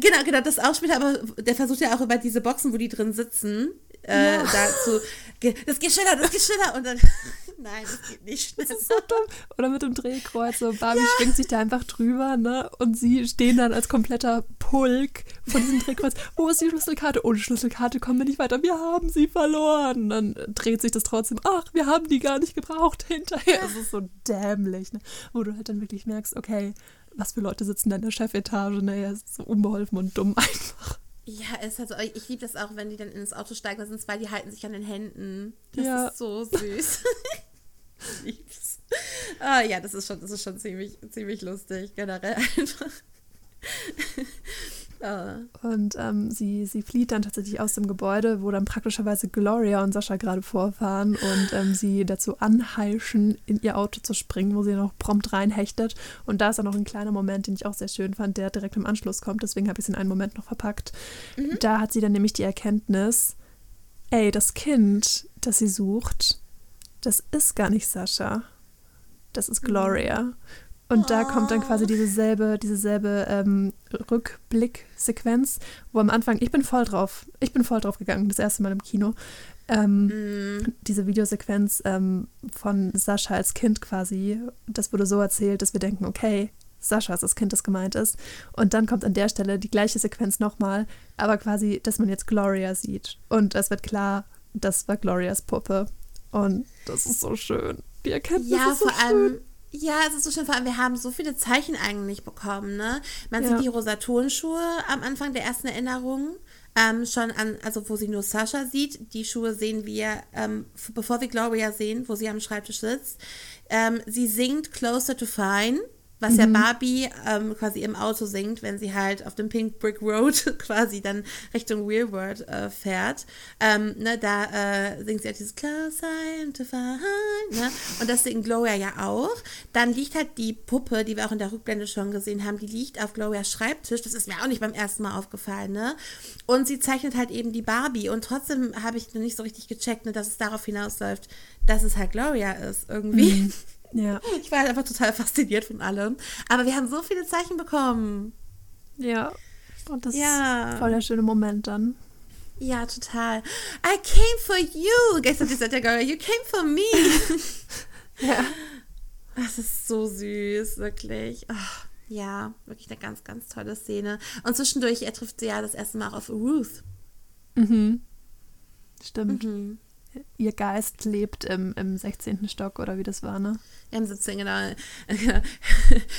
Genau, genau, das auch später, aber der versucht ja auch über diese Boxen, wo die drin sitzen, äh, Ja. da zu, ge- das geht schneller, das geht schneller und dann, nein, das geht nicht schneller. Das ist so dumm. Oder mit dem Drehkreuz. So Barbie schwingt sich da einfach drüber, ne? Und sie stehen dann als kompletter Pulk von diesem Drehkreuz. Wo ist die Schlüsselkarte? Ohne Schlüsselkarte kommen wir nicht weiter. Wir haben sie verloren. Dann dreht sich das trotzdem. Ach, wir haben die gar nicht gebraucht. Hinterher. Das ist so dämlich, ne? Wo du halt dann wirklich merkst, okay, was für Leute sitzen da in der Chefetage, ne? Er ist so unbeholfen und dumm einfach. Ja, es hat so, ich liebe das auch, wenn die dann ins Auto steigen, sind zwei, die halten sich an den Händen. Das Ja. ist so süß. lieb's. Ah, ja, das ist schon, das ist schon ziemlich, ziemlich lustig, generell einfach. Ah. Und ähm, sie, sie flieht dann tatsächlich aus dem Gebäude, wo dann praktischerweise Gloria und Sascha gerade vorfahren und ähm, sie dazu anheischen, in ihr Auto zu springen, wo sie noch prompt reinhechtet. Und da ist dann noch ein kleiner Moment, den ich auch sehr schön fand, der direkt im Anschluss kommt. Deswegen habe ich es in einen Moment noch verpackt. Da hat sie dann nämlich die Erkenntnis, ey, das Kind, das sie sucht, das ist gar nicht Sascha. Das ist Gloria. Und da kommt dann quasi diese selbe, diese selbe ähm, Rückblicksequenz, wo am Anfang, ich bin voll drauf, ich bin voll drauf gegangen, das erste Mal im Kino. Ähm, Mhm. Diese Videosequenz ähm, von Sascha als Kind quasi, das wurde so erzählt, dass wir denken, okay, Sascha ist das Kind, das gemeint ist. Und dann kommt an der Stelle die gleiche Sequenz nochmal, aber quasi, dass man jetzt Gloria sieht. Und es wird klar, das war Glorias Puppe. Und das ist so schön. Die Erkenntnis Ja, ist so vor allem. schön. Ja, es ist so schön, vor allem, wir haben so viele Zeichen eigentlich bekommen, ne? Man Ja. sieht die rosa Turnschuhe am Anfang der ersten Erinnerung. Ähm, schon an, also wo sie nur Sascha sieht. Die Schuhe sehen wir, ähm, bevor wir Gloria sehen, wo sie am Schreibtisch sitzt. Ähm, sie singt Closer to Fine, was ja Barbie ähm, quasi im Auto singt, wenn sie halt auf dem Pink Brick Road quasi dann Richtung Real World äh, fährt. Ähm, ne, da äh, singt sie halt dieses Closer to Fine, ne? Und das singt Gloria ja auch. Dann liegt halt die Puppe, die wir auch in der Rückblende schon gesehen haben, die liegt auf Glorias Schreibtisch. Das ist mir auch nicht beim ersten Mal aufgefallen, ne? Und sie zeichnet halt eben die Barbie. Und trotzdem habe ich noch nicht so richtig gecheckt, ne, dass es darauf hinausläuft, dass es halt Gloria ist irgendwie. Ja, Ich war halt einfach total fasziniert von allem. Aber wir haben so viele Zeichen bekommen. ja. Und das Ja. ist voll der schöne Moment dann. Ja, total. I came for you. Gestern sagt der Gloria, you came for me. Ja. Das ist so süß, wirklich. Ach, ja, wirklich eine ganz, ganz tolle Szene. Und zwischendurch, er trifft sie ja das erste Mal auch auf Ruth. Mhm. Stimmt. Mhm. Ihr Geist lebt im, im 16. Stock oder wie das war, ne? Wir haben 17, genau.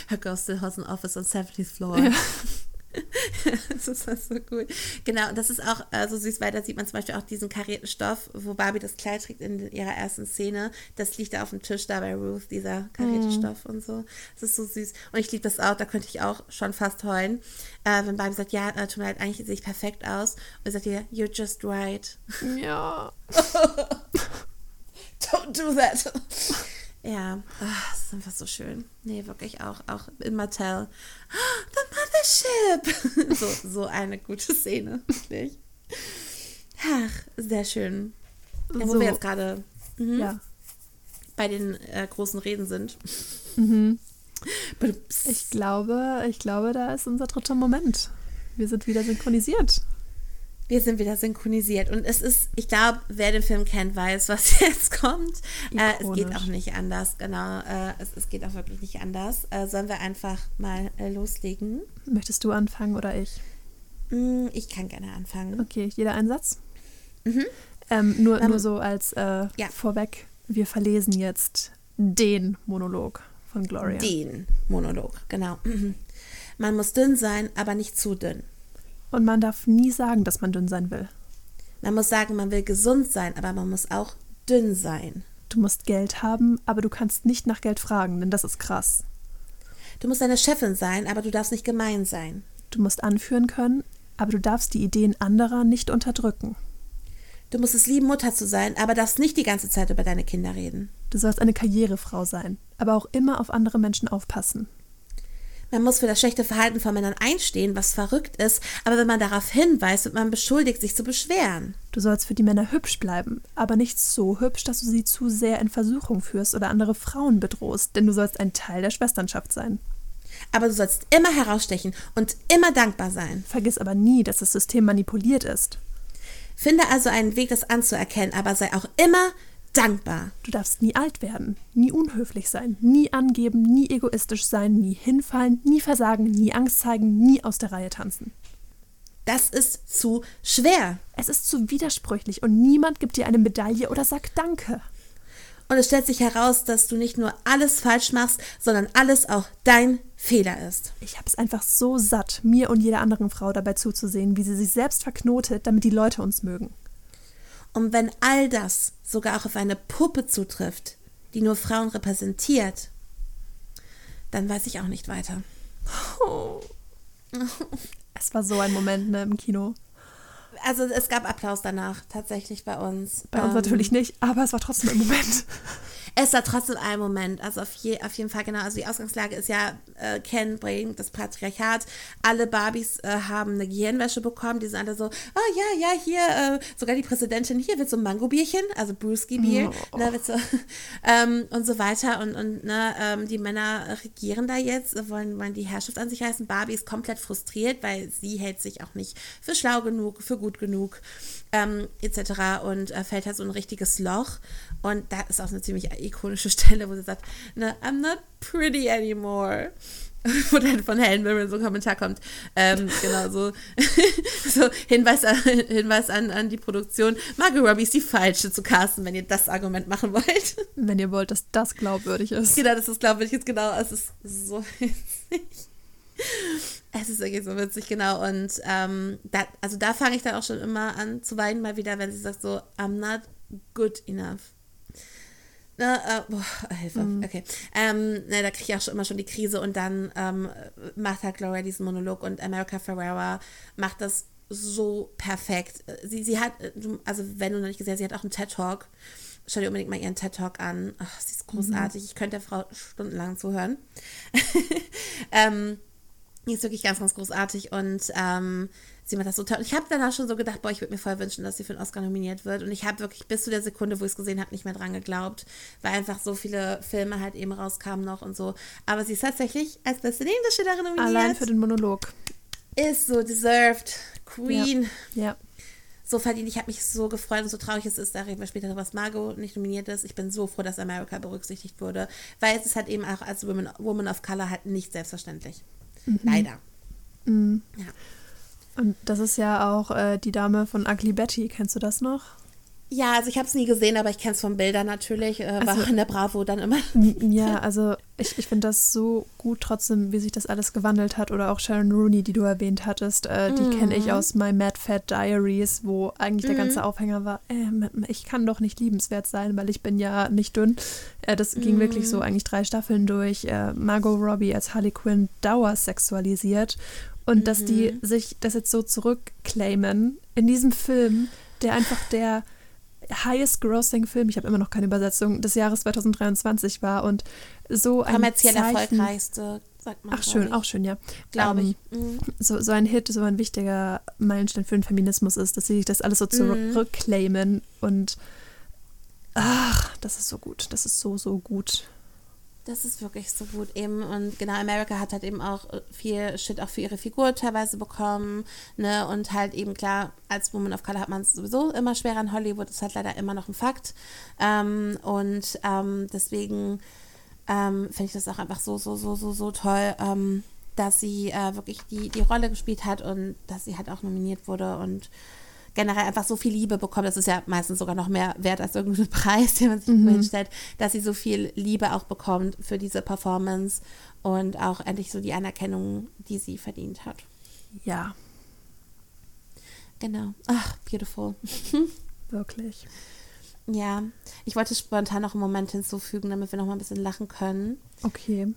Her ghost still has an office on 70th floor. Ja. das ist halt so cool. Genau, und das ist auch äh, so süß, weil da sieht man zum Beispiel auch diesen karierten Stoff, wo Barbie das Kleid trägt in ihrer ersten Szene. Das liegt da auf dem Tisch da bei Ruth, dieser karierte Stoff und so. Das ist so süß. Und ich liebe das auch, da könnte ich auch schon fast heulen. Äh, wenn Barbie sagt, ja, äh, tut mir leid, eigentlich sehe ich perfekt aus. Und sagt ihr, you're just right. Ja. Don't do that. Ja, ach, das ist einfach so schön. Nee, wirklich auch, auch in Mattel. The Mothership. so, so eine gute Szene, wirklich. Ach, sehr schön. Ja, wo So. wir jetzt gerade mhm, Ja. bei den äh, großen Reden sind. Mhm. Ich glaube, ich glaube, da ist unser dritter Moment. Wir sind wieder synchronisiert. Wir sind wieder synchronisiert und es ist, ich glaube, wer den Film kennt, weiß, was jetzt kommt. Äh, es geht auch nicht anders, genau. Äh, es, es geht auch wirklich nicht anders. Äh, sollen wir einfach mal äh, loslegen? Möchtest du anfangen oder ich? Mm, Ich kann gerne anfangen. Okay, jeder ein Satz? Mhm. Ähm, nur, Ähm, nur so als äh, ja. vorweg, wir verlesen jetzt den Monolog von Gloria. Den Monolog, genau. Mhm. Man muss dünn sein, aber nicht zu dünn. Und man darf nie sagen, dass man dünn sein will. Man muss sagen, man will gesund sein, aber man muss auch dünn sein. Du musst Geld haben, aber du kannst nicht nach Geld fragen, denn das ist krass. Du musst deine Chefin sein, aber du darfst nicht gemein sein. Du musst anführen können, aber du darfst die Ideen anderer nicht unterdrücken. Du musst es lieben, Mutter zu sein, aber darfst nicht die ganze Zeit über deine Kinder reden. Du sollst eine Karrierefrau sein, aber auch immer auf andere Menschen aufpassen. Man muss für das schlechte Verhalten von Männern einstehen, was verrückt ist, aber wenn man darauf hinweist, wird man beschuldigt, sich zu beschweren. Du sollst für die Männer hübsch bleiben, aber nicht so hübsch, dass du sie zu sehr in Versuchung führst oder andere Frauen bedrohst, denn du sollst ein Teil der Schwesternschaft sein. Aber du sollst immer herausstechen und immer dankbar sein. Vergiss aber nie, dass das System manipuliert ist. Finde also einen Weg, das anzuerkennen, aber sei auch immer dankbar. Du darfst nie alt werden, nie unhöflich sein, nie angeben, nie egoistisch sein, nie hinfallen, nie versagen, nie Angst zeigen, nie aus der Reihe tanzen. Das ist zu schwer. Es ist zu widersprüchlich und niemand gibt dir eine Medaille oder sagt Danke. Und es stellt sich heraus, dass du nicht nur alles falsch machst, sondern alles auch dein Fehler ist. Ich habe es einfach so satt, mir und jeder anderen Frau dabei zuzusehen, wie sie sich selbst verknotet, damit die Leute uns mögen. Und wenn all das sogar auch auf eine Puppe zutrifft, die nur Frauen repräsentiert, dann weiß ich auch nicht weiter. Oh. Es war so ein Moment ne, im Kino. Also es gab Applaus danach, tatsächlich bei uns. Bei uns ähm, natürlich nicht, aber es war trotzdem ein Moment. Es war trotzdem ein Moment. Also auf, je, auf jeden Fall, genau. Also die Ausgangslage ist ja, äh, Ken bringt das Patriarchat. Alle Barbies äh, haben eine Gehirnwäsche bekommen. Die sind alle so, oh ja, ja, hier, äh, sogar die Präsidentin, hier wird so ein Mango-Bierchen, also Brewski-Bier, oh. ne, so, ähm, und so weiter. Und, und ne, ähm, die Männer regieren da jetzt, wollen, wollen die Herrschaft an sich reißen. Barbie ist komplett frustriert, weil sie hält sich auch nicht für schlau genug, für gut genug ähm, etc. und äh, fällt halt so ein richtiges Loch. Und da ist auch eine ziemlich ikonische Stelle, wo sie sagt, ne, I'm not pretty anymore. wo dann von Helen Mirren so ein Kommentar kommt. Ähm, genau, so, so Hinweis, an, Hinweis an, an die Produktion. Margot Robbie ist die falsche zu casten, wenn ihr das Argument machen wollt. Wenn ihr wollt, dass das glaubwürdig ist. Genau, das ist glaubwürdig ist, genau. Es ist so witzig. Es ist wirklich so witzig, genau. Und ähm, da, also da fange ich dann auch schon immer an zu weinen, mal wieder, wenn sie sagt so, I'm not good enough. Na, äh, boah, Hilfe. Mhm. Okay. Ähm, na, da kriege ich auch schon immer schon die Krise und dann ähm, macht halt Gloria diesen Monolog und America Ferrera macht das so perfekt. Sie, sie hat, also wenn du noch nicht gesehen hast, sie hat auch einen TED-Talk. Schau dir unbedingt mal ihren TED-Talk an. Ach, sie ist großartig. Mhm. Ich könnte der Frau stundenlang zuhören. ähm, die ist wirklich ganz, ganz großartig und ähm, sie macht das so toll. Und ich habe danach schon so gedacht, boah, ich würde mir voll wünschen, dass sie für einen Oscar nominiert wird. Und ich habe wirklich bis zu der Sekunde, wo ich es gesehen habe, nicht mehr dran geglaubt, weil einfach so viele Filme halt eben rauskamen noch und so. Aber sie ist tatsächlich als beste Nebendarstellerin nominiert. Allein für den Monolog. Ist so deserved. Queen. Ja. ja. So verdient. Ich habe mich so gefreut und so traurig es ist, da reden wir später darüber, dass Margot nicht nominiert ist. Ich bin so froh, dass America berücksichtigt wurde, weil es ist halt eben auch als Woman, Woman of Color halt nicht selbstverständlich. Mhm. Leider. Mhm. Ja. Und das ist ja auch äh, die Dame von Ugly Betty. Kennst du das noch? Ja, also ich habe es nie gesehen, aber ich kenne es von Bildern natürlich. Äh, also, war in der Bravo dann immer. Ja, also ich, ich finde das so gut trotzdem, wie sich das alles gewandelt hat. Oder auch Sharon Rooney, die du erwähnt hattest. Äh, die mm. kenne ich aus My Mad Fat Diaries, wo eigentlich der ganze mhm. Aufhänger war, äh, ich kann doch nicht liebenswert sein, weil ich bin ja nicht dünn. Äh, das ging mm. wirklich so eigentlich drei Staffeln durch. Äh, Margot Robbie als Harley Quinn dauersexualisiert. Und mhm. dass die mhm. sich das jetzt so zurückclaimen in diesem Film, der einfach der highest grossing Film, ich habe immer noch keine Übersetzung, des Jahres 2023 war und so ein kommerziell erfolgreichste, sagt man. Ach schön, ich. auch schön, ja. Glaube ähm, ich. Mhm. So, so ein Hit, so ein wichtiger Meilenstein für den Feminismus ist, dass sie sich das alles so mhm. zurückclaimen und ach, das ist so gut, das ist so, so gut. Das ist wirklich so gut eben. Und genau, America hat halt eben auch äh, viel Shit auch für ihre Figur teilweise bekommen. Ne? Und halt eben klar, als Woman of Color hat man es sowieso immer schwerer in Hollywood. Das ist halt leider immer noch ein Fakt. Ähm, und ähm, deswegen ähm, finde ich das auch einfach so, so, so, so, so toll, ähm, dass sie äh, wirklich die, die Rolle gespielt hat und dass sie halt auch nominiert wurde. Und generell einfach so viel Liebe bekommt. Das ist ja meistens sogar noch mehr wert als irgendein Preis, den man sich mhm. hinstellt, dass sie so viel Liebe auch bekommt für diese Performance und auch endlich so die Anerkennung, die sie verdient hat. Ja. Genau. Ach, beautiful. Wirklich. Ja, ich wollte spontan noch einen Moment hinzufügen, damit wir noch mal ein bisschen lachen können. Okay.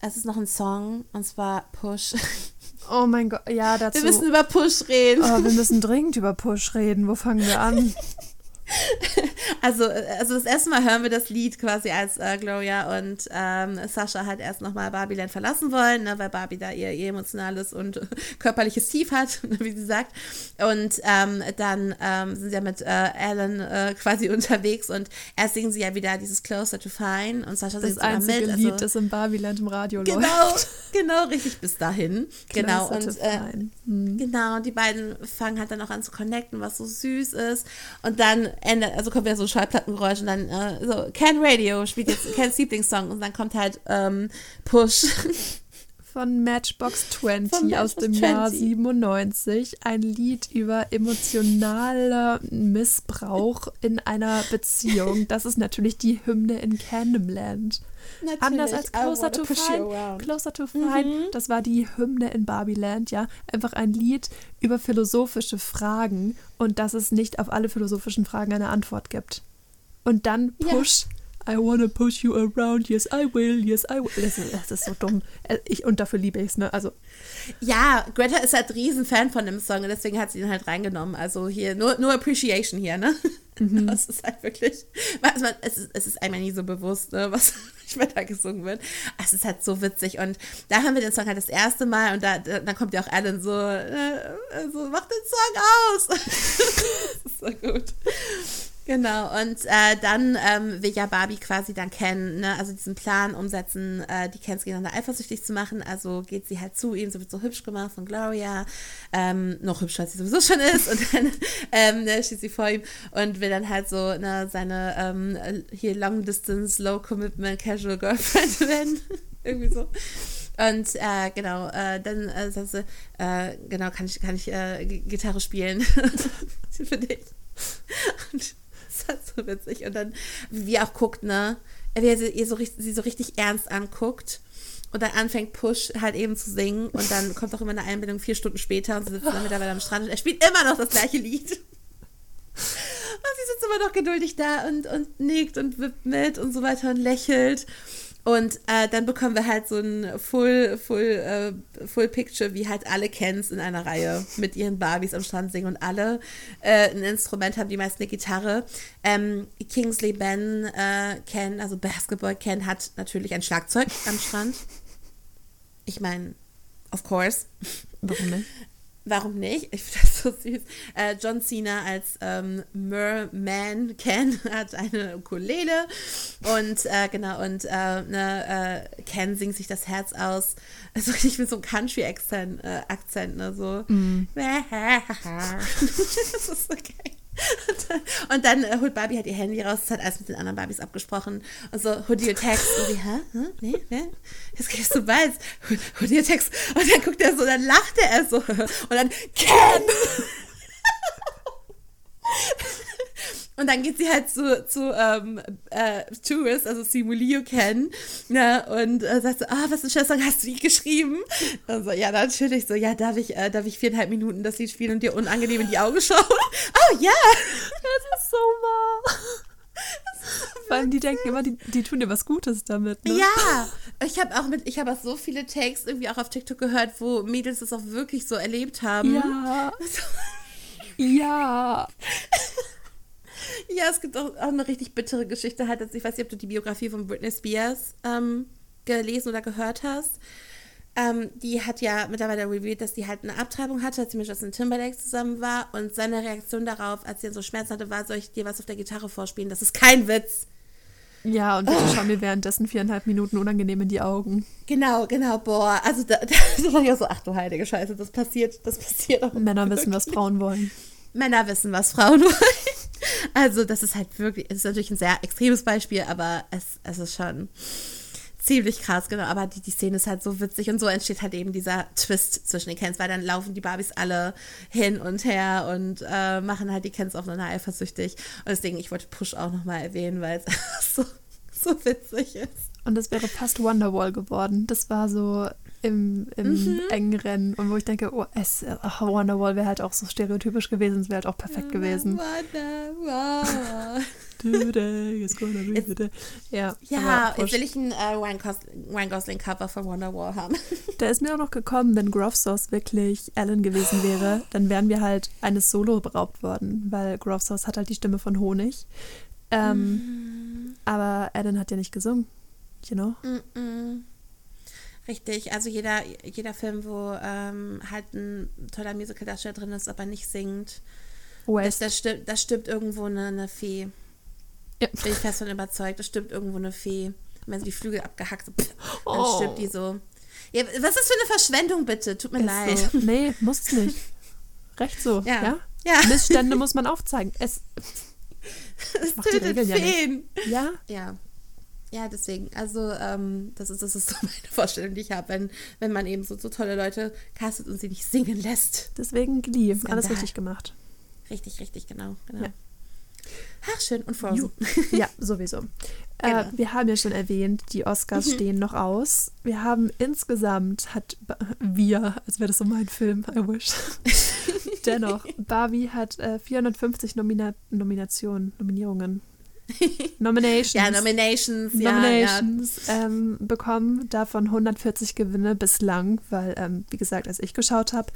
Es ist noch ein Song und zwar Push. Oh mein Gott, ja, dazu. Wir müssen über Push reden. Oh, wir müssen dringend über Push reden. Wo fangen wir an? Also, also das erste Mal hören wir das Lied quasi, als äh, Gloria und ähm, Sascha halt erst nochmal Barbieland verlassen wollen, ne, weil Barbie da ihr, ihr emotionales und körperliches Tief hat, wie sie sagt. Und ähm, dann ähm, sind sie ja mit äh, Alan äh, quasi unterwegs und erst singen sie ja wieder dieses Closer to Fine und Sascha singt das einzige mit. Lied, also, das im Barbieland im Radio genau, läuft. Genau, richtig bis dahin. Genau, und äh, hm. genau, und die beiden fangen halt dann auch an zu connecten, was so süß ist. Und dann ändert, also kommt wieder so Schallplattengeräusch und dann äh, so, Can Radio spielt jetzt Cans Lieblingssong und dann kommt halt ähm, Push. von Matchbox 20 Von aus dem Matchbox Jahr 20. 97. Ein Lied über emotionaler Missbrauch in einer Beziehung. Das ist natürlich die Hymne in Candleland. Natürlich. Anders als Closer to push Fine. Closer to Fine, das war die Hymne in Barbieland, ja. Einfach ein Lied über philosophische Fragen und dass es nicht auf alle philosophischen Fragen eine Antwort gibt. Und dann Ja. I wanna push you around, yes I will, yes I will. Das ist, das ist so dumm. Äh, Ich, und dafür liebe ich es, ne? Also, Ja, Greta ist halt riesen Fan von dem Song und deswegen hat sie ihn halt reingenommen. Also hier, nur, nur Appreciation hier, ne? Das ist halt wirklich, also es, ist, es ist einmal nie so bewusst, ne, was manchmal da gesungen wird. Es ist halt so witzig und da haben wir den Song halt das erste Mal und da, da dann kommt ja auch Alan so, äh, so mach den Song aus. das ist so gut. Genau, und äh, dann ähm, will ja Barbie quasi dann Ken, ne, also diesen Plan umsetzen, äh, die Kens gegeneinander eifersüchtig zu machen. Also geht sie halt zu ihm, sie wird so hübsch gemacht von Gloria, ähm, noch hübscher als sie sowieso schon ist. Und dann ähm, ne, steht sie vor ihm und will dann halt so ne, seine ähm, hier Long Distance, Low Commitment, Casual Girlfriend werden. Irgendwie so. Und äh, genau, äh, dann äh, sagt sie, äh, genau, kann ich, kann ich äh, Gitarre spielen für dich. Und das so witzig. Und dann, wie auch guckt, ne, wie er sie, ihr so, richtig- sie so richtig ernst anguckt und dann anfängt Push halt eben zu singen und dann kommt auch immer eine Einbindung vier Stunden später und sie sitzen dann mittlerweile am Strand und er spielt immer noch das gleiche Lied. Und sie sitzt immer noch geduldig da und, und nickt und wippt mit und so weiter und lächelt. Und äh, dann bekommen wir halt so ein Full, Full, äh, Full Picture, wie halt alle Kens in einer Reihe mit ihren Barbies am Strand singen und alle äh, ein Instrument haben, die meisten eine Gitarre. Ähm, Kingsley Ben äh, Ken, also Basketball Ken, hat natürlich ein Schlagzeug am Strand. Ich meine, of course. warum nicht? Warum nicht? Ich finde das so süß. Äh, John Cena als ähm, Merman Ken hat eine Ukulele und äh, genau und äh, ne, äh, Ken singt sich das Herz aus. Also richtig mit so einem Country-Akzent, äh, Akzent, ne, so. das ist so geil. Und dann, äh, holt Barbie halt ihr Handy raus, hat alles mit den anderen Barbies abgesprochen. Und so, who do you text? Und sie, hä? Hä? Nee, nee? Jetzt gehst du bald. Do you text? Und dann guckt er so, dann lachte er so. Und dann, Ken! Und dann geht sie halt zu, zu ähm, äh, Tourist, also Simulio Ken, ne, und äh, sagt so, ah, was für ein Song hast du die geschrieben? Und so, ja, natürlich, so, ja, darf ich, äh, darf ich viereinhalb Minuten das Lied spielen und dir unangenehm in die Augen schauen? Oh, ja! Das ist so wahr. Vor allem, die denken immer, die, die tun dir was Gutes damit. Ne? Ja, ich habe auch mit, ich habe auch so viele Takes irgendwie auch auf TikTok gehört, wo Mädels das auch wirklich so erlebt haben. Ja. Ja. Ja, es gibt auch, auch eine richtig bittere Geschichte halt. Also ich weiß nicht, ob du die Biografie von Britney Spears ähm, gelesen oder gehört hast. Ähm, die hat ja mittlerweile revealed, dass die halt eine Abtreibung hatte, als sie mit Justin Timberlake zusammen war. Und seine Reaktion darauf, als sie dann so Schmerzen hatte, war, soll ich dir was auf der Gitarre vorspielen? Das ist kein Witz. Ja, und bitte schau mir währenddessen viereinhalb Minuten unangenehm in die Augen. Genau, genau, boah. Also da, da, da war ich auch so, ach du heilige Scheiße, das passiert, das passiert auch. Männer wissen, was wirklich. Frauen wollen. Männer wissen, was Frauen wollen. Also, das ist halt wirklich, es ist natürlich ein sehr extremes Beispiel, aber es, es ist schon ziemlich krass, genau. Aber die, die Szene ist halt so witzig und so entsteht halt eben dieser Twist zwischen den Kens, weil dann laufen die Barbies alle hin und her und äh, machen halt die Kens aufeinander eifersüchtig. Und deswegen, ich wollte Push auch nochmal erwähnen, weil es so, so witzig ist. Und das wäre fast Wonderwall geworden. Das war so im, im Mhm. engen Rennen. Und wo ich denke, oh, es, ach, Wonderwall wäre halt auch so stereotypisch gewesen. Es wäre halt auch perfekt gewesen. Wonderwall. Today is gonna be the day. Ja, Ja, jetzt will ich ein äh, Ryan, Gos Ryan Gosling Cover von Wonderwall haben. Da ist mir auch noch gekommen, wenn Grove Sauce wirklich Alan gewesen wäre, dann wären wir halt eines Solo beraubt worden, weil Grove Sauce hat halt die Stimme von Honig. Ähm, Mhm. Aber Alan hat ja nicht gesungen, you know? Mm-mm. Richtig, also jeder, jeder Film, wo ähm, halt ein toller Musical-Darsteller drin ist, aber nicht singt, das, West. das, stirbt, das stirbt irgendwo eine, eine Fee. Ja. Bin ich fest von überzeugt, das stirbt irgendwo eine Fee. Und wenn sie die Flügel abgehackt, so, pff, dann Oh. stirbt die so. Ja, was ist das für eine Verschwendung, bitte? Tut mir Ist leid. So. Nee, muss nicht. Recht so, Ja. ja? Ja. Missstände muss man aufzeigen. Es, Es macht die Regeln ja nicht. Feen. ja, Ja. Ja, deswegen, also ähm, das, ist, das ist so meine Vorstellung, die ich habe, wenn, wenn man eben so, so tolle Leute castet und sie nicht singen lässt. Deswegen Glee, alles richtig gemacht. Richtig, richtig, genau. genau. Ja. Ach, schön. Und Frozen. Ja, sowieso. Genau. Äh, wir haben ja schon erwähnt, die Oscars mhm. stehen noch aus. Wir haben insgesamt, hat wir, als wäre das so mein Film, I wish. Dennoch, Barbie hat äh, 450 Nomina Nominationen, Nominierungen. Nominations. ja, Nominations. Nominations ja, ja. Ähm, bekommen, davon 140 Gewinne bislang, weil, ähm, wie gesagt, als ich geschaut habe,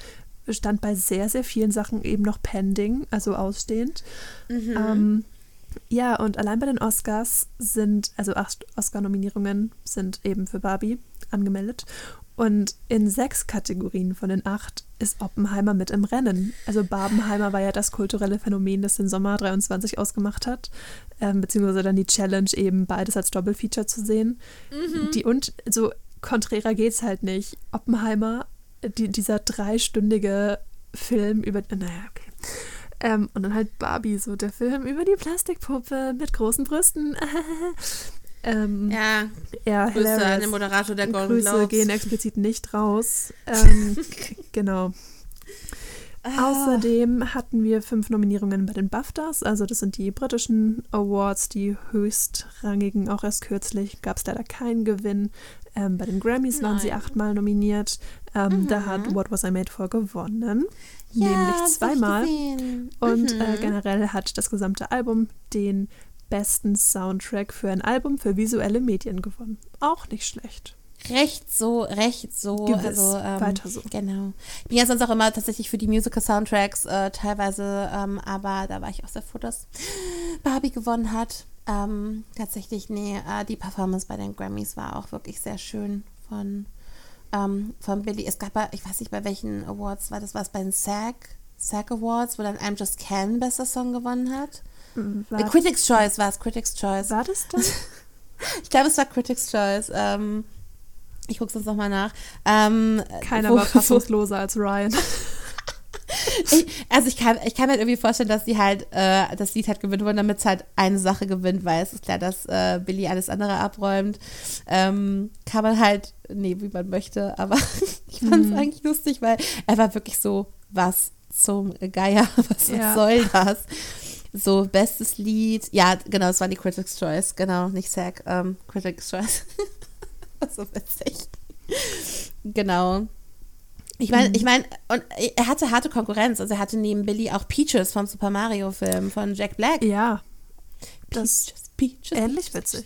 stand bei sehr, sehr vielen Sachen eben noch pending, also ausstehend. Mhm. Ähm, ja, und allein bei den Oscars sind, also acht Oscar-Nominierungen sind eben für Barbie angemeldet. Und in sechs Kategorien von den acht ist Oppenheimer mit im Rennen. Also Barbenheimer war ja das kulturelle Phänomen, das den Sommer 23 ausgemacht hat, ähm, beziehungsweise dann die Challenge eben beides als Doppelfeature zu sehen. Mhm. Die und so konträrer geht's halt nicht. Oppenheimer, die, dieser dreistündige Film über, naja, okay. Ähm, und dann halt Barbie, so der Film über die Plastikpuppe mit großen Brüsten. ähm, ja, ja Grüße hilarious. an den Moderator der Golden Grüße Globes. gehen explizit nicht raus. Ähm, genau. Ah. Außerdem hatten wir fünf Nominierungen bei den BAFTAs, also das sind die britischen Awards, die höchstrangigen. Auch erst kürzlich gab es leider keinen Gewinn. Ähm, bei den Grammys Nein. waren sie achtmal nominiert. Ähm, mhm. Da hat What Was I Made For gewonnen. Ja, nämlich zweimal. Und äh, mhm. äh, generell hat das gesamte Album den besten Soundtrack für ein Album für visuelle Medien gewonnen. Auch nicht schlecht. Recht so, recht so. Gewiss. Also, ähm, Weiter so. Genau. Ich bin ja sonst auch immer tatsächlich für die Musical-Soundtracks äh, teilweise, ähm, aber da war ich auch sehr froh, dass Barbie gewonnen hat. Ähm, tatsächlich, nee, äh, die Performance bei den Grammys war auch wirklich sehr schön von ähm, von Billy. Es gab, ich weiß nicht, bei welchen Awards war das, war es bei den SAG, SAG Awards, wo dann I'm Just Can bester Song gewonnen hat. Äh, Critics Choice war es, Critics Choice. War das das? ich glaube, es war Critics Choice. Ähm, ich gucke es uns nochmal nach. Ähm, Keiner wo, war fassungsloser als Ryan. ich, also ich kann, ich kann mir halt irgendwie vorstellen, dass sie halt äh, das Lied hat gewinnt wollen, damit es halt eine Sache gewinnt, weil es ist klar, dass äh, Billy alles andere abräumt. Ähm, kann man halt, nee, wie man möchte, aber ich fand es mhm. eigentlich lustig, weil er war wirklich so, was zum Geier, was, ja. soll das? So, bestes Lied, ja, genau, es war die Critics' Choice, genau, nicht SAG, ähm, Critics' Choice. so witzig. Genau. Ich meine, mhm. ich meine, und er hatte harte Konkurrenz. Also er hatte neben Billy auch Peaches vom Super Mario-Film von Jack Black. Ja. Das Peaches, Peaches. Ähnlich witzig.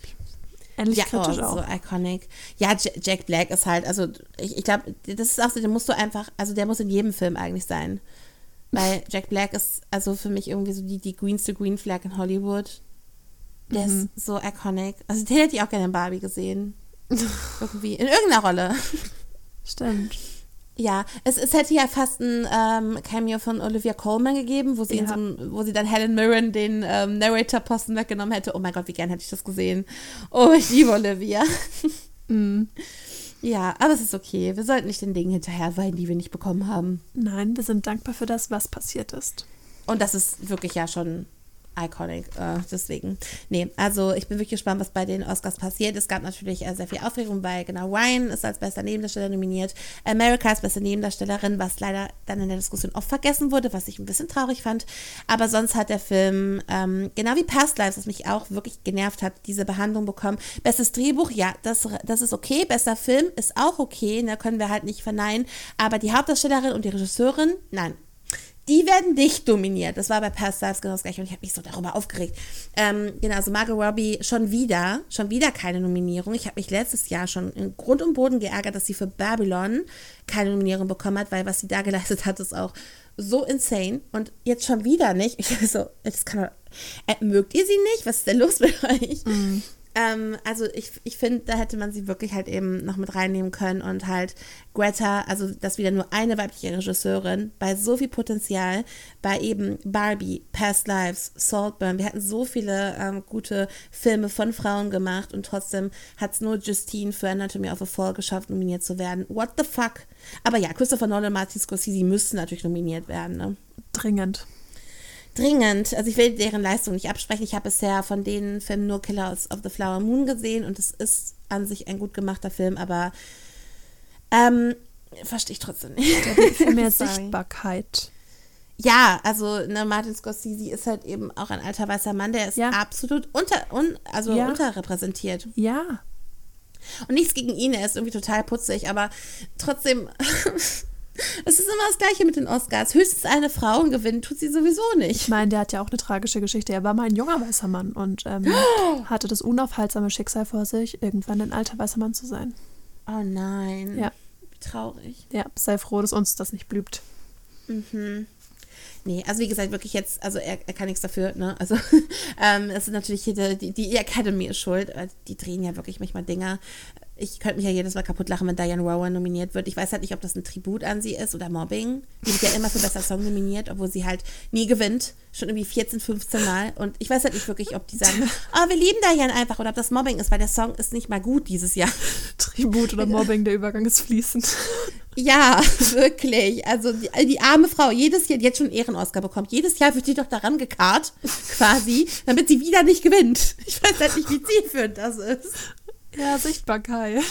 Ähnlich ja, kritisch oh, auch. so iconic. Ja, Jack Black ist halt, also ich, ich glaube, das ist auch so, den musst du einfach, also der muss in jedem Film eigentlich sein. Weil Jack Black ist also für mich irgendwie so die, die greenste Green Flag in Hollywood. Der mhm. ist so iconic. Also den hätte ich auch gerne in Barbie gesehen. irgendwie, in irgendeiner Rolle. Stimmt. Ja, es, es hätte ja fast ein ähm, Cameo von Olivia Colman gegeben, wo sie, ja. so, wo sie dann Helen Mirren den ähm, Narrator-Posten weggenommen hätte. Oh mein Gott, wie gern hätte ich das gesehen. Oh, ich liebe Olivia. Mm. Ja, aber es ist okay. Wir sollten nicht den Dingen hinterher weinen, die wir nicht bekommen haben. Nein, wir sind dankbar für das, was passiert ist. Und das ist wirklich ja schon iconic. Äh, deswegen, nee, also ich bin wirklich gespannt, was bei den Oscars passiert. Es gab natürlich äh, sehr viel Aufregung, weil genau Ryan ist als bester Nebendarsteller nominiert, America als beste Nebendarstellerin, was leider dann in der Diskussion oft vergessen wurde, was ich ein bisschen traurig fand. Aber sonst hat der Film, ähm, genau wie Past Lives, was mich auch wirklich genervt hat, diese Behandlung bekommen. Bestes Drehbuch, ja, das, das ist okay. Bester Film ist auch okay, da können wir halt nicht verneinen. Aber die Hauptdarstellerin und die Regisseurin, nein, die werden nicht dominiert. Das war bei Past Lives genau das gleiche und ich habe mich so darüber aufgeregt. Ähm, genau, also Margot Robbie schon wieder, schon wieder keine Nominierung. Ich habe mich letztes Jahr schon in Grund und Boden geärgert, dass sie für Babylon keine Nominierung bekommen hat, weil was sie da geleistet hat, ist auch so insane. Und jetzt schon wieder nicht. Ich so, das kann doch, äh, mögt ihr sie nicht? Was ist denn los mit euch? Mm. Ähm, also ich, ich finde, da hätte man sie wirklich halt eben noch mit reinnehmen können und halt Greta, also das wieder nur eine weibliche Regisseurin, bei so viel Potenzial, bei eben Barbie, Past Lives, Saltburn, wir hatten so viele ähm, gute Filme von Frauen gemacht und trotzdem hat es nur Justine für Anatomy of a Fall geschafft, nominiert zu werden. What the fuck? Aber ja, Christopher Nolan und Martin Scorsese müssten natürlich nominiert werden, ne? Dringend dringend, also ich will deren Leistung nicht absprechen. Ich habe bisher von den Filmen nur Killers of the Flower Moon gesehen und es ist an sich ein gut gemachter Film, aber ähm, verstehe ich trotzdem nicht. Mehr Sichtbarkeit. Ja, also ne, Martin Scorsese ist halt eben auch ein alter weißer Mann, der ist ja. absolut unter, un, also ja. unterrepräsentiert. Ja. Und nichts gegen ihn, er ist irgendwie total putzig, aber trotzdem, es ist immer das Gleiche mit den Oscars. Höchstens eine Frau gewinnen tut sie sowieso nicht. Ich meine, der hat ja auch eine tragische Geschichte. Er war mal ein junger weißer Mann und ähm, hatte das unaufhaltsame Schicksal vor sich, irgendwann ein alter weißer Mann zu sein. Oh nein. Ja. Wie traurig. Ja, sei froh, dass uns das nicht blüht. Mhm. Nee, also wie gesagt, wirklich jetzt, also er, er kann nichts dafür, ne? Also ähm, es ist natürlich die, die Academy ist schuld. Die drehen ja wirklich manchmal Dinger ich könnte mich ja jedes Mal kaputt lachen, wenn Diane Rowan nominiert wird. Ich weiß halt nicht, ob das ein Tribut an sie ist oder Mobbing. Die wird ja immer für bester Song nominiert, obwohl sie halt nie gewinnt. Schon irgendwie 14, 15 Mal. Und ich weiß halt nicht wirklich, ob die sagen, oh, wir lieben Diane einfach oder ob das Mobbing ist, weil der Song ist nicht mal gut dieses Jahr. Tribut oder Mobbing, der Übergang ist fließend. Ja, wirklich. Also die, die, arme Frau, jedes Jahr, die jetzt schon einen Ehren-Oscar bekommt, jedes Jahr wird die doch daran gekarrt, quasi, damit sie wieder nicht gewinnt. Ich weiß halt nicht, wie zielführend das ist. Ja, Sichtbarkeit.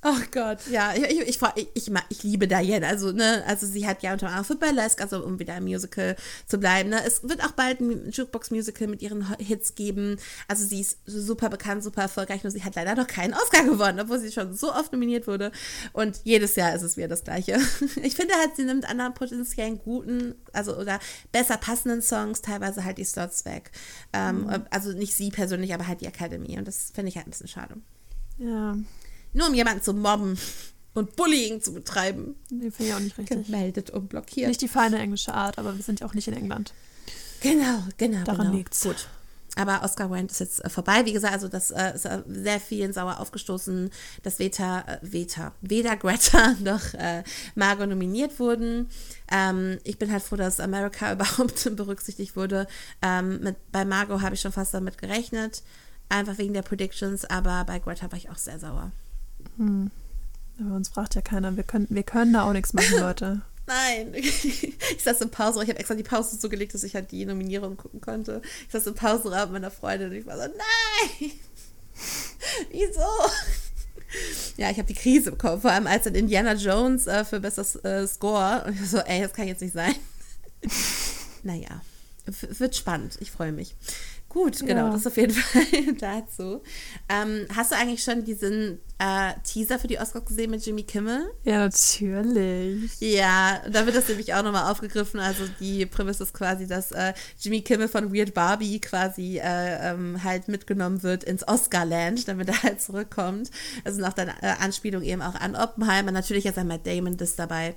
Ach Gott, ja, ich, ich, ich, ich, ich liebe Diane. Also, ne, also sie hat ja unter anderem für Burlesque, also um wieder im Musical zu bleiben. Ne. Es wird auch bald ein Jukebox-Musical mit ihren Hits geben. Also sie ist super bekannt, super erfolgreich, nur sie hat leider noch keinen Oscar gewonnen, obwohl sie schon so oft nominiert wurde. Und jedes Jahr ist es wieder das Gleiche. Ich finde halt, sie nimmt anderen potenziellen guten, also oder besser passenden Songs teilweise halt die Slots weg. Ähm, mhm. Also nicht sie persönlich, aber halt die Academy. Und das finde ich halt ein bisschen schade. Ja. Nur um jemanden zu mobben und Bullying zu betreiben. Nee, finde ich auch nicht richtig. Gemeldet und blockiert. Nicht die feine englische Art, aber wir sind ja auch nicht in England. Genau, genau. Daran genau. liegt's. Gut. Aber Oscar Wilde ist jetzt äh, vorbei. Wie gesagt, also das äh, ist äh, sehr vielen sauer aufgestoßen, dass Veta, äh, Veta, weder Greta noch äh, Margot nominiert wurden. Ähm, ich bin halt froh, dass America überhaupt berücksichtigt wurde. Ähm, mit, bei Margot habe ich schon fast damit gerechnet. Einfach wegen der Predictions, aber bei Greta war ich auch sehr sauer. Hm. Aber uns fragt ja keiner. Wir können, wir können da auch nichts machen, Leute. Nein. Ich saß im Pause, ich habe extra die Pause so gelegt, dass ich halt die Nominierung gucken konnte. Ich saß im Pausenraum mit meiner Freundin und ich war so, nein! Wieso? Ja, ich habe die Krise bekommen, vor allem als dann Indiana Jones äh, für bestes äh, Score. Und ich so, ey, das kann jetzt nicht sein. naja, wird spannend. Ich freue mich. Gut, genau, ja. das auf jeden Fall dazu. Ähm, hast du eigentlich schon diesen äh, Teaser für die Oscars gesehen mit Jimmy Kimmel? Ja, natürlich. Ja, da wird das nämlich auch nochmal aufgegriffen. Also die Prämisse ist quasi, dass äh, Jimmy Kimmel von Weird Barbie quasi äh, ähm, halt mitgenommen wird ins Oscarland, damit er halt zurückkommt. Also nach der äh, Anspielung eben auch an Oppenheimer. Natürlich ist einmal Damon das dabei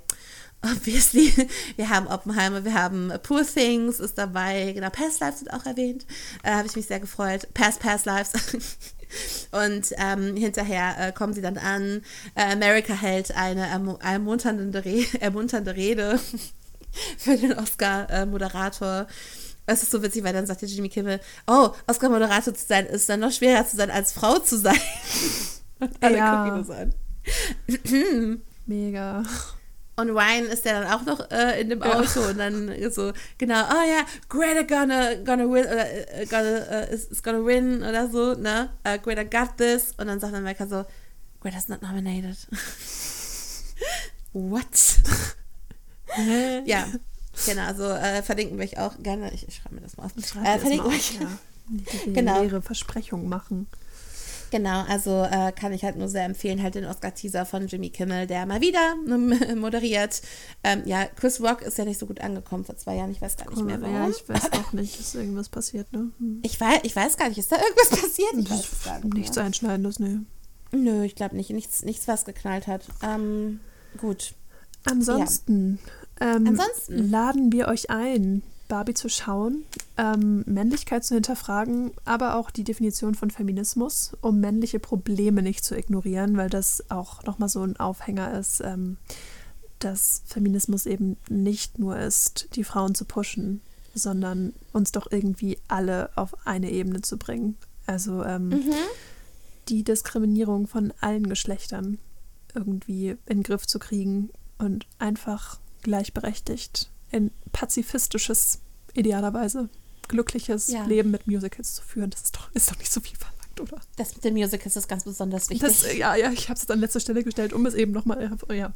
obviously. Wir haben Oppenheimer, wir haben Poor Things ist dabei, genau, Past Lives sind auch erwähnt. Äh, Habe ich mich sehr gefreut. Past, Past Lives. Und ähm, hinterher äh, kommen sie dann an. Äh, America hält eine ermu ermunternde, Re ermunternde Rede für den Oscar-Moderator. Es ist so witzig, weil dann sagt der Jimmy Kimmel, oh, Oscar-Moderator zu sein ist dann noch schwerer zu sein, als Frau zu sein. Und alle ja. gucken das an. Mega. Und Ryan ist ja dann auch noch äh, in dem Auto ja. und dann so, genau, oh ja, Greta gonna, gonna win, oder uh, gonna, uh, is, is, gonna win oder so, ne? Uh, Greta got this. Und dann sagt dann Micah so, Greta's not nominated. What? ja, genau, also äh, verlinken wir euch auch gerne. Ich, ich schreibe mir das mal auf. Äh, verlinken wir euch. Ja. Die genau. leere Versprechung machen. Genau, also äh, kann ich halt nur sehr empfehlen, halt den Oscar-Teaser von Jimmy Kimmel, der mal wieder moderiert. Ähm, ja, Chris Rock ist ja nicht so gut angekommen vor zwei Jahren, ich weiß gar nicht mehr warum. Ja, ich weiß auch nicht, ist irgendwas passiert, ne? Hm. Ich, weiß, ich weiß gar nicht, ist da irgendwas passiert? Ich weiß es gar nicht nichts mehr. Einschneidendes, ne? Nö, ich glaube nicht, nichts, nichts, was geknallt hat. Ähm, gut. Ansonsten, ja. ähm, Ansonsten laden wir euch ein, Barbie zu schauen, ähm, Männlichkeit zu hinterfragen, aber auch die Definition von Feminismus, um männliche Probleme nicht zu ignorieren, weil das auch nochmal so ein Aufhänger ist, ähm, dass Feminismus eben nicht nur ist, die Frauen zu pushen, sondern uns doch irgendwie alle auf eine Ebene zu bringen. Also ähm, mhm. die Diskriminierung von allen Geschlechtern irgendwie in den Griff zu kriegen und einfach gleichberechtigt in pazifistisches idealerweise glückliches Ja. Leben mit Musicals zu führen. Das ist doch, ist doch nicht so viel verlangt, oder? Das mit den Musicals ist ganz besonders wichtig. Das, ja, ja, ich habe es an letzter Stelle gestellt, um es eben nochmal, ja.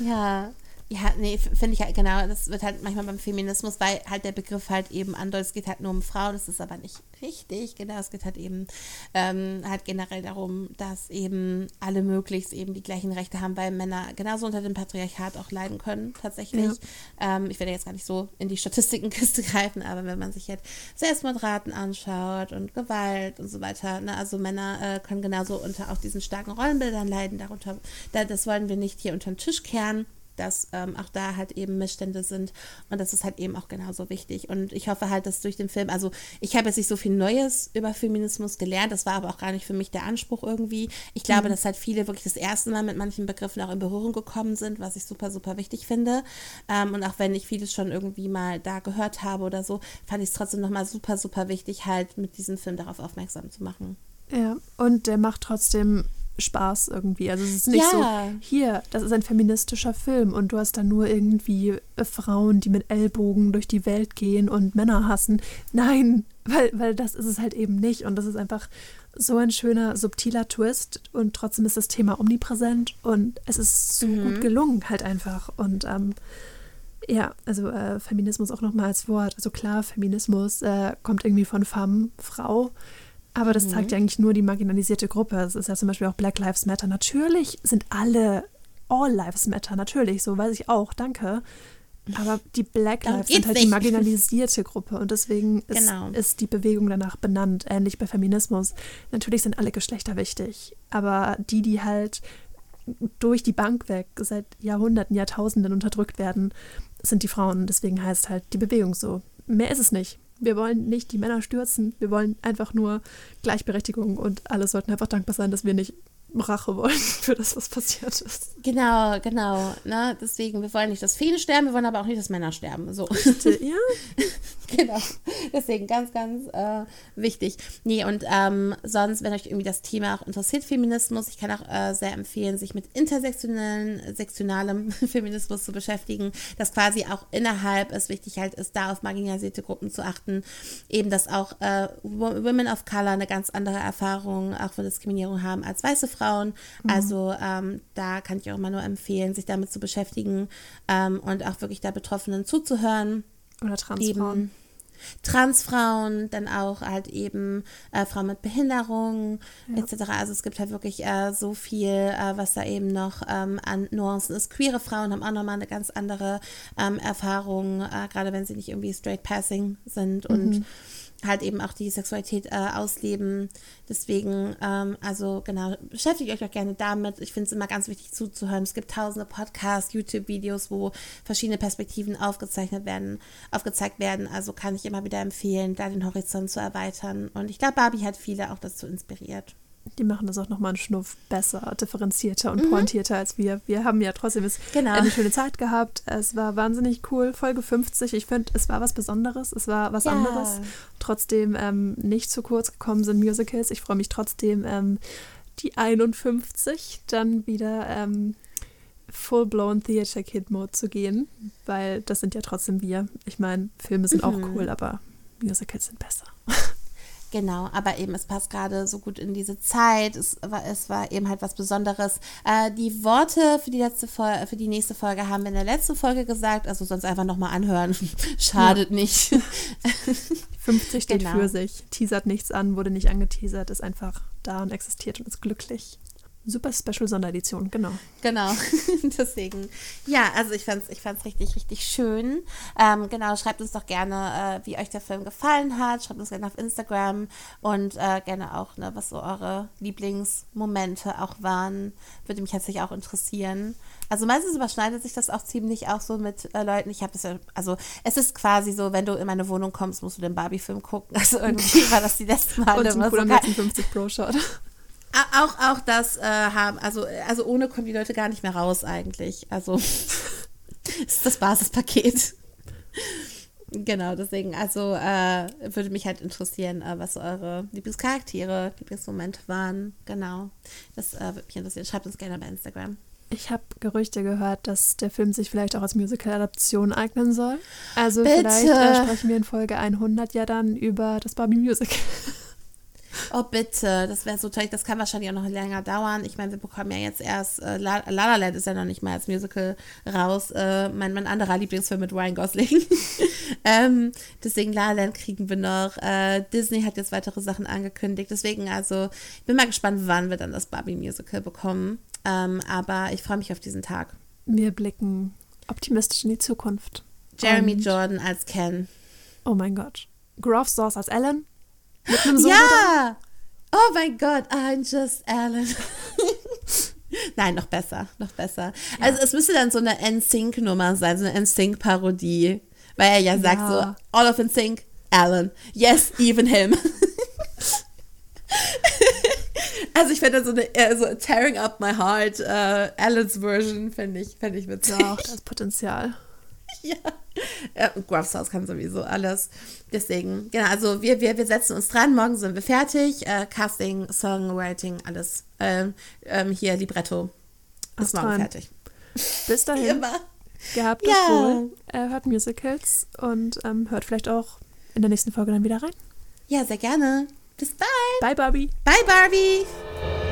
Ja, ja, nee, finde ich halt genau. Das wird halt manchmal beim Feminismus, weil halt der Begriff halt eben andeutet, es geht halt nur um Frauen, das ist aber nicht richtig. Genau, es geht halt eben ähm, halt generell darum, dass eben alle möglichst eben die gleichen Rechte haben, weil Männer genauso unter dem Patriarchat auch leiden können, tatsächlich. Ähm, ich werde jetzt gar nicht so in die Statistikkenkiste greifen, aber wenn man sich halt Selbstmordraten anschaut und Gewalt und so weiter, ne, also Männer äh, können genauso unter auch diesen starken Rollenbildern leiden, darunter, da, das wollen wir nicht hier unter den Tisch kehren dass ähm, auch da halt eben Missstände sind. Und das ist halt eben auch genauso wichtig. Und ich hoffe halt, dass durch den Film, also ich habe jetzt nicht so viel Neues über Feminismus gelernt, das war aber auch gar nicht für mich der Anspruch irgendwie. Ich glaube, dass halt viele wirklich das erste Mal mit manchen Begriffen auch in Berührung gekommen sind, was ich super, super wichtig finde. Ähm, und auch wenn ich vieles schon irgendwie mal da gehört habe oder so, fand ich es trotzdem nochmal super, super wichtig, halt mit diesem Film darauf aufmerksam zu machen. Ja, und der macht trotzdem Spaß irgendwie. Also es ist nicht Ja. so, hier, das ist ein feministischer Film und du hast da nur irgendwie äh, Frauen, die mit Ellbogen durch die Welt gehen und Männer hassen. Nein, weil, weil das ist es halt eben nicht. Und das ist einfach so ein schöner, subtiler Twist und trotzdem ist das Thema omnipräsent und es ist so gut gelungen halt einfach. Und ähm, ja, also äh, Feminismus auch nochmal als Wort. Also klar, Feminismus äh, kommt irgendwie von Femme, Frau. Aber das zeigt ja eigentlich nur die marginalisierte Gruppe. Es ist ja zum Beispiel auch Black Lives Matter. Natürlich sind alle All Lives Matter, natürlich, so weiß ich auch, danke. Aber die Black Lives sind halt die nicht. marginalisierte Gruppe und deswegen ist, Genau. ist die Bewegung danach benannt, ähnlich bei Feminismus. Natürlich sind alle Geschlechter wichtig, aber die, die halt durch die Bank weg seit Jahrhunderten, Jahrtausenden unterdrückt werden, sind die Frauen. Deswegen heißt halt die Bewegung so. Mehr ist es nicht. Wir wollen nicht die Männer stürzen, wir wollen einfach nur Gleichberechtigung und alle sollten einfach dankbar sein, dass wir nicht Rache wollen für das, was passiert ist. Genau, genau. Ne? Deswegen, wir wollen nicht, dass Feen sterben, wir wollen aber auch nicht, dass Männer sterben. So. Ja, genau. Deswegen ganz, ganz äh, wichtig. Nee, und ähm, sonst, wenn euch irgendwie das Thema auch interessiert, Feminismus, ich kann auch äh, sehr empfehlen, sich mit intersektionellen, sektionalem Feminismus zu beschäftigen, dass quasi auch innerhalb es wichtig halt ist, da auf marginalisierte Gruppen zu achten. Eben, dass auch äh, Wo- Women of Color eine ganz andere Erfahrung auch von Diskriminierung haben als weiße Frauen. Also ähm, da kann ich auch mal nur empfehlen, sich damit zu beschäftigen ähm, und auch wirklich der Betroffenen zuzuhören oder Transfrauen. eben Transfrauen, dann auch halt eben äh, Frauen mit Behinderung etc. Also es gibt halt wirklich äh, so viel, äh, was da eben noch ähm, an Nuancen ist. Queere Frauen haben auch nochmal eine ganz andere ähm, Erfahrung, äh, gerade wenn sie nicht irgendwie straight passing sind und halt eben auch die Sexualität äh, ausleben. Deswegen, ähm, also genau, beschäftigt euch auch gerne damit. Ich finde es immer ganz wichtig zuzuhören. Es gibt tausende Podcasts, YouTube-Videos, wo verschiedene Perspektiven aufgezeichnet werden, aufgezeigt werden. Also kann ich immer wieder empfehlen, da den Horizont zu erweitern. Und ich glaube, Barbie hat viele auch dazu inspiriert. Die machen das auch nochmal einen Schnuff besser, differenzierter und pointierter als wir. Wir haben ja trotzdem Genau. eine schöne Zeit gehabt. Es war wahnsinnig cool. Folge 50. Ich finde, es war was Besonderes. Es war was Ja. anderes. Trotzdem ähm, nicht zu kurz gekommen sind Musicals. Ich freue mich trotzdem, ähm, die 51 dann wieder ähm, full-blown Theater Kid Mode zu gehen, weil das sind ja trotzdem wir. Ich meine, Filme sind auch cool, aber Musicals sind besser. Genau, aber eben, es passt gerade so gut in diese Zeit. Es war, es war eben halt was Besonderes. Äh, die Worte für die letzte Folge, für die nächste Folge haben wir in der letzten Folge gesagt, also sonst einfach nochmal anhören. Schadet nicht. 50 steht Genau. für sich, teasert nichts an, wurde nicht angeteasert, ist einfach da und existiert und ist glücklich. Super Special Sonderedition, genau. Genau, deswegen. Ja, also ich fand's, ich fand's richtig, richtig schön. Ähm, genau, schreibt uns doch gerne, äh, wie euch der Film gefallen hat. Schreibt uns gerne auf Instagram und äh, gerne auch, ne, was so eure Lieblingsmomente auch waren. Würde mich tatsächlich auch interessieren. Also meistens überschneidet sich das auch ziemlich auch so mit äh, Leuten. Ich habe das ja, also es ist quasi so, wenn du in meine Wohnung kommst, musst du den Barbie-Film gucken. Also irgendwie war das die letzten Male Und zum so Cool am geil. letzten 50 Pro Shot. A- Auch, auch das äh, haben, also, also ohne kommen die Leute gar nicht mehr raus eigentlich. Also ist das Basispaket. Genau, deswegen, also äh, würde mich halt interessieren, äh, was eure Lieblingscharaktere, Lieblingsmomente waren. Genau. Das äh, würde mich interessieren. Schreibt uns gerne bei Instagram. Ich habe Gerüchte gehört, dass der Film sich vielleicht auch als Musical-Adaption eignen soll. Also Bitte. vielleicht äh, sprechen wir in Folge 100 ja dann über das Barbie Musical. Oh, bitte, das wäre so toll. Das kann wahrscheinlich auch noch länger dauern. Ich meine, wir bekommen ja jetzt erst, äh, La La La Land ist ja noch nicht mal als Musical raus. Äh, mein, mein anderer Lieblingsfilm mit Ryan Gosling. ähm, deswegen La La Land kriegen wir noch. Äh, Disney hat jetzt weitere Sachen angekündigt. Deswegen, also, ich bin mal gespannt, wann wir dann das Barbie Musical bekommen. Ähm, aber ich freue mich auf diesen Tag. Wir blicken optimistisch in die Zukunft. Jeremy Und- Jordan als Ken. Oh mein Gott. Groff Sauce als Ellen. Mit einem Solo Ja! Oh mein Gott, I'm just Alan. Nein, noch besser, noch besser. Also es müsste dann so eine NSYNC-Nummer sein, so eine NSYNC-Parodie. Weil er ja sagt Ja. so, all of NSYNC, Alan. Yes, even him. also ich fände so eine, äh, so Tearing Up My Heart, äh, Alans Version, fände ich, fände ich witzig. Ja, auch das Potenzial. Ja. ja Gruff's House kann sowieso alles. Deswegen, genau, also wir, wir, wir setzen uns dran. Morgen sind wir fertig. Äh, Casting, Songwriting, alles. Ähm, ähm, hier, Libretto. Ist morgen rein. fertig. Bis Wie dahin. immer. Gehabt Ja. wohl. Er hört Musicals und ähm, hört vielleicht auch in der nächsten Folge dann wieder rein. Ja, sehr gerne. Bis bald. Bye, Barbie. Bye, Barbie.